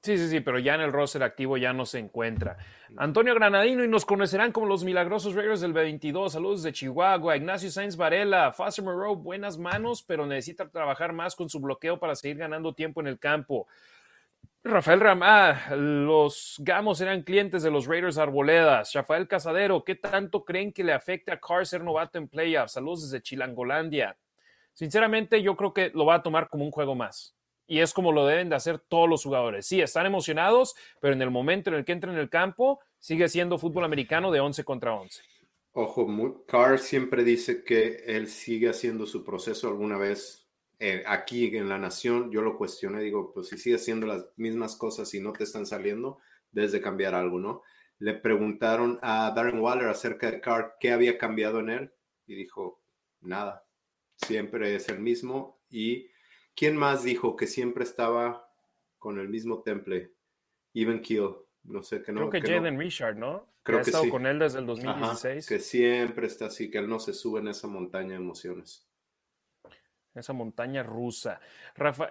Sí, sí, sí, pero ya en el roster activo ya no se encuentra. Antonio Granadino y nos conocerán como los milagrosos Raiders del B22. Saludos de Chihuahua. Ignacio Sainz Varela. Foster Moreau, buenas manos, pero necesita trabajar más con su bloqueo para seguir ganando tiempo en el campo. Rafael Ramá, los Gamos eran clientes de los Raiders Arboledas. Rafael Casadero, ¿qué tanto creen que le afecte a Carr ser novato en playoffs? Saludos desde Chilangolandia. Sinceramente, yo creo que lo va a tomar como un juego más y es como lo deben de hacer todos los jugadores. Sí, están emocionados, pero en el momento en el que entran en el campo, sigue siendo fútbol americano de 11 contra 11. Ojo, Carr siempre dice que él sigue haciendo su proceso alguna vez eh, aquí en la nación. Yo lo cuestioné, digo, pues si sigue haciendo las mismas cosas y no te están saliendo, desde cambiar algo, ¿no? Le preguntaron a Darren Waller acerca de Carr qué había cambiado en él y dijo, nada, siempre es el mismo y ¿Quién más dijo que siempre estaba con el mismo temple? Even Kill. No sé que no. Creo que, Jalen Richard, ¿no? Creo que, ha estado con él desde el 2016. que siempre está así, que él no se sube en esa montaña de emociones. Esa montaña rusa.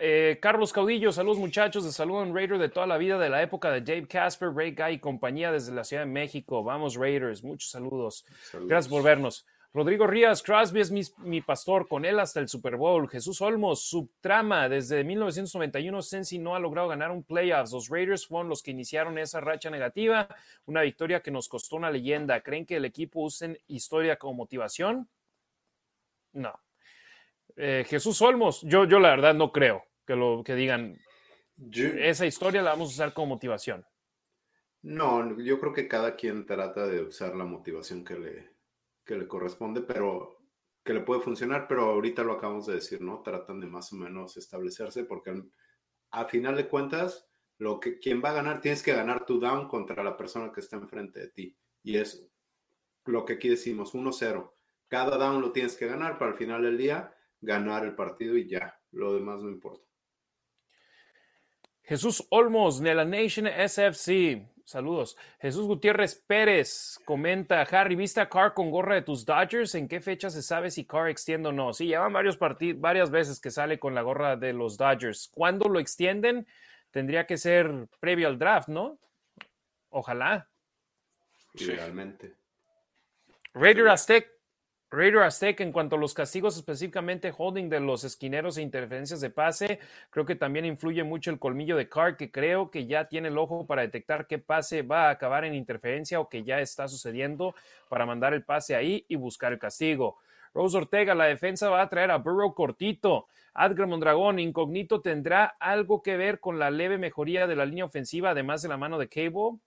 Eh, Carlos Caudillo, saludos muchachos, de salud en Raider de toda la vida de la época de Dave Casper, Ray Guy y compañía desde la Ciudad de México. Vamos Raiders, muchos saludos. Gracias por vernos. Rodrigo Rías, Crosby es mi, pastor, con él hasta el Super Bowl. Jesús Olmos, subtrama, desde 1991 Sensi no ha logrado ganar un playoffs. Los Raiders fueron los que iniciaron esa racha negativa, una victoria que nos costó una leyenda. ¿Creen que el equipo usen historia como motivación? No. Eh, Jesús Olmos, yo, yo la verdad no creo que lo que digan. esa historia la vamos a usar como motivación. No, yo creo que cada quien trata de usar la motivación que le, que le corresponde, pero que le puede funcionar, pero ahorita lo acabamos de decir, ¿no? Tratan de más o menos establecerse porque a final de cuentas, lo que quien va a ganar, tienes que ganar tu down contra la persona que está enfrente de ti. Y es lo que aquí decimos, 1-0. Cada down lo tienes que ganar para al final del día ganar el partido y ya, lo demás no importa. Jesús Olmos, de la Nation SFC. Saludos. Jesús Gutiérrez Pérez comenta, Harry, ¿viste a Carr con gorra de tus Dodgers? ¿En qué fecha se sabe si Carr extiende o no? Sí, llevan varios partidos, varias veces que sale con la gorra de los Dodgers. ¿Cuándo lo extienden? Tendría que ser previo al draft, ¿no? Ojalá. Idealmente. Raider Aztec Raider Aztec, en cuanto a los castigos, específicamente holding de los esquineros e interferencias de pase, creo que también influye mucho el colmillo de Carr, que creo que ya tiene el ojo para detectar qué pase va a acabar en interferencia o que ya está sucediendo para mandar el pase ahí y buscar el castigo. Rose Ortega, la defensa va a traer a Burrow cortito. Adgar Mondragón, incógnito, ¿tendrá algo que ver con la leve mejoría de la línea ofensiva, además de la mano de Cable?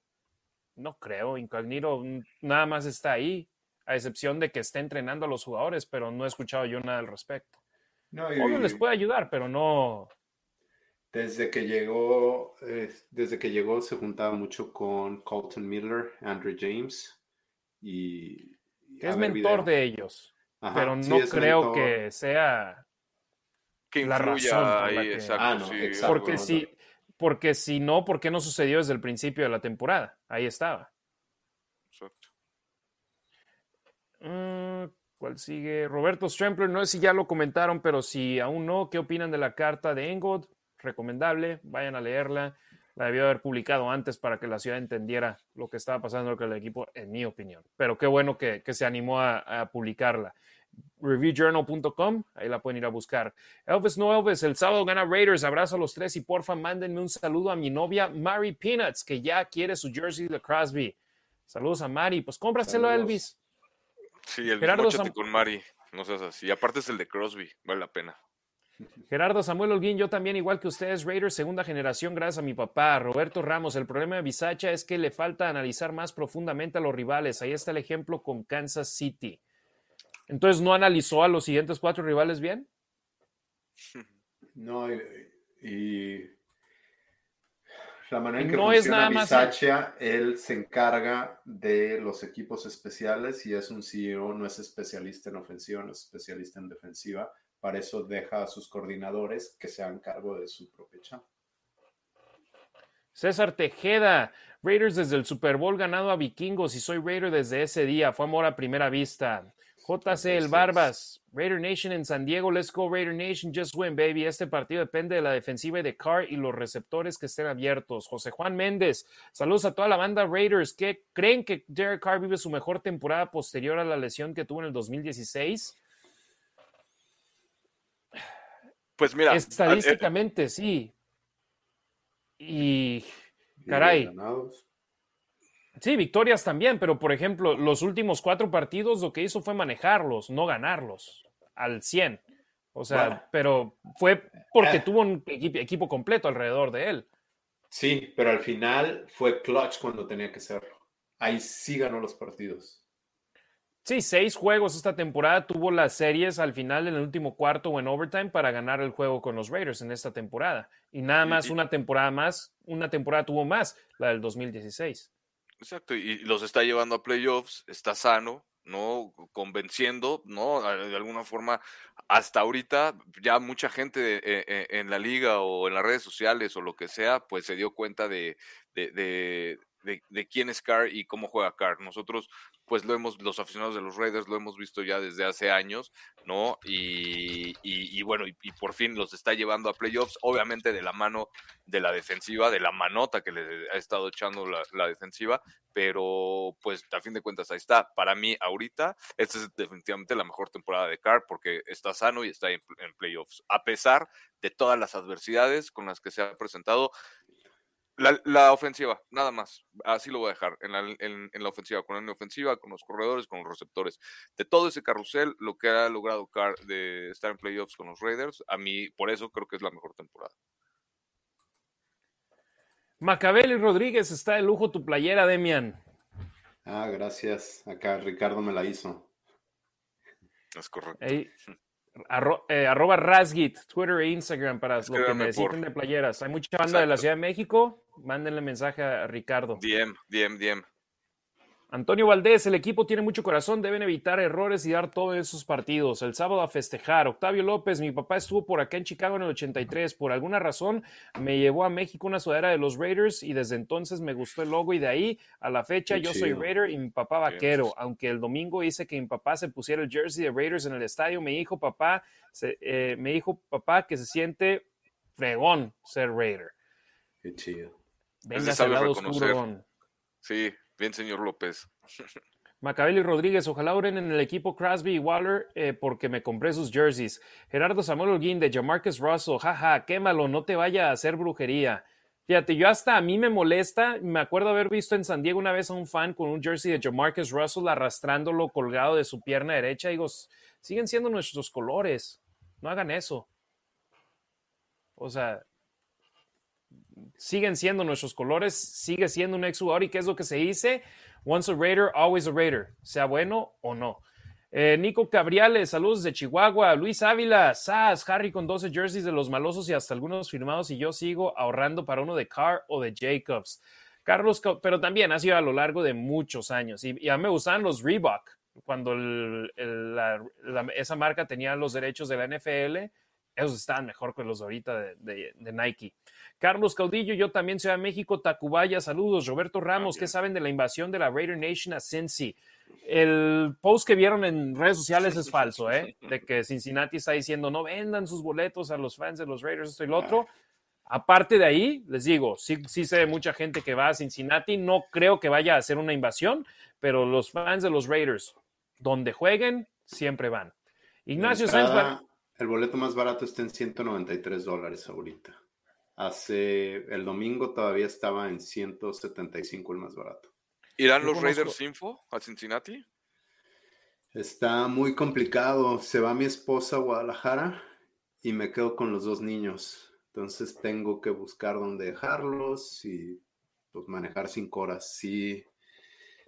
No creo, incógnito nada más está ahí a excepción de que esté entrenando a los jugadores, pero no he escuchado yo nada al respecto. No, les puede ayudar, pero no. Desde que llegó, desde que llegó se juntaba mucho con Colton Miller, Andrew James y es mentor de ellos, pero no creo que sea que la razón ahí, exacto, ah, porque si porque si no, ¿por qué no sucedió desde el principio de la temporada? Ahí estaba. Exacto. Mm, ¿Cuál sigue? Roberto Strempler, no sé si ya lo comentaron, pero si aún no, ¿qué opinan de la carta de Engod? Recomendable, vayan a leerla. La debió haber publicado antes para que la ciudad entendiera lo que estaba pasando con el equipo, en mi opinión. Pero qué bueno que, se animó a, publicarla. Reviewjournal.com, ahí la pueden ir a buscar. Elvis no Elvis, el sábado gana Raiders. Abrazo a los tres y porfa, mándenme un saludo a mi novia Mary Peanuts, que ya quiere su jersey de Crosby. Saludos a Mary, pues cómpraselo Elvis. Sí, el Gerardo con Mari, no seas así. Aparte es el de Crosby, vale la pena. <laughs> Gerardo Samuel Holguín, yo también, igual que ustedes, Raiders, segunda generación, gracias a mi papá, Roberto Ramos. El problema de Bisacha es que le falta analizar más profundamente a los rivales. Ahí está el ejemplo con Kansas City. Entonces, ¿no analizó a los siguientes cuatro rivales bien? <laughs> No, y la manera en que no funciona Bisaccia, él se encarga de los equipos especiales y es un CEO, no es especialista en ofensiva, no es especialista en defensiva. Para eso deja a sus coordinadores que se hagan cargo de su propia chamba. César Tejeda, Raiders desde el Super Bowl ganado a Vikingos y soy Raider desde ese día, fue amor a primera vista. JC El Barbas, Raider Nation en San Diego, let's go Raider Nation, just win baby. Este partido depende de la defensiva de Carr y los receptores que estén abiertos. José Juan Méndez, saludos a toda la banda Raiders. ¿Qué creen que Derek Carr vive su mejor temporada posterior a la lesión que tuvo en el 2016? Pues mira, estadísticamente sí. Y caray. Sí, victorias también, pero por ejemplo, los últimos cuatro partidos lo que hizo fue manejarlos, no ganarlos al 100. O sea, pero fue porque eh. tuvo un equipo completo alrededor de él. Sí, pero al final fue clutch cuando tenía que serlo. Ahí sí ganó los partidos. Sí, seis juegos esta temporada. Tuvo las series al final en el último cuarto o en overtime para ganar el juego con los Raiders en esta temporada. Y nada más una temporada más, una temporada tuvo más, la del 2016. Exacto, y los está llevando a playoffs, está sano, ¿no? Convenciendo, ¿no? De alguna forma, hasta ahorita ya mucha gente eh, eh, en la liga o en las redes sociales o lo que sea, pues se dio cuenta de, de, de, quién es Carr y cómo juega Carr. Nosotros, pues lo hemos, los aficionados de los Raiders lo hemos visto ya desde hace años, ¿no? Y, bueno, y, por fin los está llevando a playoffs, obviamente de la mano de la defensiva, de la manota que le ha estado echando la, defensiva, pero pues a fin de cuentas ahí está. Para mí, ahorita, esta es definitivamente la mejor temporada de Carr porque está sano y está en playoffs, a pesar de todas las adversidades con las que se ha presentado. La, ofensiva, nada más. Así lo voy a dejar. En la, en, la ofensiva, con la ofensiva, con los corredores, con los receptores. De todo ese carrusel, lo que ha logrado Carr de estar en playoffs con los Raiders, a mí, por eso creo que es la mejor temporada. Macabel y Rodríguez, está de lujo tu playera, Demian. Ah, gracias. Acá Ricardo me la hizo. Es correcto. <laughs> Eh, arroba Rasgit, Twitter e Instagram para lo que necesiten de playeras. Hay mucha banda de la Ciudad de México. Mándenle mensaje a Ricardo. DM, DM, DM. Antonio Valdés, el equipo tiene mucho corazón, deben evitar errores y dar todo en esos partidos. El sábado a festejar. Octavio López, mi papá estuvo por acá en Chicago en el 83. Por alguna razón me llevó a México una sudadera de los Raiders y desde entonces me gustó el logo y de ahí a la fecha yo soy Raider y mi papá vaquero. Aunque el domingo hice que mi papá se pusiera el jersey de Raiders en el estadio, me dijo papá, eh, me dijo papá que se siente fregón ser Raider. Qué chido. Venga, al lado oscuro. Sí, Bien, señor López. <laughs> Macabelli Rodríguez, ojalá oren en el equipo Crosby y Waller eh, porque me compré sus jerseys. Gerardo Samuel Holguín de Jamarcus Russell, jaja, quémalo, no te vaya a hacer brujería. Fíjate, yo hasta a mí me molesta, me acuerdo haber visto en San Diego una vez a un fan con un jersey de Jamarcus Russell arrastrándolo colgado de su pierna derecha. Digo, siguen siendo nuestros colores, no hagan eso. O sea, siguen siendo nuestros colores, sigue siendo un ex jugador y qué es lo que se dice, once a Raider, always a Raider, sea bueno o no. Eh, Nico Cabriales, saludos de Chihuahua. Luis Ávila, Sass, Harry con 12 jerseys de los malosos y hasta algunos firmados y yo sigo ahorrando para uno de Carr o de Jacobs. Carlos, pero también ha sido a lo largo de muchos años y, a mí me gustaban los Reebok cuando esa marca tenía los derechos de la NFL. Esos estaban mejor que los de ahorita de Nike. Carlos Caudillo, yo también Ciudad de México, Tacubaya, saludos. Roberto Ramos, ¿qué saben de la invasión de la Raider Nation a Cincy? El post que vieron en redes sociales es falso, ¿eh? <laughs> De que Cincinnati está diciendo no vendan sus boletos a los fans de los Raiders, esto y lo otro. Aparte de ahí, les digo, sí, sí sé mucha gente que va a Cincinnati, no creo que vaya a hacer una invasión, pero los fans de los Raiders, donde jueguen, siempre van. Ignacio Sánchez. El boleto más barato está en 193 dólares ahorita. Hace el domingo todavía estaba en 175 el más barato. ¿Irán los Raiders Info a Cincinnati? Está muy complicado. Se va mi esposa a Guadalajara y me quedo con los dos niños. Entonces tengo que buscar dónde dejarlos y pues manejar cinco horas. Sí.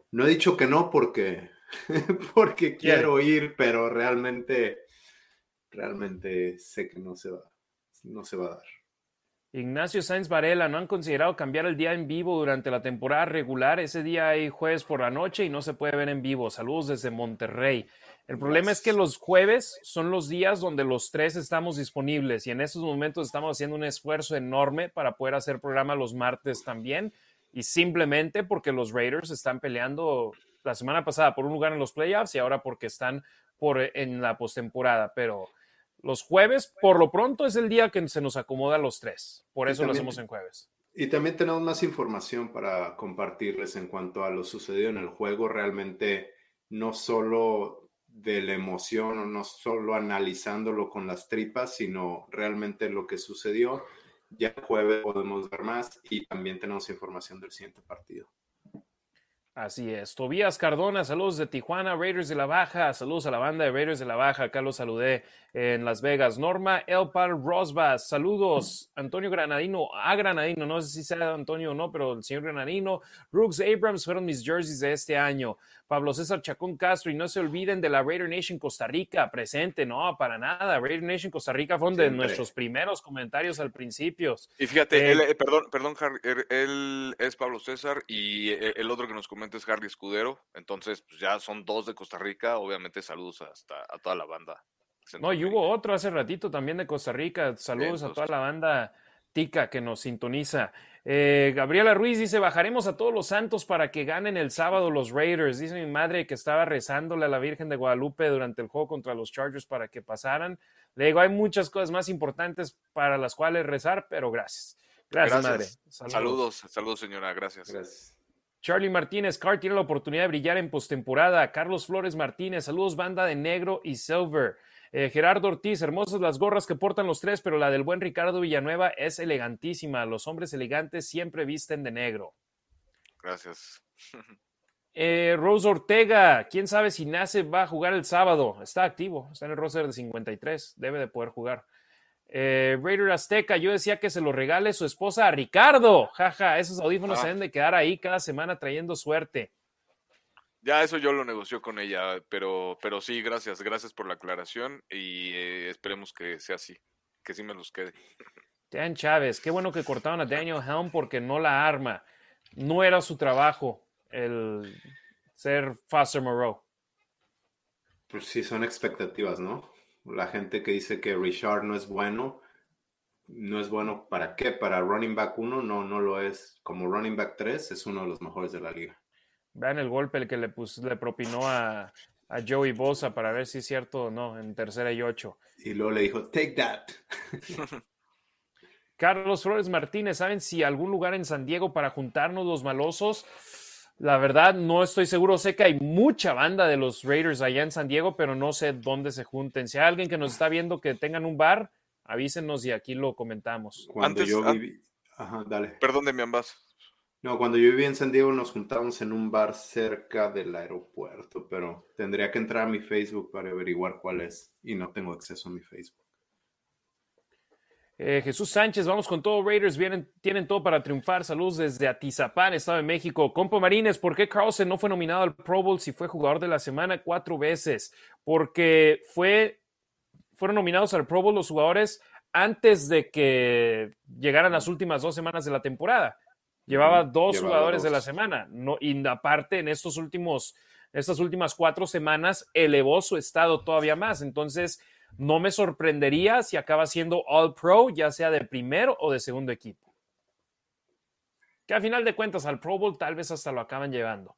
No he dicho que no porque, <laughs> porque quiero ir, pero realmente, realmente sé que no se va, no se va a dar. Ignacio Sáenz Varela, ¿no han considerado cambiar el día en vivo durante la temporada regular? Ese día hay jueves por la noche y no se puede ver en vivo. Saludos desde Monterrey. El problema es que los jueves son los días donde los tres estamos disponibles y en estos momentos estamos haciendo un esfuerzo enorme para poder hacer programa los martes también y simplemente porque los Raiders están peleando la semana pasada por un lugar en los playoffs y ahora porque están por en la postemporada, pero los jueves, por lo pronto, es el día que se nos acomoda a los tres. Por eso lo hacemos en jueves. Y también tenemos más información para compartirles en cuanto a lo sucedido en el juego. Realmente, no solo de la emoción o no solo analizándolo con las tripas, sino realmente lo que sucedió. Ya el jueves podemos ver más y también tenemos información del siguiente partido. Así es. Tobías Cardona, saludos de Tijuana, Raiders de la Baja, saludos a la banda de Raiders de la Baja, acá los saludé en Las Vegas. Norma Elpar Rosbas, saludos. Antonio Granadino, a Granadino, no sé si sea Antonio o no, pero el señor Granadino. Brooks Abrams fueron mis jerseys de este año. Pablo César Chacón Castro, y no se olviden de la Raider Nation Costa Rica, presente, no, para nada. Raider Nation Costa Rica fue uno de nuestros primeros comentarios al principio. Y fíjate, eh, eh, perdón, perdón, Harry, er, él es Pablo César y eh, el otro que nos comenta es Harry Escudero. Entonces, pues ya son dos de Costa Rica. Obviamente, saludos hasta a toda la banda. No, y hubo otro hace ratito también de Costa Rica. Saludos a toda la banda tica que nos sintoniza. Eh, Gabriela Ruiz dice, bajaremos a todos los santos para que ganen el sábado los Raiders. Dice mi madre que estaba rezándole a la Virgen de Guadalupe durante el juego contra los Chargers para que pasaran. Le digo, hay muchas cosas más importantes para las cuales rezar, pero gracias. Gracias, madre. Saludos. saludos, señora. Gracias. Gracias. Charlie Martínez, Carr tiene la oportunidad de brillar en postemporada. Carlos Flores Martínez, saludos, banda de negro y silver. Eh, Gerardo Ortiz, hermosas las gorras que portan los tres, pero la del buen Ricardo Villanueva es elegantísima. Los hombres elegantes siempre visten de negro. Gracias. Eh, Rose Ortega, quién sabe si Nace va a jugar el sábado. Está activo, está en el roster de 53, debe de poder jugar. Eh, Raider Azteca, yo decía que se lo regale su esposa a Ricardo. Jaja, esos audífonos se deben de quedar ahí cada semana trayendo suerte. Ya eso yo lo negoció con ella, pero, pero sí, gracias, gracias por la aclaración y eh, esperemos que sea así, que sí me los quede. Dan Chávez, qué bueno que cortaron a Daniel Helm porque no la arma. No era su trabajo. El, ser Foster Moreau. Pues sí, son expectativas, ¿no? La gente que dice que Richard no es bueno, no es bueno para qué? Para running back 1, no, no lo es. Como running back 3, es uno de los mejores de la liga. Vean el golpe el que le, le propinó a, a Joey Bosa para ver si es cierto o no en tercera y ocho. Y luego le dijo, take that. <laughs> Carlos Flores Martínez, ¿saben si algún lugar en San Diego para juntarnos los malosos? La verdad, no estoy seguro. Sé que hay mucha banda de los Raiders allá en San Diego, pero no sé dónde se junten. Si hay alguien que nos está viendo que tengan un bar, avísenos y aquí lo comentamos. Cuando yo viví. Ajá, dale. Perdón de mi ambas. No, cuando yo vivía en San Diego nos juntábamos en un bar cerca del aeropuerto, pero tendría que entrar a mi Facebook para averiguar cuál es y no tengo acceso a mi Facebook. Eh, Jesús Sánchez, vamos con todo. Raiders vienen, tienen todo para triunfar. Saludos desde Atizapán, Estado de México. Compo Marines, ¿por qué Carlson no fue nominado al Pro Bowl si fue jugador de la semana cuatro veces? Porque fue, fueron nominados al Pro Bowl los jugadores antes de que llegaran las últimas dos semanas de la temporada. Llevaba dos jugadores de la semana. No, y aparte, en estos últimos, estas últimas cuatro semanas, elevó su estado todavía más. Entonces, no me sorprendería si acaba siendo All Pro, ya sea de primero o de segundo equipo. Que a final de cuentas al Pro Bowl tal vez hasta lo acaban llevando.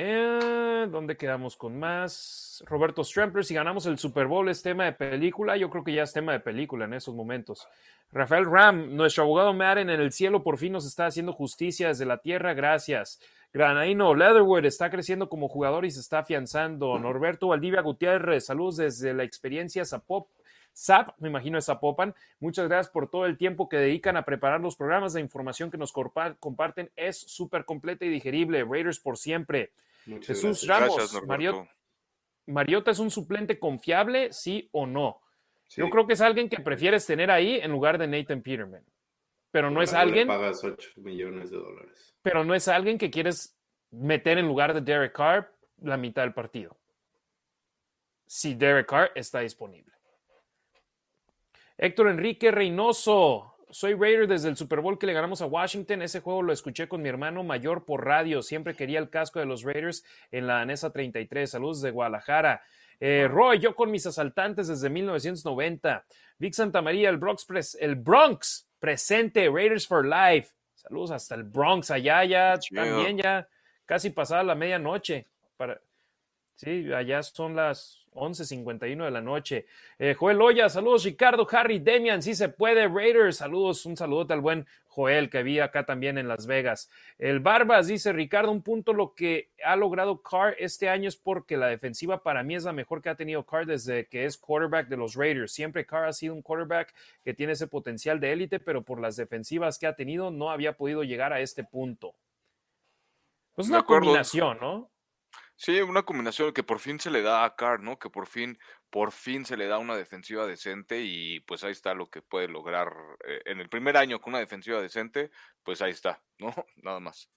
Eh, ¿Dónde quedamos con más? Roberto Strempler, si ganamos el Super Bowl es tema de película, yo creo que ya es tema de película en esos momentos. Rafael Ram, nuestro abogado Maren en el cielo por fin nos está haciendo justicia desde la tierra, gracias. Granaino Leatherwood está creciendo como jugador y se está afianzando. Norberto Valdivia Gutiérrez, saludos desde la experiencia Zapop. Me imagino es Zapopan. Muchas gracias por todo el tiempo que dedican a preparar los programas de información que nos comparten. Es súper completa y digerible. Raiders por siempre. Jesús Ramos, Mariota es un suplente confiable, sí o no. Yo creo que es alguien que prefieres tener ahí en lugar de Nathan Peterman. Pero no es alguien. pagas 8 millones de dólares pero no es alguien que quieres meter en lugar de Derek Carr la mitad del partido. Si Derek Carr está disponible. Héctor Enrique Reynoso. Soy Raider desde el Super Bowl que le ganamos a Washington. Ese juego lo escuché con mi hermano mayor por radio. Siempre quería el casco de los Raiders en la ANESA 33. Saludos de Guadalajara. Eh, Roy, yo con mis asaltantes desde 1990. Vic Santamaría, el Bronx, el Bronx presente. Raiders for Life. Saludos hasta el Bronx, allá ya también ya casi pasada la medianoche. Para, sí, allá son las 11.51 de la noche. Eh, Joel Oya, saludos Ricardo, Harry, Demian, si se puede, Raiders, saludos, un saludo al buen Joel que vi acá también en Las Vegas. El Barbas dice, Ricardo, un punto lo que ha logrado Carr este año es porque la defensiva para mí es la mejor que ha tenido Carr desde que es quarterback de los Raiders. Siempre Carr ha sido un quarterback que tiene ese potencial de élite, pero por las defensivas que ha tenido no había podido llegar a este punto. Pues una combinación, ¿no? Sí, una combinación que por fin se le da a Carr, ¿no? Que por fin, por fin se le da una defensiva decente y pues ahí está lo que puede lograr eh, en el primer año con una defensiva decente, pues ahí está, <laughs> ¿no? Nada más.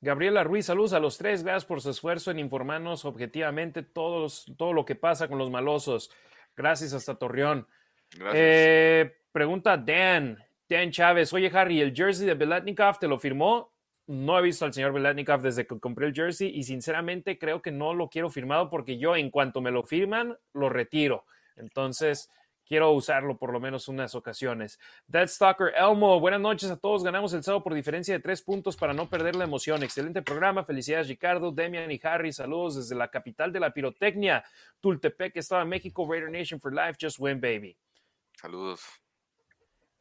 Gabriela Ruiz, saludos a los tres, gracias por su esfuerzo en informarnos objetivamente todos, todo lo que pasa con los malosos. Gracias hasta Torreón. Gracias. Eh, pregunta Dan, Dan Chávez, oye Harry, ¿el jersey de Belatnikov te lo firmó? No he visto al señor Velatnikov desde que compré el jersey y sinceramente creo que no lo quiero firmado porque yo en cuanto me lo firman, lo retiro. Entonces, quiero usarlo por lo menos unas ocasiones. Dead Stalker Elmo, buenas noches a todos. Ganamos el sábado por diferencia de tres puntos para no perder la emoción. Excelente programa. Felicidades, Ricardo, Demian y Harry. Saludos desde la capital de la pirotecnia, Tultepec, Estado de México. Raider Nation for Life. Just win, baby. Saludos.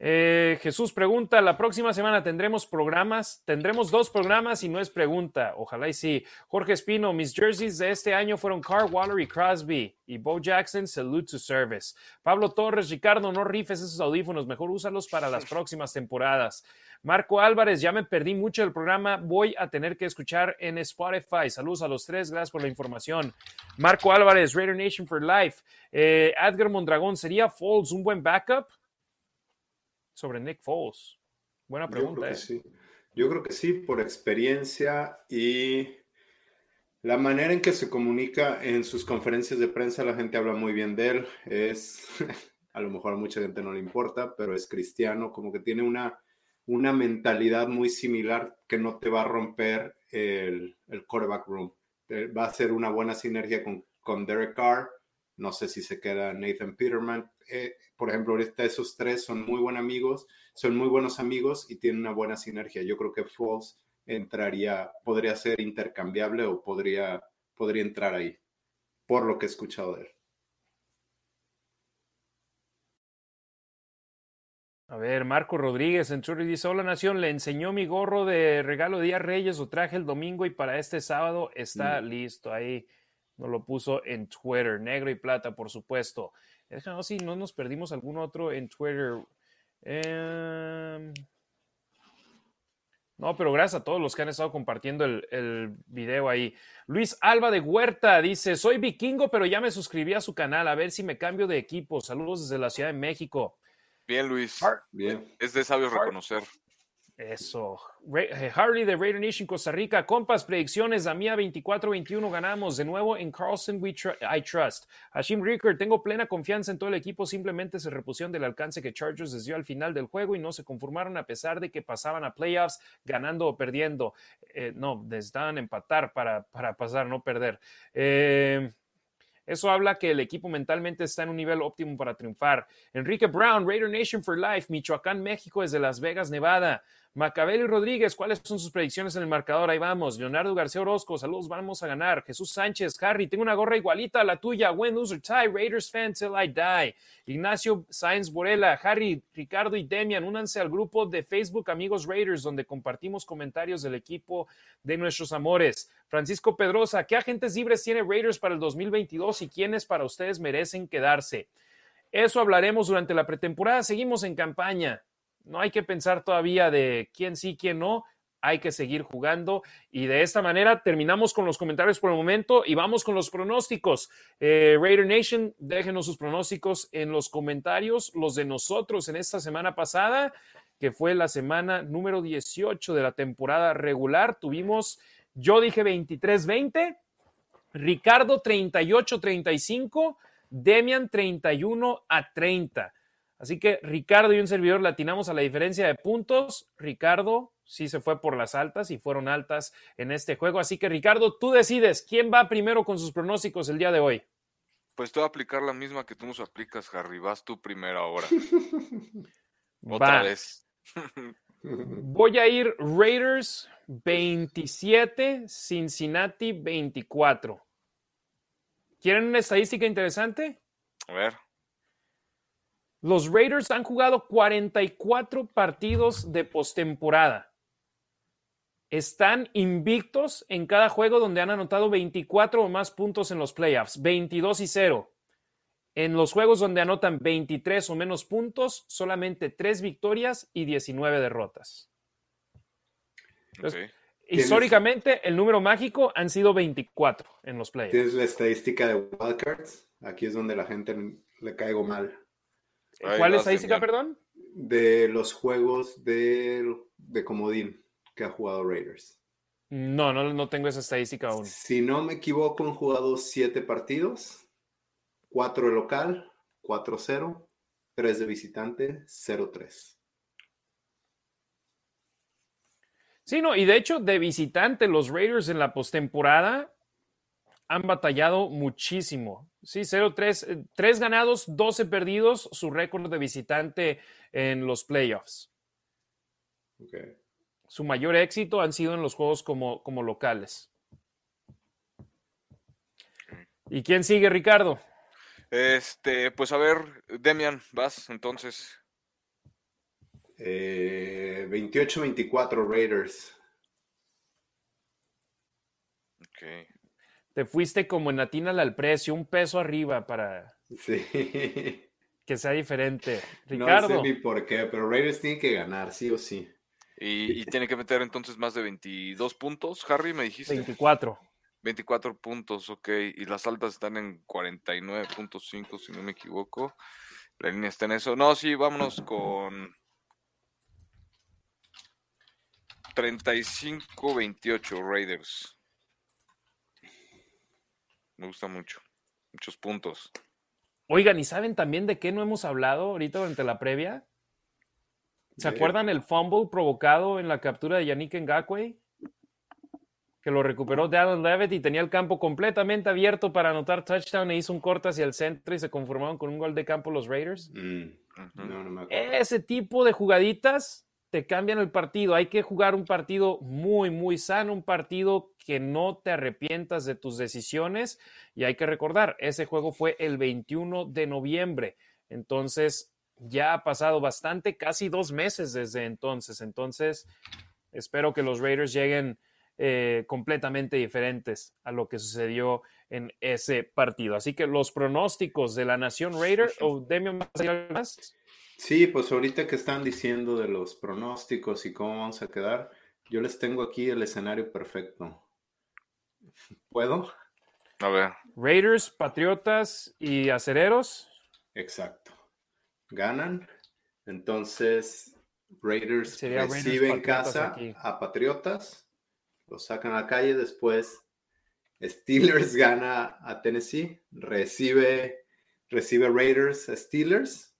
Eh, Jesús pregunta, la próxima semana tendremos programas, tendremos dos programas y no es pregunta, ojalá y sí. Jorge Espino, mis jerseys de este año fueron Carr, Waller y Crosby y Bo Jackson, salute to service. Pablo Torres, Ricardo, no rifes esos audífonos, mejor úsalos para las próximas temporadas. Marco Álvarez, ya me perdí mucho del programa, voy a tener que escuchar en Spotify. Saludos a los tres, gracias por la información. Marco Álvarez, Raider Nation for Life. Eh, Edgar Mondragón, ¿sería Folds un buen backup? Sobre Nick Foles? Buena pregunta. Yo creo, que sí. Yo creo que sí, por experiencia y la manera en que se comunica en sus conferencias de prensa, la gente habla muy bien de él. Es, <laughs> a lo mejor a mucha gente no le importa, pero es cristiano, como que tiene una una mentalidad muy similar que no te va a romper el, el quarterback room. Va a ser una buena sinergia con, con Derek Carr. No sé si se queda Nathan Peterman. Eh, por ejemplo, ahorita esos tres son muy buenos amigos, son muy buenos amigos y tienen una buena sinergia. Yo creo que Foles entraría, podría ser intercambiable o podría, podría entrar ahí, por lo que he escuchado de él. A ver, Marco Rodríguez en Twitter dice: Hola Nación, le enseñó mi gorro de regalo de Día Reyes, o traje el domingo y para este sábado está mm. listo. Ahí nos lo puso en Twitter, negro y plata, por supuesto. Déjanos si no nos perdimos algún otro en Twitter. Em, no, pero gracias a todos los que han estado compartiendo el, el, video ahí. Luis Alba de Huerta dice: Soy vikingo, pero ya me suscribí a su canal. A ver si me cambio de equipo. Saludos desde la Ciudad de México. Bien, Luis. Bien. Es de sabio reconocer. Eso. Eh, Harley de Raider Nation Costa Rica. Compas, predicciones. A mía 24-21 ganamos. De nuevo en Carlson we I trust. Hashim Ricker, tengo plena confianza en todo el equipo. Simplemente se repusieron del alcance que Chargers les dio al final del juego y no se conformaron a pesar de que pasaban a playoffs ganando o perdiendo. Eh, no, necesitaban empatar para, para pasar, no perder. Eh, eso habla que el equipo mentalmente está en un nivel óptimo para triunfar. Enrique Brown, Raider Nation for Life, Michoacán, México, desde Las Vegas, Nevada. Macabel Rodríguez, ¿cuáles son sus predicciones en el marcador? Ahí vamos. Leonardo García Orozco, saludos, vamos a ganar. Jesús Sánchez, Harry, tengo una gorra igualita a la tuya. Win, loser, tie, Raiders fan till I die. Ignacio Sáenz Borela, Harry, Ricardo y Demian, únanse al grupo de Facebook Amigos Raiders, donde compartimos comentarios del equipo de nuestros amores. Francisco Pedrosa, ¿qué agentes libres tiene Raiders para el 2022 y quiénes para ustedes merecen quedarse? Eso hablaremos durante la pretemporada. Seguimos en campaña. No hay que pensar todavía de quién sí, quién no. Hay que seguir jugando y de esta manera terminamos con los comentarios por el momento y vamos con los pronósticos. Eh, Raider Nation, déjenos sus pronósticos en los comentarios, los de nosotros en esta semana pasada, que fue la semana número 18 de la temporada regular. Tuvimos, yo dije 23-20, Ricardo 38-35, Demian 31 a 30. Así que Ricardo y un servidor latinamos a la diferencia de puntos. Ricardo sí se fue por las altas y fueron altas en este juego. Así que Ricardo, tú decides quién va primero con sus pronósticos el día de hoy. Pues te voy a aplicar la misma que tú nos aplicas, Harry. Vas tú primero ahora. <laughs> Otra vez. <laughs> Voy a ir Raiders 27, Cincinnati 24. ¿Quieren una estadística interesante? A ver. Los Raiders han jugado 44 partidos de postemporada. Están invictos en cada juego donde han anotado 24 o más puntos en los playoffs, 22 y 0. En los juegos donde anotan 23 o menos puntos, solamente 3 victorias y 19 derrotas. históricamente, el número mágico han sido 24 en los playoffs. ¿Tienes la estadística de wildcards? Aquí es donde la gente le caigo mal. ¿Cuál estadística, perdón? De los juegos de, de comodín que ha jugado Raiders. No, no, no tengo esa estadística aún. Si no me equivoco, han jugado siete partidos, cuatro de local, 4-0, tres de visitante, 0-3. Sí, no, y de hecho, de visitante, los Raiders en la postemporada han batallado muchísimo. Sí, 0-3, 3 eh, ganados, 12 perdidos, su récord de visitante en los playoffs. Su mayor éxito han sido en los juegos como, como locales. ¿Y quién sigue, Ricardo? Este, pues a ver, Demian, vas entonces. 28-24 eh, Raiders. Ok. Te fuiste como en Atina al precio, un peso arriba para que sea diferente. <laughs> Ricardo. No sé ni por qué, pero Raiders tiene que ganar, sí o sí. Y, tiene que meter entonces más de 22 puntos, Harry, me dijiste. 24. 24 puntos, ok. Y las altas están en 49.5, si no me equivoco. La línea está en eso. No, sí, vámonos con 35-28 Raiders. Me gusta mucho. Muchos puntos. Oigan, ¿y saben también de qué no hemos hablado ahorita durante la previa? ¿Se acuerdan el fumble provocado en la captura de Yannick Ngakwe? Que lo recuperó Dallin Levitt y tenía el campo completamente abierto para anotar touchdown e hizo un corte hacia el centro y se conformaron con un gol de campo los Raiders. Mm, no, no me acuerdo. Ese tipo de jugaditas te cambian el partido. Hay que jugar un partido muy, muy sano, un partido que no te arrepientas de tus decisiones. Y hay que recordar, ese juego fue el 21 de noviembre. Entonces, ya ha pasado bastante, casi dos meses desde entonces. Entonces, espero que los Raiders lleguen eh, completamente diferentes a lo que sucedió en ese partido. Así que los pronósticos de la Nación Raider, o Demian, más. Sí, pues ahorita que están diciendo de los pronósticos y cómo vamos a quedar, yo les tengo aquí el escenario perfecto. ¿Puedo? A ver. Raiders, Patriotas y Acereros. Exacto. Ganan. Entonces, Raiders Sería Raiders, reciben en casa aquí. a Patriotas, los sacan a la calle, después Steelers <laughs> gana a Tennessee, recibe, recibe Raiders a Steelers,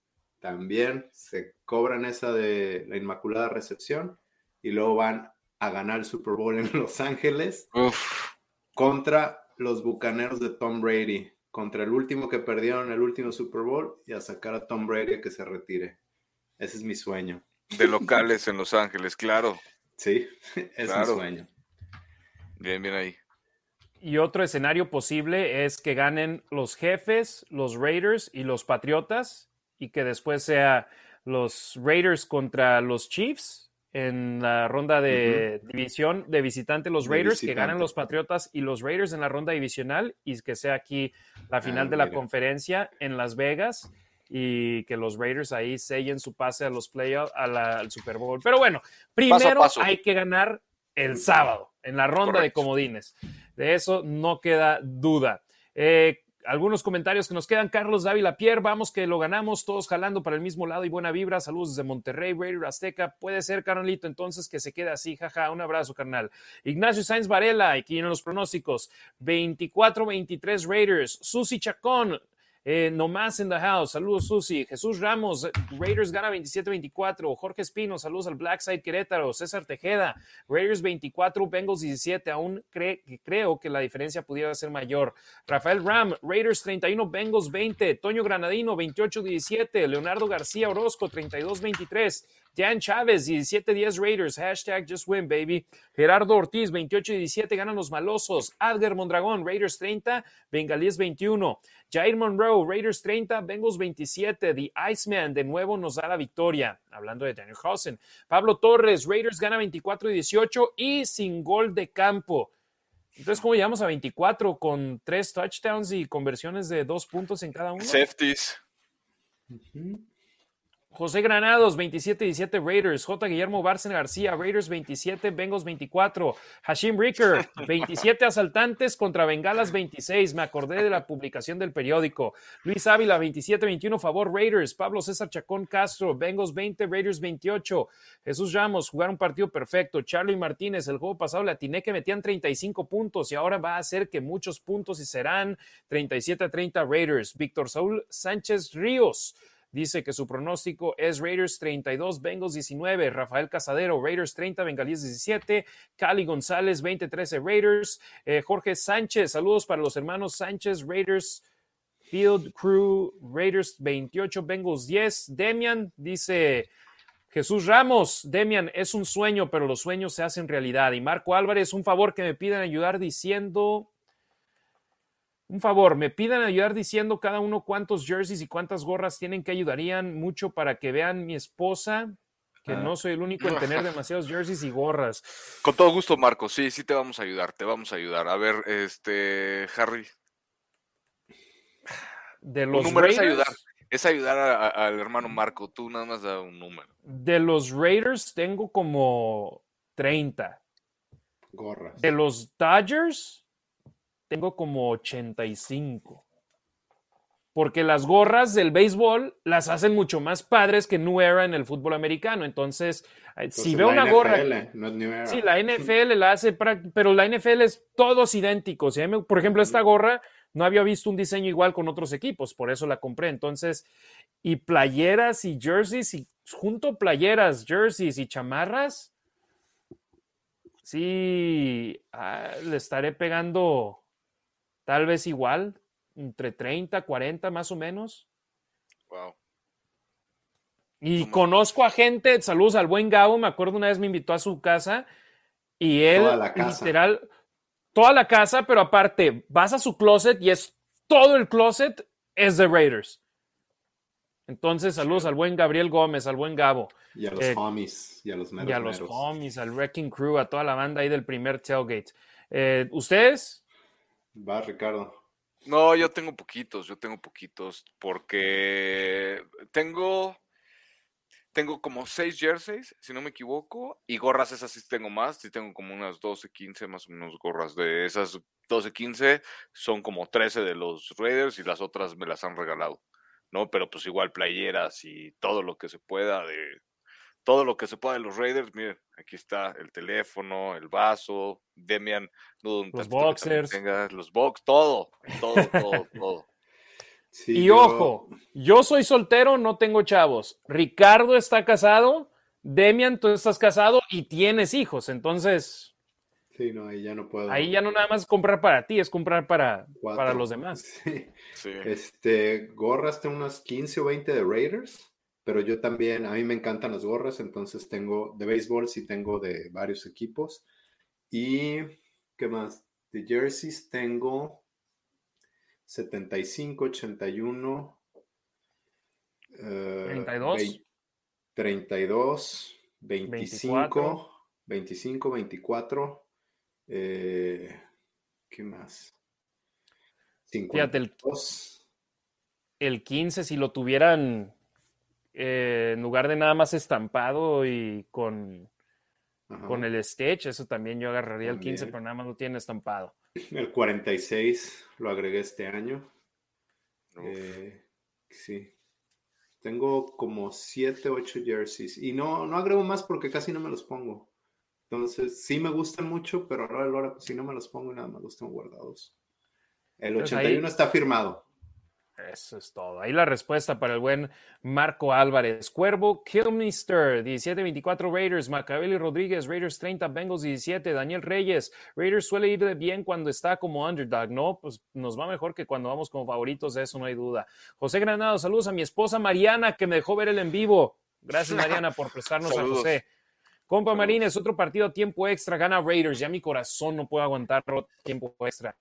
también se cobran esa de la Inmaculada Recepción y luego van a ganar el Super Bowl en <laughs> Los Ángeles Uf. contra los Bucaneros de Tom Brady, contra el último que perdieron el último Super Bowl y a sacar a Tom Brady a que se retire. Ese es mi sueño. De locales en Los Ángeles, claro. Sí, <laughs> es Claro. mi sueño. Bien, bien ahí. Y otro escenario posible es que ganen los jefes, los Raiders y los Patriotas, y que después sea los Raiders contra los Chiefs en la ronda de división de visitante, los De Raiders, que ganen los Patriotas y los Raiders en la ronda divisional, y que sea aquí la final Ah, de la mira. conferencia en Las Vegas. Y que los Raiders ahí sellen su pase a los playoffs, al Super Bowl. Pero bueno, primero paso. hay que ganar el sábado en la ronda de comodines. De eso no queda duda. Eh, algunos comentarios que nos quedan. Carlos Dávila Pierre, vamos que lo ganamos, todos jalando para el mismo lado y buena vibra. Saludos desde Monterrey, Raider Azteca. Puede ser, carnalito, entonces que se quede así, jaja. Un abrazo, carnal. Ignacio Sainz Varela, aquí en los pronósticos. 24-23 Raiders. Susi Chacón, eh, nomás en the house. Saludos, Susi. Jesús Ramos, Raiders gana 27-24. Jorge Espino, saludos al Blackside Querétaro. César Tejeda, Raiders 24, Bengals 17. Aún cre- creo que la diferencia pudiera ser mayor. Rafael Ram, Raiders 31, Bengals 20. Toño Granadino, 28-17. Leonardo García Orozco, 32-23. Dan Chávez, 17-10 Raiders. Hashtag just win, baby. Gerardo Ortiz, 28-17. Ganan los malosos. Adger Mondragón, Raiders 30. Bengalíes 21. Jair Monroe, Raiders 30, Bengals 27. The Iceman de nuevo nos da la victoria. Hablando de Daniel Hausen. Pablo Torres, Raiders gana 24 y 18 y sin gol de campo. Entonces, ¿cómo llegamos a 24 con tres touchdowns y conversiones de dos puntos en cada uno? Safeties. José Granados, 27-17 Raiders. J. Guillermo Bárcena García, Raiders 27, Bengals 24. Hashim Ricker, 27 asaltantes contra Bengalas 26. Me acordé de la publicación del periódico. Luis Ávila, 27-21, favor Raiders. Pablo César Chacón Castro, Bengals 20, Raiders 28. Jesús Ramos, jugar un partido perfecto. Charlie Martínez, el juego pasado le atiné que metían 35 puntos y ahora va a hacer que muchos puntos y serán 37-30 Raiders. Víctor Saúl Sánchez Ríos. Dice que su pronóstico es Raiders 32, Bengals 19, Rafael Casadero, Raiders 30, Bengalíes 17, Cali González 20-13 Raiders, Eh, Jorge Sánchez, saludos para los hermanos Sánchez, Raiders Field Crew, Raiders 28, Bengals 10, Demian dice Jesús Ramos, Demian, es un sueño, pero los sueños se hacen realidad. Y Marco Álvarez, un favor que me pidan ayudar diciendo un favor, me pidan ayudar diciendo cada uno cuántos jerseys y cuántas gorras tienen que ayudarían mucho para que vean mi esposa, que Ah. no soy el único en tener <laughs> demasiados jerseys y gorras. Con todo gusto, Marco. Sí, sí te vamos a ayudar, te vamos a ayudar. A ver, este, Harry, De los número es Raiders, ayudar. Es ayudar a- a- al hermano Marco. Tú nada más da un número. de los Raiders tengo como 30. Gorras. De los Dodgers tengo como 85. Porque las gorras del béisbol las hacen mucho más padres que New Era en el fútbol americano. Entonces, eh, Entonces, si veo una gorra no. Sí, la NFL la hace, pero la NFL es todos idénticos. Me- por ejemplo, esta gorra no había visto un diseño igual con otros equipos, por eso la compré. Entonces, y playeras y jerseys, y junto playeras, jerseys y chamarras, sí, ah, le estaré pegando tal vez igual, entre 30, 40 más o menos. Wow. Y conozco a gente, saludos al buen Gabo, me acuerdo una vez me invitó a su casa y él, literal, toda la casa, pero aparte, vas a su closet y es todo el closet es de Raiders. Entonces, saludos al buen Gabriel Gómez, al buen Gabo. Y a los eh, homies, y a los meros, Y a los homies, al Wrecking Crew, a toda la banda ahí del primer tailgate. Eh, ¿Ustedes? Va, Ricardo. No, yo tengo poquitos, yo tengo poquitos, porque tengo tengo como seis jerseys, si no me equivoco, y gorras esas sí tengo más, sí tengo como unas 12, 15 más o menos gorras de esas 12, 15, son como 13 de los Raiders y las otras me las han regalado, ¿no? Pero pues igual playeras y todo lo que se pueda de todo lo que se pueda de los Raiders, miren, aquí está el teléfono, el vaso, Demian, los boxers, los box, todo, todo, todo, <laughs> todo y ojo, yo soy soltero, no tengo chavos. Ricardo está casado, Demian, tú estás casado y tienes hijos, entonces. Sí, no, ahí ya no puedo. Ahí ya no nada más comprar para ti, es comprar para, para los demás. <laughs> Sí. Este, gorras tengo unas 15 o 20 de Raiders, pero yo también, a mí me encantan las gorras, entonces tengo de béisbol, sí tengo de varios equipos. Y, ¿qué más? De jerseys tengo 75, 81, 32, 32, 25, 25, 24, ¿qué más? 52. el, el 15, si lo tuvieran eh, en lugar de nada más estampado y con, con el stitch, eso también yo agarraría el 15, pero nada más lo tiene estampado. El 46 lo agregué este año. Eh, sí. Tengo como 7, 8 jerseys. Y no, no agrego más porque casi no me los pongo. Entonces, sí me gustan mucho, pero ahora, si no me los pongo, nada más los tengo guardados. El 81 está firmado. Eso es todo. Ahí la respuesta para el buen Marco Álvarez. Cuervo, Killmister, 17-24 Raiders, Macabelli Rodríguez, Raiders 30, Bengals 17, Daniel Reyes. Raiders suele ir bien cuando está como underdog, ¿no? Pues nos va mejor que cuando vamos como favoritos, de eso no hay duda. José Granado, saludos a mi esposa Mariana, que me dejó ver el en vivo. Gracias, Mariana, por prestarnos a José. Compa Marines, otro partido a tiempo extra, gana Raiders. Ya mi corazón no puede aguantar tiempo extra.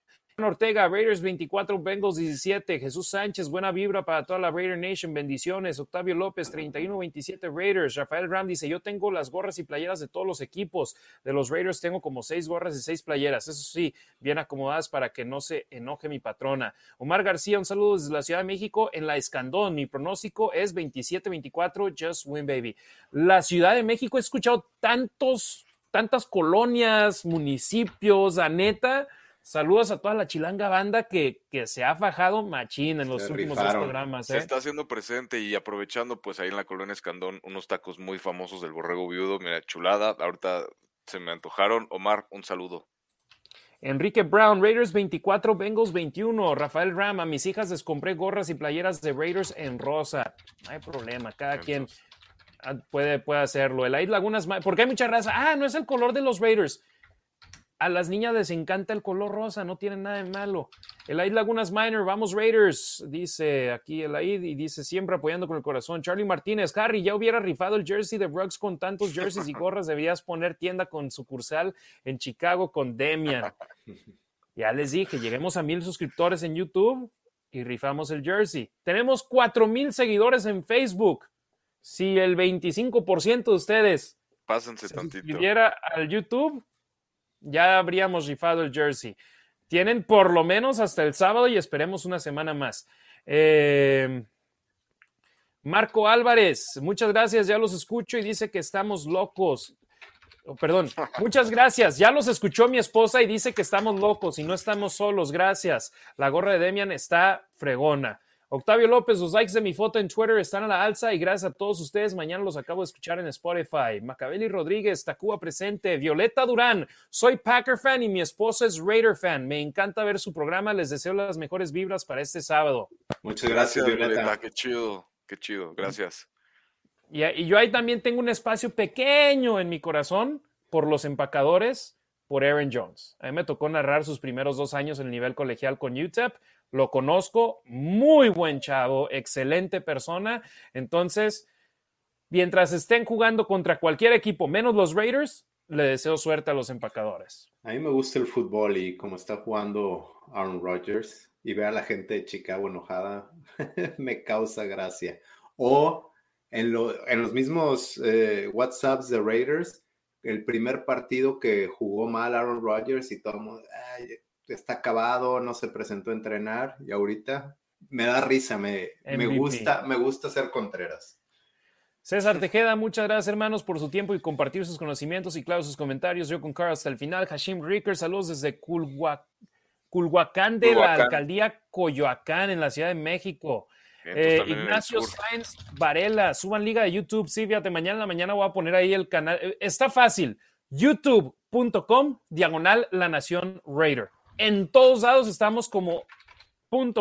Ortega, Raiders 24, Bengals 17. Jesús Sánchez, buena vibra para toda la Raider Nation, bendiciones. Octavio López, 31-27 Raiders. Rafael Ram dice, yo tengo las gorras y playeras de todos los equipos. De los Raiders tengo como seis gorras y seis playeras. Eso sí, bien acomodadas para que no se enoje mi patrona. Omar García, un saludo desde la Ciudad de México en la Escandón. Mi pronóstico es 27-24, just win baby. La Ciudad de México, he escuchado tantos, tantas colonias, municipios, a neta Saludos a toda la chilanga banda que, que se ha fajado machín en los últimos dos programas. Se ¿eh? está haciendo presente y aprovechando, pues ahí en la colonia Escandón, unos tacos muy famosos del borrego viudo. Mira, chulada. Ahorita se me antojaron. Omar, un saludo. Enrique Brown, Raiders 24, Bengals 21. Rafael Ram, a mis hijas les compré gorras y playeras de Raiders en rosa. No hay problema, cada quien puede, puede hacerlo. El Aid Lagunas, porque hay mucha raza. Ah, no es el color de los Raiders. A las niñas les encanta el color rosa, no tiene nada de malo. El Aid Lagunas Minor, vamos Raiders, dice aquí el Aid y dice siempre apoyando con el corazón. Charlie Martínez, Harry, ya hubiera rifado el jersey de Brooks con tantos jerseys y gorras, deberías poner tienda con sucursal en Chicago con Demian. Ya les dije, lleguemos a mil suscriptores en YouTube y rifamos el jersey. Tenemos cuatro mil seguidores en Facebook. Si el 25% de ustedes Pásense se al YouTube, ya habríamos rifado el jersey. Tienen por lo menos hasta el sábado y esperemos una semana más. Eh, Marco Álvarez, muchas gracias, ya los escucho y dice que estamos locos. Oh, perdón, <laughs> muchas gracias. Ya los escuchó mi esposa y dice que estamos locos y no estamos solos. Gracias. La gorra de Demian está fregona. Octavio López, los likes de mi foto en Twitter están a la alza y gracias a todos ustedes. Mañana los acabo de escuchar en Spotify. Macabeli Rodríguez, Tacuba presente. Violeta Durán, soy Packer fan y mi esposa es Raider fan. Me encanta ver su programa. Les deseo las mejores vibras para este sábado. Muchas gracias, Violeta. Qué chido, qué chido. Gracias. Y, y yo ahí también tengo un espacio pequeño en mi corazón por los empacadores, por Aaron Jones. A mí me tocó narrar sus primeros dos años en el nivel colegial con UTEP lo conozco, muy buen chavo, excelente persona. Entonces, mientras estén jugando contra cualquier equipo, menos los Raiders, le deseo suerte a los empacadores. A mí me gusta el fútbol y como está jugando Aaron Rodgers y ve a la gente de Chicago enojada, <laughs> me causa gracia. O en, los mismos eh, WhatsApps de Raiders, el primer partido que jugó mal Aaron Rodgers y todo el mundo, está acabado, no se presentó a entrenar y ahorita me da risa, me, me gusta, me gusta ser Contreras. César Tejeda, muchas gracias hermanos por su tiempo y compartir sus conocimientos y claro sus comentarios. Yo con Carl hasta el final. Hashim Ricker, saludos desde Culhuacán de la alcaldía Coyoacán en la Ciudad de México. Eh, Ignacio Sáenz Varela, suban liga de YouTube. Sí, fíjate, mañana en la mañana voy a poner ahí el canal. Eh, está fácil. YouTube.com, diagonal La Nación Raider. En todos lados estamos como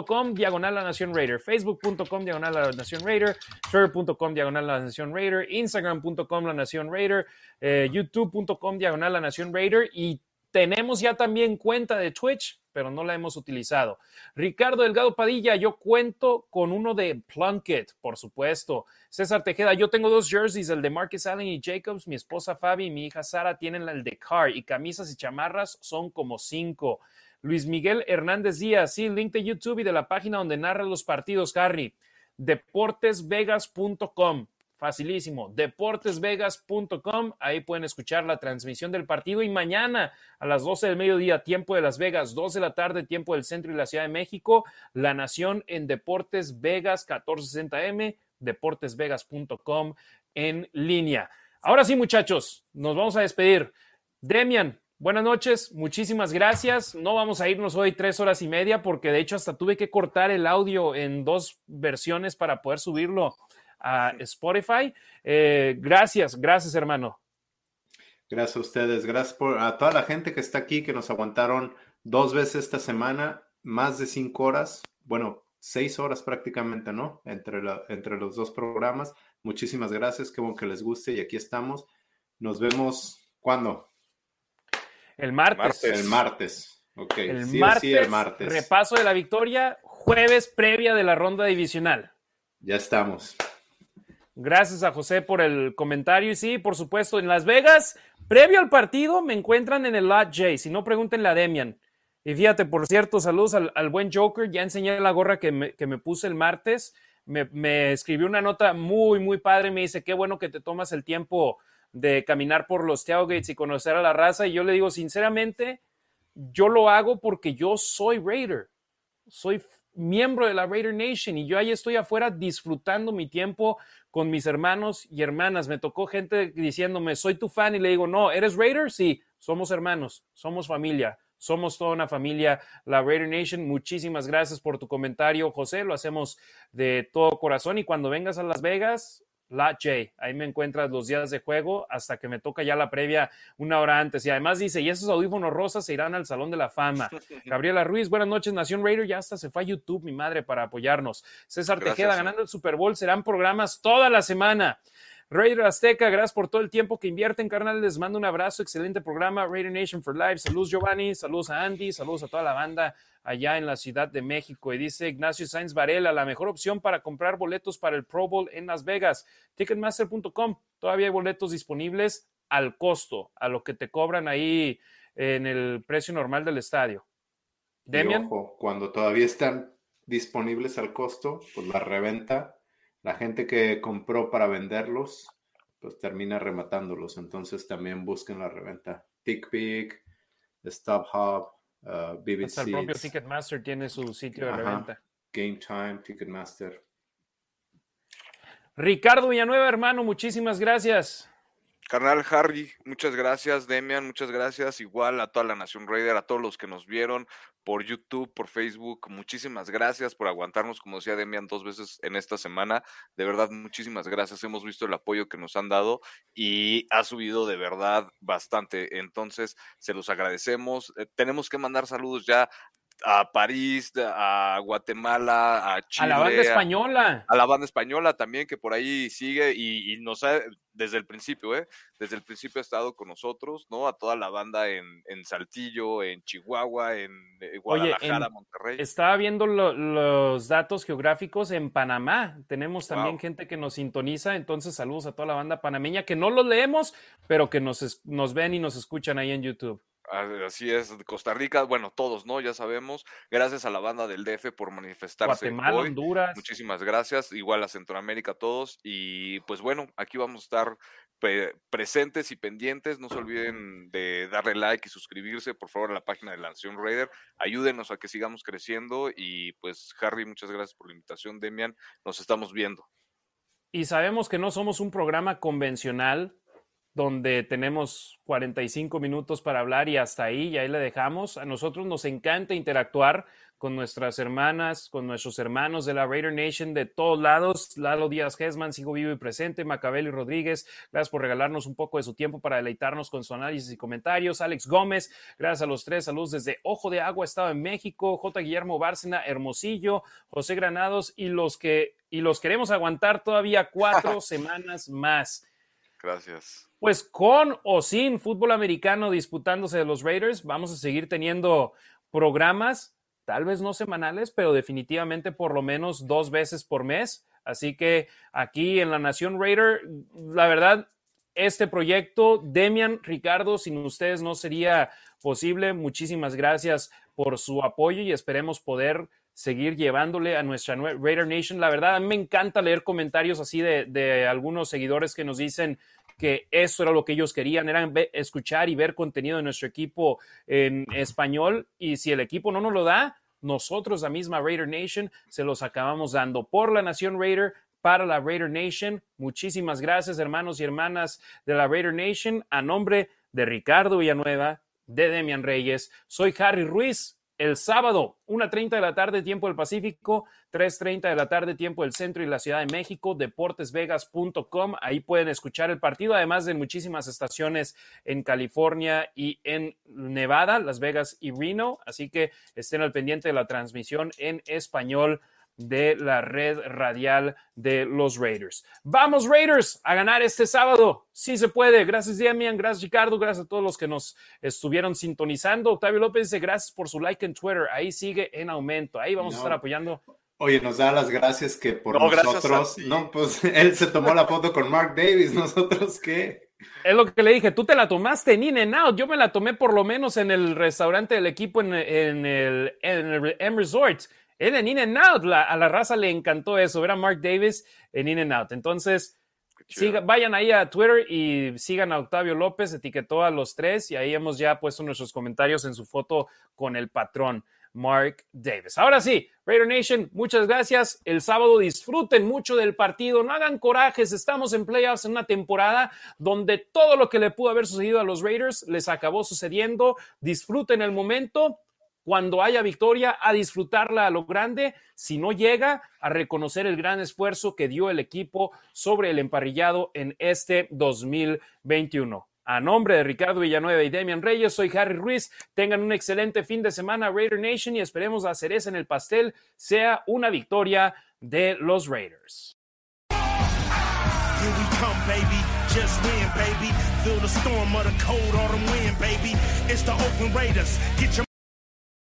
.com diagonal la nación raider, facebook.com diagonal la nación raider, twitter.com diagonal la nación raider, instagram.com la nación raider, eh, youtube.com diagonal la nación raider y tenemos ya también cuenta de Twitch, pero no la hemos utilizado. Ricardo Delgado Padilla, yo cuento con uno de Plunkett, por supuesto. César Tejeda, yo tengo dos jerseys, el de Marcus Allen y Jacobs. Mi esposa Fabi y mi hija Sara tienen el de Car y camisas y chamarras son como cinco. Luis Miguel Hernández Díaz, sí, link de YouTube y de la página donde narra los partidos, Harry. Deportesvegas.com. Facilísimo. Deportesvegas.com. Ahí pueden escuchar la transmisión del partido. Y mañana a las 12 del mediodía, tiempo de Las Vegas, 2 de la tarde, tiempo del centro y la Ciudad de México. La Nación en Deportes Vegas, 1460M. Deportesvegas.com en línea. Ahora sí, muchachos, nos vamos a despedir. Demian, Buenas noches, muchísimas gracias. No vamos a irnos hoy tres horas y media porque de hecho hasta tuve que cortar el audio en dos versiones para poder subirlo a Spotify. Eh, gracias, gracias hermano. Gracias a ustedes, gracias por, a toda la gente que está aquí, que nos aguantaron dos veces esta semana, más de cinco horas, bueno, seis horas prácticamente, ¿no? Entre, entre los dos programas. Muchísimas gracias, qué bueno que les guste y aquí estamos. Nos vemos, ¿cuándo? El martes. El martes. Ok. El, martes, el martes. Repaso de la victoria. Jueves previa de la ronda divisional. Ya estamos. Gracias a José por el comentario. Y sí, por supuesto, en Las Vegas, previo al partido, me encuentran en el Lot J. Si no, pregúntenle a Demian. Y fíjate, por cierto, saludos al, buen Joker. Ya enseñé la gorra que me, que me puse el martes. Me, me, escribió una nota muy, muy padre. Me dice, qué bueno que te tomas el tiempo de caminar por los tailgates y conocer a la raza. Y yo le digo, sinceramente, yo lo hago porque yo soy Raider. Soy miembro de la Raider Nation y yo ahí estoy afuera disfrutando mi tiempo con mis hermanos y hermanas. Me tocó gente diciéndome, soy tu fan y le digo, no, ¿eres Raider? Sí, somos hermanos, somos familia, somos toda una familia, la Raider Nation. Muchísimas gracias por tu comentario, José. Lo hacemos de todo corazón y cuando vengas a Las Vegas, la J. Ahí me encuentras los días de juego hasta que me toca ya la previa una hora antes. Y además dice, y esos audífonos rosas se irán al Salón de la Fama. <laughs> Gabriela Ruiz, buenas noches, Nación Raider. Ya hasta se fue a YouTube, mi madre, para apoyarnos. César Tejeda ganando el Super Bowl. Serán programas toda la semana. Raider Azteca, gracias por todo el tiempo que invierten, carnal. Les mando un abrazo, excelente programa. Raider Nation for Life. Saludos, Giovanni. Saludos a Andy. Saludos a toda la banda allá en la Ciudad de México. Y dice Ignacio Sainz Varela, la mejor opción para comprar boletos para el Pro Bowl en Las Vegas. Ticketmaster.com. Todavía hay boletos disponibles al costo, a lo que te cobran ahí en el precio normal del estadio. Demian. cuando todavía están disponibles al costo, pues la reventa la gente que compró para venderlos, pues termina rematándolos. Entonces también busquen la reventa. TickPick, StubHub, uh, BBC. Hasta el propio Ticketmaster tiene su sitio de reventa. Game Time, Ticketmaster. Ricardo Villanueva, hermano, muchísimas gracias. Carnal Harry, muchas gracias. Demian, muchas gracias. Igual a toda la Nación Raider, a todos los que nos vieron por YouTube, por Facebook. Muchísimas gracias por aguantarnos, como decía Demian, dos veces en esta semana. De verdad, muchísimas gracias. Hemos visto el apoyo que nos han dado y ha subido de verdad bastante. Entonces, se los agradecemos. Eh, tenemos que mandar saludos ya a París, a Guatemala, a Chile. A la banda española. A, la banda española también, que por ahí sigue y, nos ha, desde el principio, ¿eh? Desde el principio ha estado con nosotros, ¿no? A toda la banda en, en Saltillo, en Chihuahua, en eh, Guadalajara, Monterrey. Estaba viendo los datos geográficos en Panamá. Tenemos también gente que nos sintoniza, entonces saludos a toda la banda panameña, que no los leemos, pero que nos, nos ven y nos escuchan ahí en YouTube. Así es, Costa Rica, bueno, todos, ¿no? Ya sabemos. Gracias a la banda del DF por manifestarse Guatemala, Honduras. Muchísimas gracias. Igual a Centroamérica todos. Y pues bueno, aquí vamos a estar presentes y pendientes. No se olviden de darle like y suscribirse, por favor, a la página de la Nación Raider. Ayúdenos a que sigamos creciendo. Y pues, Harry, muchas gracias por la invitación. Demian, nos estamos viendo. Y sabemos que no somos un programa convencional donde tenemos 45 minutos para hablar y hasta ahí, y ahí le dejamos. A nosotros nos encanta interactuar con nuestras hermanas, con nuestros hermanos de la Raider Nation de todos lados. Lalo Díaz Gesman, sigo vivo y presente. Macabel y Rodríguez, gracias por regalarnos un poco de su tiempo para deleitarnos con su análisis y comentarios. Alex Gómez, gracias a los tres. Saludos desde Ojo de Agua, Estado en México. J. Guillermo Bárcena, Hermosillo. José Granados y los que y los queremos aguantar todavía cuatro <laughs> semanas más. Gracias. Pues con o sin fútbol americano disputándose de los Raiders, vamos a seguir teniendo programas, tal vez no semanales, pero definitivamente por lo menos dos veces por mes. Así que aquí en la Nación Raider, la verdad, este proyecto, Demian, Ricardo, sin ustedes no sería posible. Muchísimas gracias por su apoyo y esperemos poder seguir llevándole a nuestra Raider Nation. La verdad, me encanta leer comentarios así de, de algunos seguidores que nos dicen, que eso era lo que ellos querían, era escuchar y ver contenido de nuestro equipo en español y si el equipo no nos lo da, nosotros, la misma Raider Nation, se los acabamos dando por la Nación Raider, para la Raider Nation. Muchísimas gracias, hermanos y hermanas de la Raider Nation. A nombre de Ricardo Villanueva, de Demian Reyes, soy Harry Ruiz el sábado, 1.30 de la tarde, tiempo del Pacífico, 3.30 de la tarde, tiempo del Centro y la Ciudad de México, deportesvegas.com. Ahí pueden escuchar el partido, además de muchísimas estaciones en California y en Nevada, Las Vegas y Reno. Así que estén al pendiente de la transmisión en español de la red radial de los Raiders. Vamos Raiders a ganar este sábado. Sí se puede. Gracias Damian, gracias Ricardo, gracias a todos los que nos estuvieron sintonizando. Octavio López dice gracias por su like en Twitter. Ahí sigue en aumento. Ahí vamos a estar apoyando. Oye, nos da las gracias que por nosotros. No, pues <laughs> él se tomó la foto con Mark Davis. ¿Nosotros qué? Es lo que le dije, tú te la tomaste en In and Out, yo me la tomé por lo menos en el restaurante del equipo en, en el, en el M Resort en In and Out. a la raza le encantó eso, ver a Mark Davis en In and Out. Entonces, vayan ahí a Twitter y sigan a Octavio López, etiquetó a los tres y ahí hemos ya puesto nuestros comentarios en su foto con el patrón. Mark Davis. Ahora sí, Raider Nation, muchas gracias. El sábado disfruten mucho del partido, no hagan corajes, estamos en playoffs en una temporada donde todo lo que le pudo haber sucedido a los Raiders les acabó sucediendo. Disfruten el momento, cuando haya victoria, a disfrutarla a lo grande, si no llega, a reconocer el gran esfuerzo que dio el equipo sobre el emparrillado en este 2021. A nombre de Ricardo Villanueva y Demian Reyes, soy Harry Ruiz. Tengan un excelente fin de semana, Raider Nation, y esperemos la cereza en el pastel sea una victoria de los Raiders. Just win, baby. Feel the storm of the cold autumn wind, baby. It's the Raiders. Get your